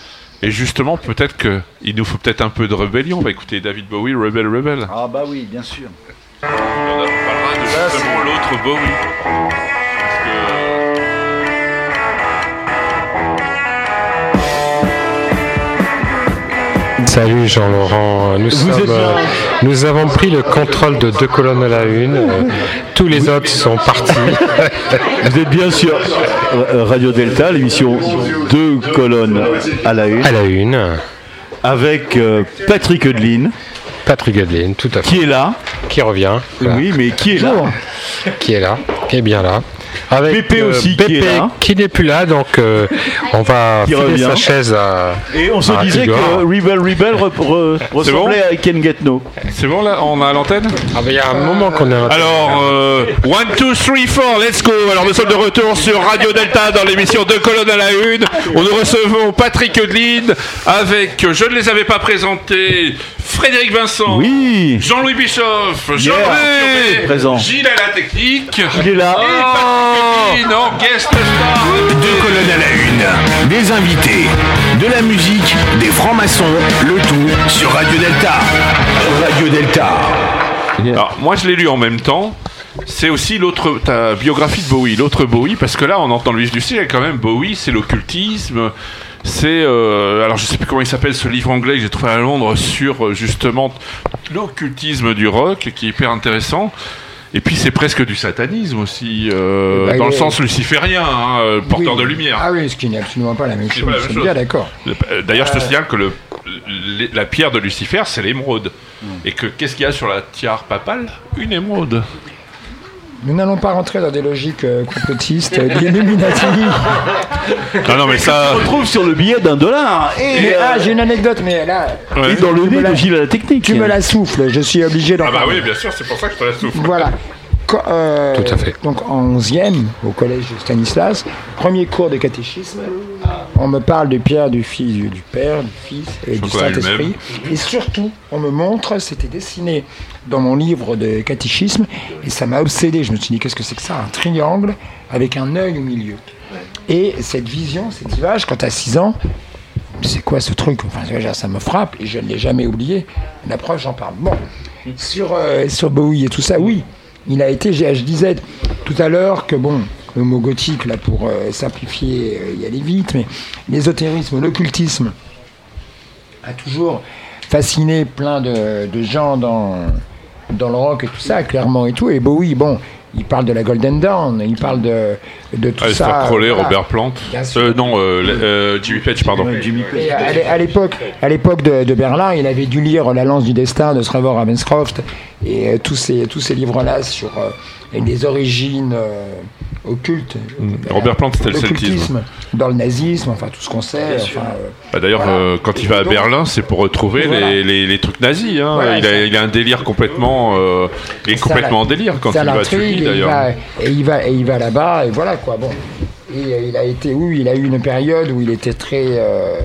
Et justement, peut-être que il nous faut peut-être un peu de rébellion. On va écouter David Bowie, Rebel Rebel. Ah bah oui, bien sûr. Et on parlera de justement l'autre Bowie. Salut Jean-Laurent. Nous, sommes, euh, nous avons pris le contrôle de deux colonnes à la une. Euh, Tous les autres sont partis. [LAUGHS] Vous êtes bien sûr euh, Radio Delta, l'émission deux colonnes à la une, À la une, avec euh, Patrick Eudeline, Patrick Adeline, tout à fait. qui est là. Qui revient. Voilà. Oui, mais qui est là Qui est là. Qui est bien là. Avec euh, Pépé aussi, qui est Pépé là. qui n'est plus là, donc euh, on va Qui filer revient. sa chaise à. Et on se disait Igor. que Rebel Rebel re- re- ressemblait à Ken Getno. c'est bon là, on a l'antenne? Ah, il y a un moment qu'on est en- Alors, euh, 1, 2, 3, 4, let's go Alors nous sommes de retour sur Radio Delta dans l'émission Deux colonnes à la une. On nous recevons Patrick Eudeline avec, je ne les avais pas présentés, Frédéric Vincent, Oui, Jean-Louis Bischoff, Jean Yeah. Présent. Gilles à la technique, il est là. et Deux colonnes à la une, des invités, de la musique, des francs-maçons, le tout sur Radio Delta. Radio Delta. Alors, moi, je l'ai lu en même temps. C'est aussi l'autre, ta biographie de Bowie, l'autre Bowie, parce que là, on entend le vif du style, quand même, Bowie, c'est l'occultisme, c'est, euh, alors je sais plus comment il s'appelle ce livre anglais que j'ai trouvé à Londres sur euh, justement l'occultisme du rock, qui est hyper intéressant. Et puis c'est presque du satanisme aussi, euh, Bah, dans le est- sens luciférien, hein, euh, porteur Oui. de lumière. Ah oui, ce qui n'est absolument pas la même chose. d'accord. Euh, D'ailleurs, je te signale que le, la pierre de Lucifer, c'est l'émeraude. Et que qu'est-ce qu'il y a sur la tiare papale? Une émeraude. Nous n'allons pas rentrer dans des logiques euh, complotistes, euh, d'Illuminati. Non, non, mais ça. On retrouve sur le billet d'un dollar. Et, Mais, euh, ah, j'ai une anecdote, mais là, Ouais. et dans le Tu nez me la- de Gilles à la technique. tu me la souffles, je suis obligé d'en Ah bah parler. oui, bien sûr, c'est pour ça que je te la souffle. Voilà. Euh, Tout à fait. Donc en 11e, au collège de Stanislas, premier cours de catéchisme, on me parle du Pierre, du Fils, du, du Père, du Fils et Je du Saint-Esprit. Et surtout, on me montre, c'était dessiné dans mon livre de catéchisme, et ça m'a obsédé. Je me suis dit, qu'est-ce que c'est que ça Un triangle avec un œil au milieu. Et cette vision, cette image, quand tu as 6 ans, c'est quoi ce truc? Enfin, ça me frappe et je ne l'ai jamais oublié. La preuve, j'en parle. Bon, sur, euh, sur Bowie et tout ça, oui, il a été, je disais tout à l'heure que bon, le mot gothique, là, pour euh, simplifier, euh, y aller vite, mais l'ésotérisme, l'occultisme a toujours fasciné plein de, gens dans, le rock et tout ça, clairement et tout. Et bon, il parle de la Golden Dawn, il parle de, de tout Alistair ça. Crowley, voilà. Robert Plant. Euh, non, euh, euh, Jimmy Page, pardon. Et à l'é- à l'époque, à l'époque de, de Berlin, il avait dû lire La lance du destin de Trevor Ravenscroft et tous ces tous ces livres-là sur euh, les origines euh, occultes. Mm. Robert Plant, c'était le celtisme. Dans le nazisme, enfin tout ce qu'on sait. Enfin, euh, Bah, D'ailleurs, Voilà. euh, quand il va à Donc- Berlin, c'est pour retrouver Voilà. les, les, les trucs nazis. Hein. Voilà, il, a, ça- il a un délire complètement, euh, il est ça complètement en délire quand il va à et il d'ailleurs. va- Et il va, et il va là-bas, et voilà quoi. Bon, et euh, il a été, oui, il a eu une période où il était très, euh,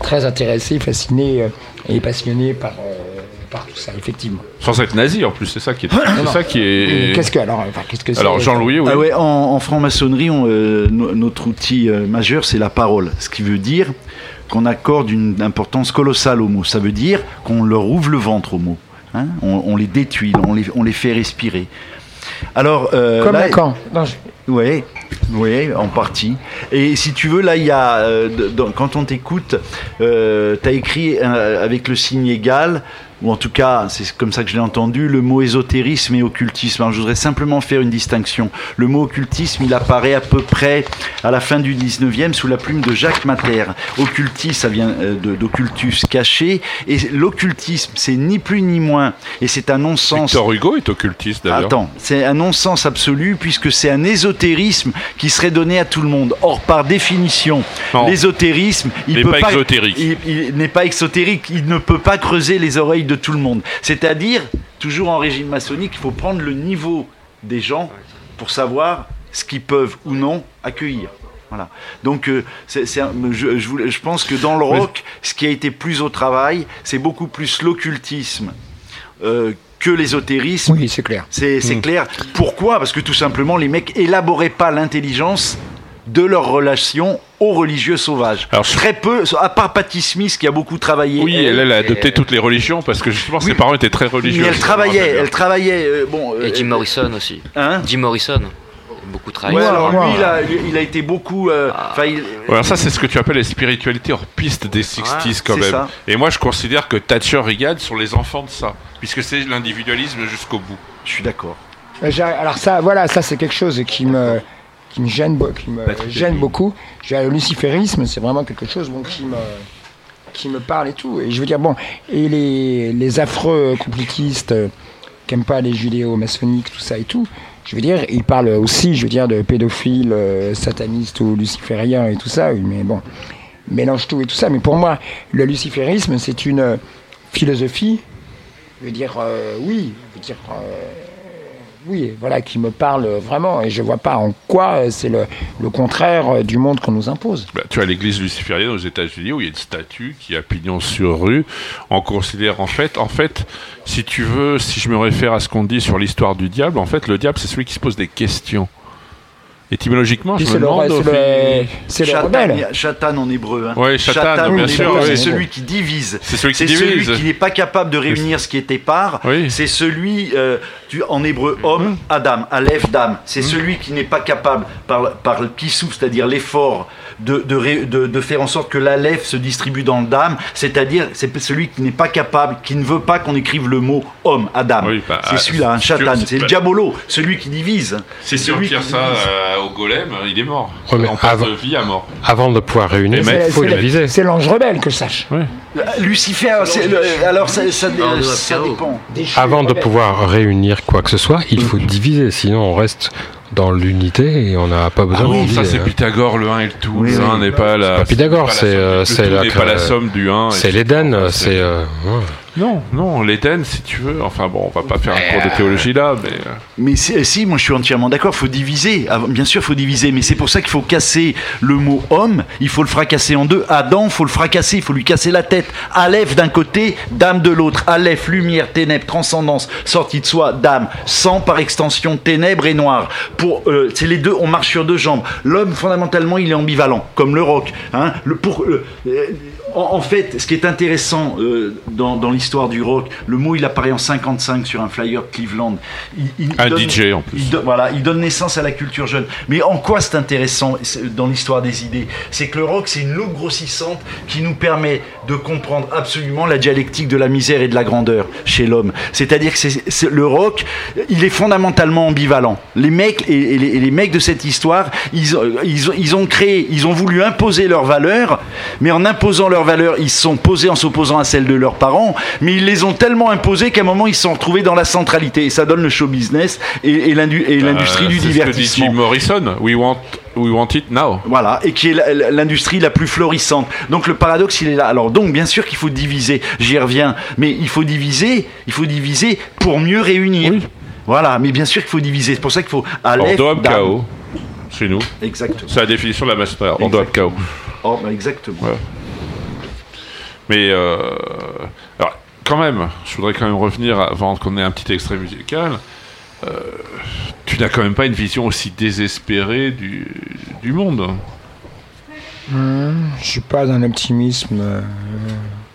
très intéressé, fasciné euh, et passionné par, euh, par tout ça, effectivement. Sans être nazi en plus, c'est ça qui est. [COUGHS] C'est ça qui est. Qu'est-ce que alors, enfin, qu'est-ce que c'est Alors Jean-Louis, oui. Ah ouais, en, en franc-maçonnerie, on, euh, no- notre outil euh, majeur, c'est la parole. Ce qui veut dire qu'on accorde une importance colossale aux mots. Ça veut dire qu'on leur ouvre le ventre aux mots. hein. on, on les détuile, on les, on les fait respirer. Alors, euh, Comme là- Lacan. Oui, oui, en partie. Et si tu veux, là, il y a, euh, dans- quand on t'écoute, tu as écrit euh, avec le signe égal, ou en tout cas, c'est comme ça que je l'ai entendu, le mot ésotérisme et occultisme. Alors, je voudrais simplement faire une distinction. Le mot occultisme, il apparaît à peu près à la fin du 19e sous la plume de Jacques Mater. Occultisme, ça vient euh, d'occultus, caché. Et l'occultisme, c'est ni plus ni moins, et c'est un non-sens. Victor Hugo est occultiste d'ailleurs. Attends, c'est un non-sens absolu puisque c'est un ésotérisme qui serait donné à tout le monde. Or, par définition, l'ésotérisme, il N'est peut pas exotérique. Il, il n'est pas exotérique. Il ne peut pas creuser les oreilles de tout le monde. C'est-à-dire, toujours en régime maçonnique, il faut prendre le niveau des gens pour savoir ce qu'ils peuvent ou non accueillir. Voilà. Donc, euh, un- je, je voulais- je pense que dans le rock, ce qui a été plus au travail, c'est beaucoup plus l'occultisme euh, que l'ésotérisme. Oui, c'est clair. C'est c'est clair. Pourquoi? Parce que tout simplement, les mecs élaboraient pas l'intelligence de leur relation aux religieux sauvages. Alors, je- Très peu, à part Patti Smith qui a beaucoup travaillé. Oui, elle, elle a adopté toutes les religions parce que justement ses parents étaient très religieux. mais elle travaillait, elle travaillait. euh, bon, euh, Et Jim Morrison aussi. Hein Jim Morrison. Beaucoup travaillé. Ouais, alors lui, il a, il a été beaucoup. euh, il- Ouais, alors ça, c'est ce que tu appelles les spiritualités hors piste des 60s quand c'est même. ça. Et moi, je considère que Thatcher et Reagan sont les enfants de ça, puisque c'est l'individualisme jusqu'au bout. je suis d'accord. Euh, Alors ça, voilà, ça c'est quelque chose qui me, qui me gêne, bo- qui me Patrick gêne Denis. beaucoup. Le luciférisme, c'est vraiment quelque chose bon, qui me qui me parle et tout. Et je veux dire bon, et les, les affreux complotistes euh, qui n'aiment pas les judéo-maçonniques, tout ça et tout. Je veux dire, ils parlent aussi, je veux dire, de pédophiles, euh, satanistes ou lucifériens et tout ça. Oui, mais bon, ils mélangent tout et tout ça. Mais pour moi, le luciférisme, c'est une euh, philosophie. Je veux dire, euh, oui, je veux dire. Oui, voilà, qui me parle vraiment, et je vois pas en quoi euh, c'est le, le contraire euh, du monde qu'on nous impose. Bah, tu as l'église luciférienne aux États-Unis où il y a une statue qui a pignon sur rue. On considère en fait, en fait, si tu veux, si je me réfère à ce qu'on dit sur l'histoire du diable, en fait, le diable c'est celui qui se pose des questions. Étymologiquement, je me c'est le, demande. c'est le, c'est rebelle. Shatan en hébreu. Hein. Ouais, Shatan, Shatan, bien en sûr, hébreu, oui. c'est celui qui divise. C'est celui qui C'est celui divise. qui n'est pas capable de réunir ce qui est épars. Oui. C'est celui, euh, tu- en hébreu, homme, Adam, Aleph, Dam. C'est celui qui n'est pas capable, par, par le kissou, c'est-à-dire l'effort, de, de, ré- de- de faire en sorte que l'Aleph se distribue dans le Dam. C'est-à-dire, c'est celui qui n'est pas capable, qui ne veut pas qu'on écrive le mot homme, Adam. Oui, bah, c'est celui-là, un Shatan. si- C'est le diabolo, celui qui divise. Celui retires qui ça euh, au golem, euh, il est mort. Ouais, mais On passe avant- de vie à mort. Avant de pouvoir réunir, il faut C'est les la- viser. C'est l'ange rebelle que je sache. Lucifer, c'est le- alors ça, ça, Hors de ça dépend. Avant de pouvoir réunir quoi que ce soit, il faut diviser, sinon on reste dans l'unité et on n'a pas besoin Ah de oui, diviser. ça c'est hein. Pythagore le 1 et le tout. Oui, le oui. 1 n'est pas la. pas Pythagore, la c'est, euh, la- n'est pas la somme du 1. et C'est l'Éden, c'est. Euh. Non, non, l'Éden, si tu veux. Enfin bon, on va pas faire un cours de théologie là, mais. euh, Mais si, si, moi je suis entièrement d'accord, faut diviser. Ah, Bien sûr, faut diviser, mais c'est pour ça qu'il faut casser le mot homme, il faut le fracasser en deux. Adam, faut le fracasser, il faut lui casser la tête. Aleph d'un côté, dame de l'autre. Aleph, lumière, ténèbres, transcendance, sortie de soi, dame. Sang par extension, ténèbres et noir. Pour, euh, c'est les deux, on marche sur deux jambes. L'homme, fondamentalement, il est ambivalent, comme le roc. Hein. Le, pour, euh, euh, en, en fait, ce qui est intéressant euh, dans, dans l'histoire du rock, le mot il apparaît en 55 sur un flyer de Cleveland. Il- il Un donne- DJ, en plus. il do- voilà, il donne naissance à la culture jeune. Mais en quoi c'est intéressant dans l'histoire des idées? C'est que le rock, c'est une loupe grossissante qui nous permet de comprendre absolument la dialectique de la misère et de la grandeur chez l'homme. C'est-à-dire que c'est- c'est- le rock, il est fondamentalement ambivalent. Les mecs et, et les, et les mecs de cette histoire, ils, ont- ils, ils ont créé, ils ont voulu imposer leurs valeurs, mais en imposant leurs valeurs, ils sont posés en s'opposant à celles de leurs parents, mais ils les ont tellement imposées qu'à un moment, ils se sont retrouvés dans la centralité. Et ça donne le show business et, et l'industrie euh, du c'est ce que dit divertissement. Jim Morrison. We want, we want it now. Voilà, et qui est l'industrie la plus florissante. Donc le paradoxe, il est là. Alors donc, bien sûr qu'il faut diviser, j'y reviens, mais il faut diviser, il faut diviser pour mieux réunir. Voilà, mais bien sûr qu'il faut diviser. C'est pour ça qu'il faut Dam. chaos. Chez nous. Exactement. C'est la définition de la maçonnerie. Ordo chaos. Oh, bah, exactement. Ouais. Mais euh, alors, quand même, je voudrais quand même revenir avant qu'on ait un petit extrait musical. Euh, tu n'as quand même pas une vision aussi désespérée du, du monde. Hum, je suis pas d'un optimisme euh,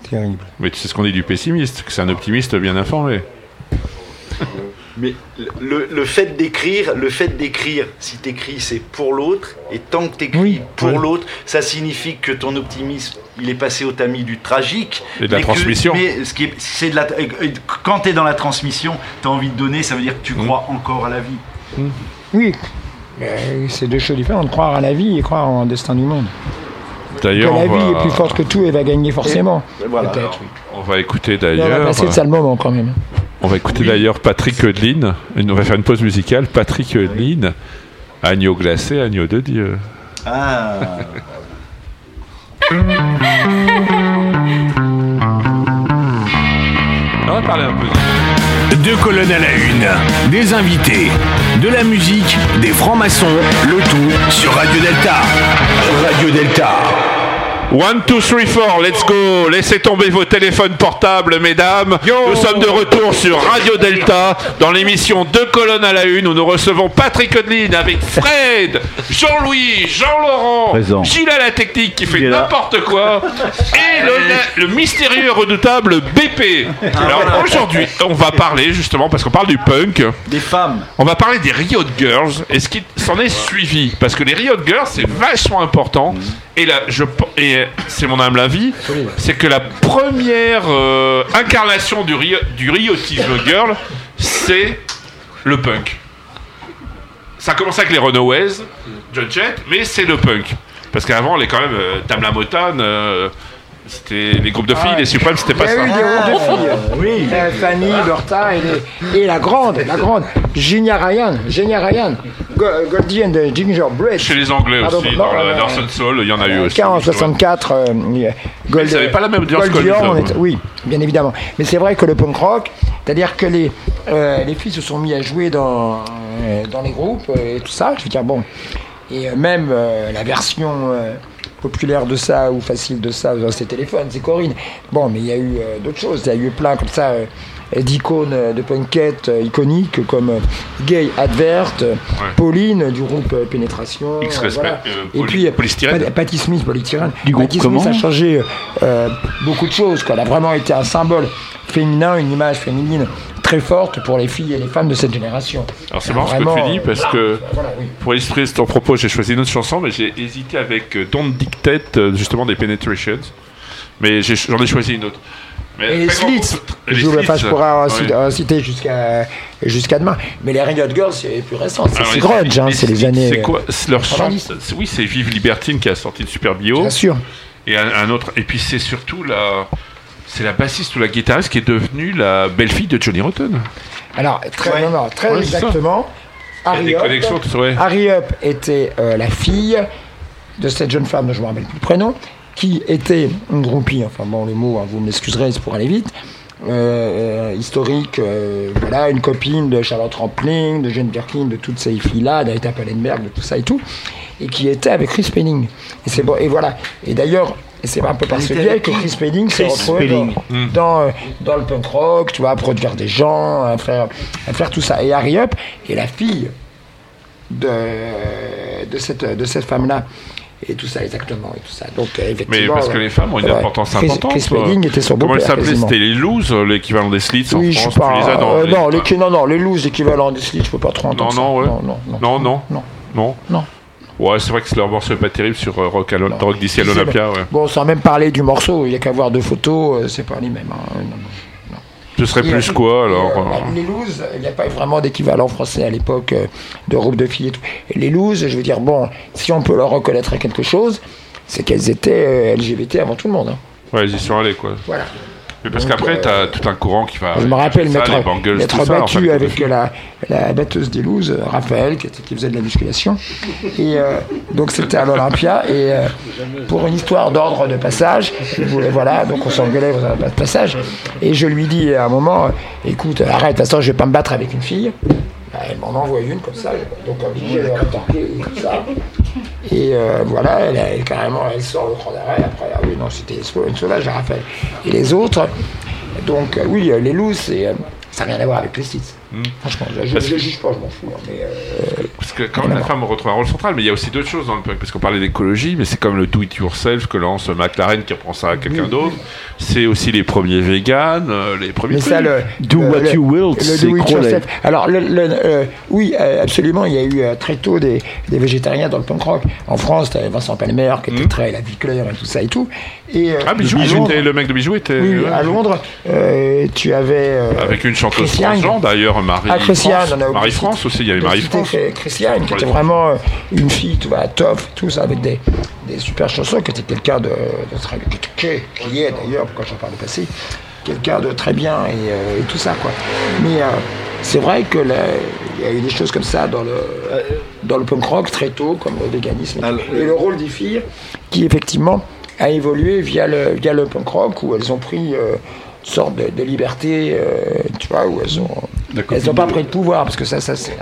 terrible. Mais tu sais ce qu'on dit du pessimiste, que c'est un optimiste bien informé. [LAUGHS] Mais le, le fait d'écrire, le fait d'écrire, si t'écris, c'est pour l'autre, et tant que t'écris Oui, pour oui. l'autre, ça signifie que ton optimisme, il est passé au tamis du tragique. Et de la mais que- transmission. mais ce qui est, c'est de la, et- et quand t'es dans la transmission, t'as envie de donner, ça veut dire que tu Mm. crois encore à la vie. Oui, euh, c'est deux choses différentes. Croire à la vie et croire en destin du monde. Que D'ailleurs, la vie va, est plus forte que tout et va gagner forcément. Voilà. Oui. on va écouter Mais on va d'ailleurs. passer de sale moment quand même. On va écouter d'ailleurs Patrick Eudeline. On va faire une pause musicale. Patrick Eudeline, agneau glacé, agneau de Dieu. Ah. On va parler un peu. Deux colonnes à la une, des invités, de la musique, des francs-maçons, le tout sur Radio Delta. Radio Delta. 1, 2, 3, 4, let's go Laissez tomber vos téléphones portables, mesdames. Nous sommes de retour sur Radio Delta dans l'émission Deux colonnes à la une où nous recevons Patrick Odeline avec Fred, Jean-Louis, Jean-Laurent, Présent. Gilles à la technique qui fait n'importe quoi et le, le mystérieux et redoutable BP. Alors aujourd'hui, on va parler justement, parce qu'on parle du punk, Des femmes. on va parler des Riot Girls et ce qui s'en est suivi? Parce que les Riot Girls, c'est vachement important. Et là, je, et c'est mon humble avis, c'est que la première euh, incarnation du, rio- du riotisme girl, c'est le punk. Ça a commencé avec les Runaways, John Jett, mais c'est le punk. Parce qu'avant, les quand même, euh, la Motane, euh, c'était les groupes de filles, les Supremes, c'était Il pas y a ça. eu des groupes de filles. Oui. Euh, Fanny, Bertha et, les- et la grande, la grande, Genia Ryan, Genia Ryan, Go- Goldie and the Gingerbread. Chez les Anglais Pardon, aussi, non, dans le euh, Northern Soul, il y en a eu aussi. 40, 64, euh, Gold, Ils avaient pas la même audience Gold Oui, bien évidemment. Mais c'est vrai que le punk rock, c'est-à-dire que les, euh, les filles se sont mis à jouer dans, euh, dans les groupes et tout ça. Je veux dire, bon. Et euh, même euh, la version euh, populaire de ça ou facile de ça, euh, c'est téléphone, c'est Corinne. Bon, mais il y a eu euh, d'autres choses. Il y a eu plein comme ça. euh, d'icônes euh, de punkette euh, iconiques comme euh, Gay Advert, euh, Pauline du groupe euh, Pénétration. X-Respect, voilà. euh, Et puis euh, Polystyrène. Pat- Patti Smith, Polystyrène. Du groupe Patti Smith comment a changé euh, beaucoup de choses. Quoi. Elle a vraiment été un symbole féminin, une image féminine très forte pour les filles et les femmes de cette génération. Alors c'est marrant ce que tu dis parce que Voilà, oui. pour illustrer ton propos, j'ai choisi une autre chanson, mais j'ai hésité avec euh, Don't Dictate, euh, justement des Penetrations. Mais j'en ai, choisi une autre. Mais Et les Slits, je, pourrais en ouais. citer- jusqu'à jusqu'à demain. Mais les Riot Girls, c'est plus récent, c'est grunge, hein, c'est les années. C'est quoi Leur chant, 90. c'est- oui, c'est Vive Libertine qui a sorti le Super Bio. Bien sûr. Et un, un autre. Et puis c'est surtout la. C'est la bassiste ou la guitariste qui est devenue la belle-fille de Johnny Rotten. Alors, très, non, non, très Ouais, exactement. Il y a Harry des Up, ouais. Harry était euh, la fille de cette jeune femme, dont je me rappelle plus le prénom, qui était une groupie, enfin bon, le mot, hein, vous m'excuserez, c'est pour aller vite, euh, euh, historique, euh, voilà, une copine de Charlotte Rampling, de Jane Birkin, de toutes ces filles-là, d'Arita Pallenberg, de tout ça et tout, et qui était avec Chris Penning. Et c'est bon, et voilà. Et d'ailleurs, et c'est un peu par ce biais que Chris Penning s'est Chris retrouvé dans. Hmm. dans, euh, dans le punk rock, tu vois, à produire des gens, à faire, à faire tout ça. Et Harry Up est la fille de, de cette, de cette femme-là. Et tout ça, exactement. Et tout ça. Donc, euh, Mais effectivement. parce que les femmes ont une importance Chris- importante. Chris quoi. Penning était son Comment elle beau-père, s'appelait. C'était les Loose, l'équivalent des Slits en Oui, je France. pas. Tu les as dans euh, les- non, les, non, non, les loose, l'équivalent des slits, je peux pas trop Non, entendre. non, ouais. ça. non, non, non. Non, non. Non. Non. Non. Ouais, c'est vrai que leur morceau pas terrible sur euh, Rock, Allo- Rock d'ici à l'Olympia. bon. Ouais. Bon, sans même parler du morceau, il y a qu'à voir deux photos, euh, c'est pas les mêmes. hein. Non, non. Ce serait Et, plus euh, quoi alors euh, Les looses, il n'y a pas vraiment d'équivalent français à l'époque de groupe de filles et tout. Et les looses, je veux dire, bon, si on peut leur reconnaître quelque chose, c'est qu'elles étaient LGBT avant tout le monde. hein. Ouais, ils y sont allés quoi. Voilà. Mais parce qu'après, euh, t'as tout un courant qui va. je me rappelle m'être ça, battu avec la, la batteuse des euh, Raphaël, qui, faisait de la musculation. Et euh, donc c'était à l'Olympia. Et euh, pour une histoire d'ordre de passage, voilà, donc on s'engueulait dans un de passage. Et je lui dis à un moment, écoute, arrête, façon, je vais pas me battre avec une fille. Bah, elle m'en envoie une comme ça, donc obligé de et tout ça. Et euh, voilà, elle, elle, carrément, elle sort le cran d'arrêt. Après, oui, non, c'était une sauvage, Raphaël. Et les autres, donc euh, oui, euh, les loups, c'est, euh, ça n'a rien à voir avec les sites. Franchement, je, je, Parce je juge pas, je m'en fous. hein, mais, euh, que quand même, la femme retrouve un rôle central, mais il y a aussi d'autres choses dans le punk. Parce qu'on parlait d'écologie, mais c'est comme le do it yourself que lance McLaren qui reprend ça à quelqu'un d'autre. C'est aussi les premiers véganes, euh, les premiers. Mais ça, le, Do what le- you will, le c'est do it Crowley. yourself. Alors, le, le- euh, oui, euh, absolument, il y a eu euh, très tôt des, des végétariens dans le punk rock. En France, tu Vincent Palmer qui était très la vie claire et tout ça et tout. Et, euh, Ah, Bijou, Londres- le mec de Bijou était. Oui, ouais. à Londres, euh, tu avais. euh, Avec une chanteuse Christiane. transgenre d'ailleurs, Marie Ah, Christiane, France. on a oublié Marie de France citer- aussi, il y avait de Marie Christiane, qui était vraiment euh, une fille, tu vois, top, tout ça, avec des, des super chansons, qui était quelqu'un de, de très. qui, est d'ailleurs, quand j'en parle passé, quelqu'un de très bien et, euh, et tout ça, quoi. Mais euh, c'est vrai que il y a eu des choses comme ça dans le, dans le punk rock très tôt, comme le véganisme. et tout. Et le rôle des filles, qui effectivement a évolué via le, via le punk rock, où elles ont pris. euh, une sorte de, de liberté, euh, tu vois, où elles ont, elles n'ont pas pris de pouvoir, parce que ça, ça c'est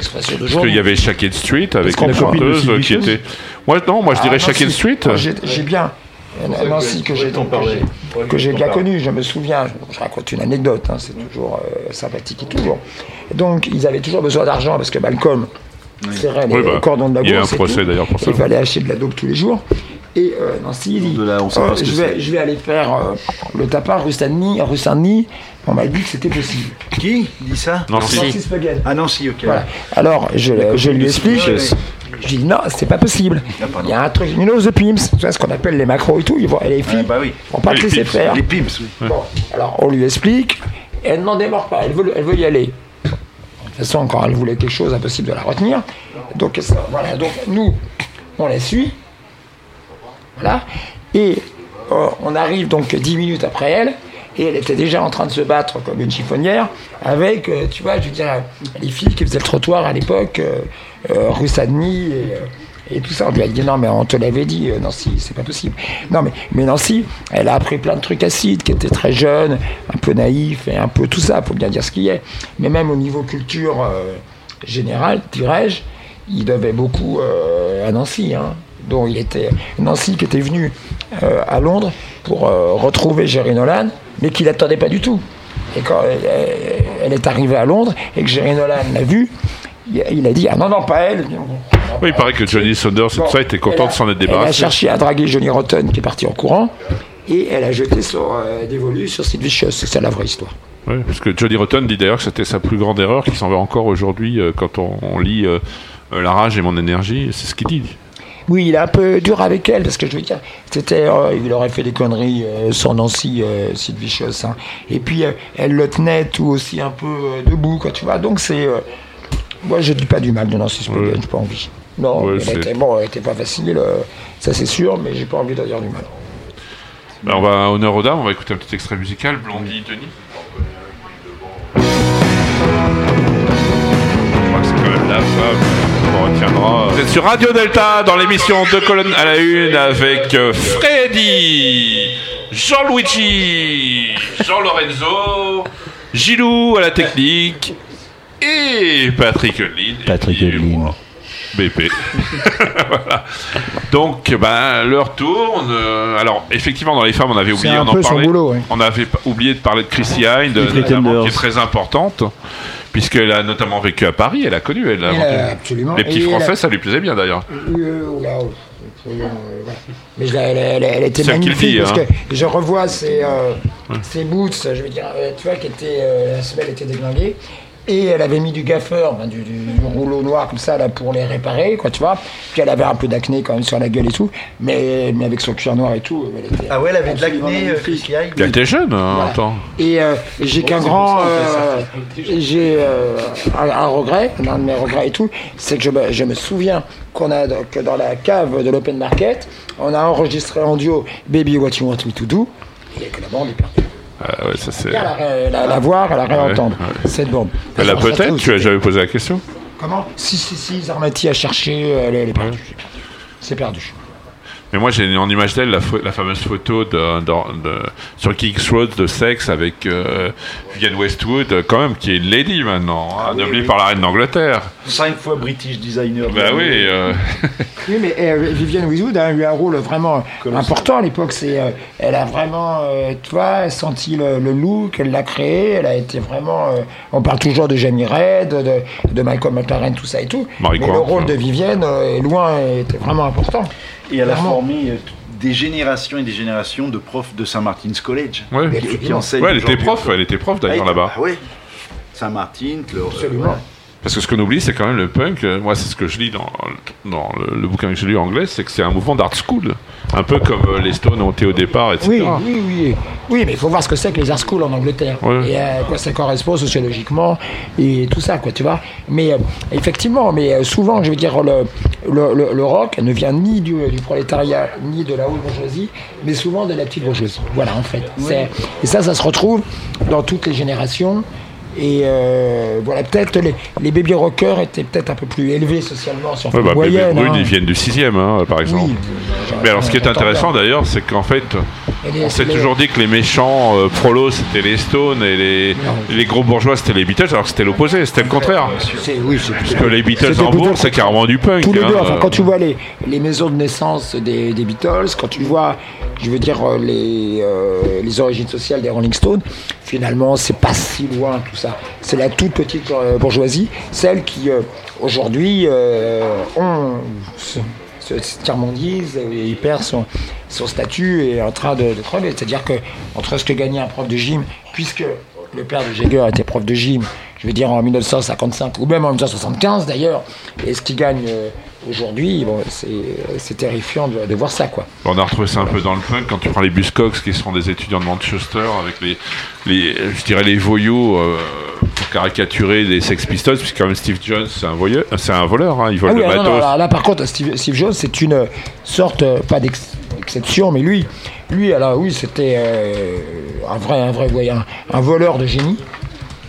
expression de Parce genre. qu'il y avait Shaken Street avec une chanteuse qui était. Moi, non, moi je Ah, dirais. Shaken Street. Moi, J'ai bien. Nancy que j'ai que j'ai- que j'ai bien connue, je me souviens, je, je raconte une anecdote, hein, c'est toujours euh, sympathique et toujours. Donc ils avaient toujours besoin d'argent parce que Malcolm serrait les Oui, bah, cordons de la il y a eu bourse. un et procès tout. d'ailleurs pour ça. Il fallait acheter de la dope tous les jours. Et euh, Nancy dit De là, on sait euh, pas ce que je, vais, c'est. je vais aller faire euh, le tapin rue Saint-Denis. Rue Saint-Denis. On m'a dit que c'était possible. Qui dit ça Nancy. Nancy Spaghetti. Ah, Nancy, ok. Voilà. Alors, je, je lui explique. Ouais, ouais. Je dis non, c'est pas possible. Ah. Il y a un truc, you know the pimps, tu vois ce qu'on appelle les macros et tout. Ils vont, et les filles, Ah, bah oui. vont pas te Les laisser pimps, faire. Les pimps, oui. Bon, alors on lui explique. Elle n'en démord pas. Elle veut, elle veut y aller. De toute façon, quand elle voulait quelque chose, impossible de la retenir. Donc ça, voilà. Donc nous, on la suit. Et euh, on arrive donc dix minutes après elle. Et elle était déjà en train de se battre comme une chiffonnière avec, euh, tu vois, je veux dire, les filles qui faisaient le trottoir à l'époque, euh, euh, rue et, tout ça. On lui a dit non, mais on te l'avait dit, Nancy, c'est pas possible. Non, mais, mais Nancy, elle a appris plein de trucs acides, qui était très jeune, un peu naïf et un peu tout ça, faut bien dire ce qu'il y a. Mais même au niveau culture générale, dirais-je, il devait beaucoup à Nancy. Hein, dont il était Nancy qui était venue euh, à Londres pour euh, retrouver Jerry Nolan, mais qui l'attendait pas du tout. Et quand elle, elle- est arrivée à Londres et que Jerry Nolan l'a vue, il, a dit ah non non pas elle. Oui, il paraît que Johnny Saunders et tout ça était content de s'en être Elle a débarrassé. cherché à draguer Johnny Rotten qui est parti en courant et elle a jeté sur euh, dévolu sur Sid Vicious. C'est ça la vraie histoire. Oui, parce que Johnny Rotten dit d'ailleurs que c'était sa plus grande erreur, qui s'en va encore aujourd'hui euh, quand on, on lit euh, euh, La rage et mon énergie. C'est ce qu'il dit. Oui, il est un peu dur avec elle parce que je veux dire, c'était, euh, il aurait fait des conneries euh, sans Nancy, euh, hein. Et puis euh, elle le tenait tout aussi un peu euh, debout, quoi, tu vois. Donc c'est, euh, moi je dis pas du mal de Nancy Spaulding, j'ai pas envie. Non, Ouais, elle était bon, elle était pas facile, euh, ça c'est sûr, mais j'ai pas envie de dire du mal. Ben, on va honneur aux dames, on va écouter un petit extrait musical. Blondie, Denis. Je crois que c'est quand même la femme retiendra. Vous êtes sur Radio Delta dans l'émission Deux colonnes à la une avec euh, Freddy, Jean-Luigi, Jean-Lorenzo, Gilou à la technique et Patrick Lynn. Patrick Lynn. moi, BP. [LAUGHS] voilà. Donc, ben, l'heure tourne. Euh, Alors, effectivement, dans les femmes, on avait oublié, on en peu son parlait. boulot, ouais. On avait oublié de parler de Chrissy Hynde, qui est très importante, puisqu'elle a notamment vécu à Paris. Elle a connu, elle. A- absolument. Les petits Et elle a- Français, ça lui plaisait bien d'ailleurs. Euh, oula, oh, euh, voilà. Mais je elle, elle- elle était magnifique dit, parce hein. que je revois ses, euh, ses boots, je veux dire, euh, tu vois, qui étaient, euh, la semelle était déglinguée. Et elle avait mis du gaffeur, ben, du, du- du rouleau noir comme ça là pour les réparer, quoi, tu vois. Puis elle avait un peu d'acné quand même sur la gueule et tout, mais, mais avec son cuir noir et tout. Elle était Ah ouais, elle avait de l'acné, euh, Elle était jeune, hein, Voilà. attends. Et euh, j'ai qu'un grand, euh, j'ai euh, un, un regret, l'un de mes regrets et tout, c'est que je me, je me souviens qu'on a que dans la cave de l'open market, on a enregistré en duo Baby What You Want Me to Do, et que la bande est perdue. Ah ouais, ça c'est. La, la, la voir, la réentendre, ouais. cette a Alors, ça, peut-être, tu as jamais posé la question? Comment? Si, si, si, Zarmati a cherché, elle, est- elle est perdue. C'est perdu. Mais moi, j'ai en image d'elle la, fameuse photo de, de- de- sur King's Road de sexe avec euh, Vivienne Westwood, euh, quand même, qui est une lady maintenant, hein, nommée par la reine d'Angleterre. Cinq fois British Designer. de Bah oui, l'année. euh, [LAUGHS] Oui, mais euh, Vivienne Westwood a eu un rôle vraiment Colossal. important à l'époque. C'est, euh, elle a vraiment, euh, tu vois, senti le, le look, elle l'a créé. Elle a été vraiment. euh, on parle toujours de Jamie Red, de, de Michael McLaren, tout ça et tout. Marie mais Quant, le rôle de Vivienne euh, est loin, était vraiment important. Et elle a formé euh, des générations et des générations de profs de Saint-Martin's College. ouais. Qui, qui Ouais, elle était prof, elle était prof d'ailleurs Ah, là-bas. ah ouais. Saint-Martin, le, Absolument. Parce que ce qu'on oublie, c'est quand même le punk. euh, Moi, c'est ce que je lis dans, dans le, le bouquin que j'ai lu en anglais, c'est que c'est un mouvement d'art school. Un peu comme euh, les Stones ont été au départ, etc. Oui, oui, oui. Oui, mais il faut voir ce que c'est que les art schools en Angleterre. Ouais. Et à quoi ça correspond sociologiquement et tout ça, quoi, tu vois. Mais euh, effectivement, mais euh, souvent, je veux dire, le, le, le- le rock ne vient ni du, du prolétariat, ni de la haute bourgeoisie, mais souvent de la petite bourgeoisie. Voilà, en fait. Et ça, ça se retrouve dans toutes les générations. Et euh, voilà, peut-être les, les baby rockers étaient peut-être un peu plus élevés socialement sur Ouais, bah, moyenne. Brune, hein. ils viennent du 6ème, hein, par exemple. Oui. Mais alors, ce qui est intéressant d'ailleurs, c'est qu'en fait, les- on s'est les- toujours dit que les méchants euh, prolos c'était les Stones et les, les gros bourgeois c'était les Beatles, alors que c'était l'opposé, c'était le contraire. Oui, que les Beatles en bourg, c'est carrément du punk. Tous les hein, deux, enfin, euh. quand tu vois les, les maisons de naissance des, des Beatles, quand tu vois, je veux dire, euh, les, euh, les origines sociales des Rolling Stones, finalement, c'est pas si loin tout ça. C'est la toute petite euh, bourgeoisie, celle qui, euh, aujourd'hui, euh, se, se tiers-mondise et perd son, statut et est en train de, de crever. C'est-à-dire que, entre ce que gagnait un prof de gym, puisque le père de Jagger était prof de gym, je veux dire en 1955 ou même en 1975 d'ailleurs, et ce qu'il gagne euh, aujourd'hui, bon, c'est terrifiant de, de voir ça quoi. On a retrouvé ça un peu dans le punk quand tu prends les Buzzcocks qui sont des étudiants de Manchester avec les, les je dirais les voyous euh, pour caricaturer les Sex Pistols puisque quand même Steve Jones c'est un voyeur, c'est un voleur, hein, il vole Ah oui, le ah non, matos. non, là, là, par contre Steve, Steve Jobs c'est une sorte, euh, pas d'ex- d'exception, mais lui, lui alors oui c'était euh, un vrai, un vrai voyant, un, un voleur de génie.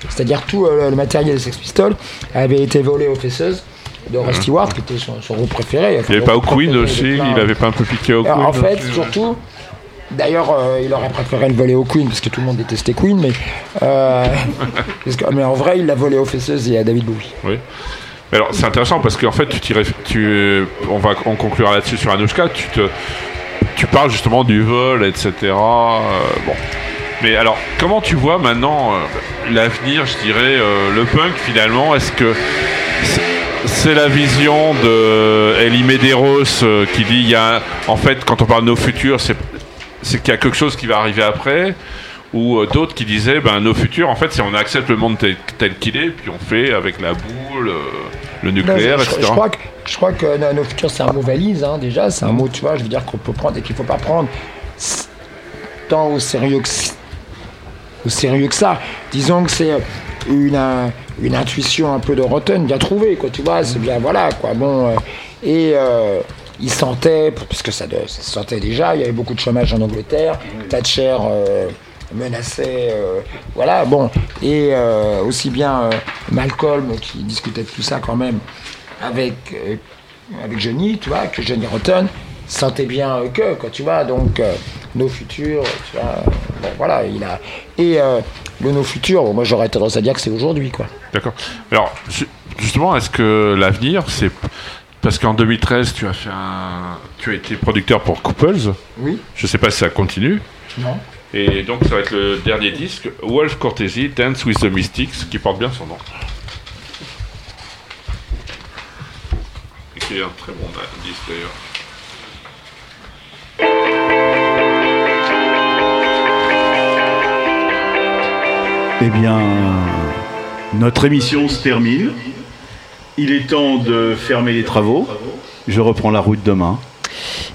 C'est-à-dire tout euh, le matériel des Sex Pistols avait été volé aux fesseuses de Roy Stewart, qui était son, son groupe préféré. Enfin, Il n'y avait pas au Queen aussi, plein- il avait pas un peu piqué au Queen en fait, aussi, surtout, d'ailleurs, euh, il aurait préféré le voler au Queen parce que tout le monde détestait Queen, mais, euh, [LAUGHS] que- mais en vrai, il l'a volé aux fesseuses et à David Bowie. Oui. Mais alors, c'est intéressant parce qu'en fait, tu, tu on va on conclura là-dessus sur Anushka. Tu te, tu parles justement du vol, etc. euh, bon. Mais alors, comment tu vois maintenant euh, l'avenir, je dirais, euh, le punk finalement? Est-ce que c'est- la vision de Elie Medeiros qui dit il y a, en fait, quand on parle de nos futurs, c'est qu'il y a quelque chose qui va arriver après? Ou d'autres qui disaient ben nos futurs en fait c'est on accepte le monde tel, qu'il est puis on fait avec la boule le Non, nucléaire, je- etc. je crois que, je crois que no- nos futurs, c'est un mot valise, hein, déjà. C'est un mot, tu vois, je veux dire qu'on peut prendre et qu'il ne faut pas prendre tant au sérieux que, au sérieux que ça. Disons que c'est une, euh, une intuition un peu de Rotten bien trouvée, quoi, tu vois. C'est bien, voilà, quoi. Bon, euh, et euh, il sentait, parce que ça, se sentait déjà, il y avait beaucoup de chômage en Angleterre. Thatcher. euh, menaçait, euh, voilà, bon, et euh, aussi bien euh, Malcolm qui discutait de tout ça quand même avec, avec Johnny, tu vois, que Johnny Rotten sentait bien que, quoi, tu vois, donc nos futurs, tu vois, bon, voilà, il a, et le nos futurs, bon, moi j'aurais tendance à dire que c'est aujourd'hui, quoi. D'accord. Alors, ju- justement, est-ce que l'avenir, c'est. Parce qu'en 2013, tu as, fait un... tu as été producteur pour Couples. Oui. Je sais pas si ça continue. Non. Et donc, ça va être le dernier disque, Wolf Cortese, Dance with the Mystics, qui porte bien son nom. Et qui est un très bon disque d'ailleurs. Eh bien, notre émission se termine. Il est temps de fermer les travaux. Je reprends la route demain.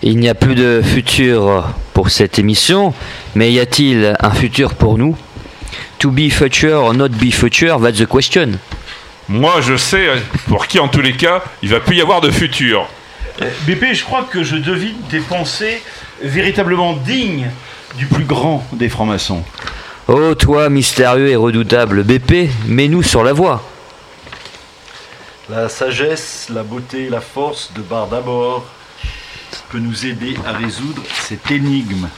Il n'y a plus de futur pour cette émission, mais y a-t-il un futur pour nous? To be future or not be future, that's the question. Moi, je sais pour qui, en tous les cas, il va plus y avoir de futur. Euh, BP, je crois que je devine tes pensées véritablement dignes du plus grand des francs-maçons. Oh, toi, mystérieux et redoutable BP, mets-nous sur la voie. La sagesse, la beauté, la force de Bar d'abord peut nous aider à résoudre cette énigme.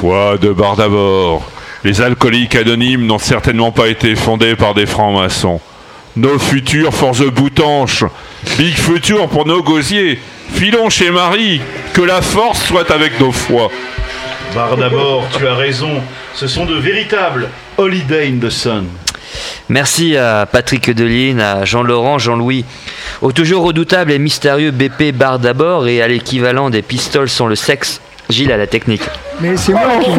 Foi de barre d'abord. Les alcooliques anonymes n'ont certainement pas été fondés par des francs-maçons. Nos futurs force boutanches. Big futur pour nos gosiers. Filons chez Marie. Que la force soit avec nos foies. Bar d'abord, tu as raison. Ce sont de véritables holiday in the sun. Merci à Patrick Deline, à Jean-Laurent, Jean-Louis, au toujours redoutable et mystérieux BP Bar d'abord et à l'équivalent des pistoles sans le sexe, Gilles à la technique. Mais c'est moi qui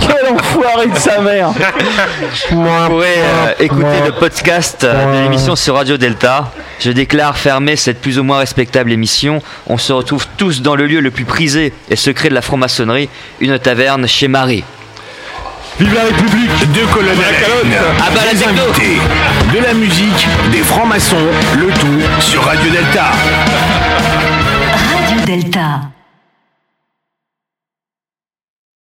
Quel enfoiré de sa mère [LAUGHS] Vous pourrez euh, écouter le podcast euh, de l'émission sur Radio Delta. Je déclare fermer cette plus ou moins respectable émission. On se retrouve tous dans le lieu le plus prisé et secret de la franc-maçonnerie, une taverne chez Marie. Vive la République Deux colonnes à la une. La des techno. invités, de la musique, des francs-maçons, le tout sur Radio Delta. Radio Delta.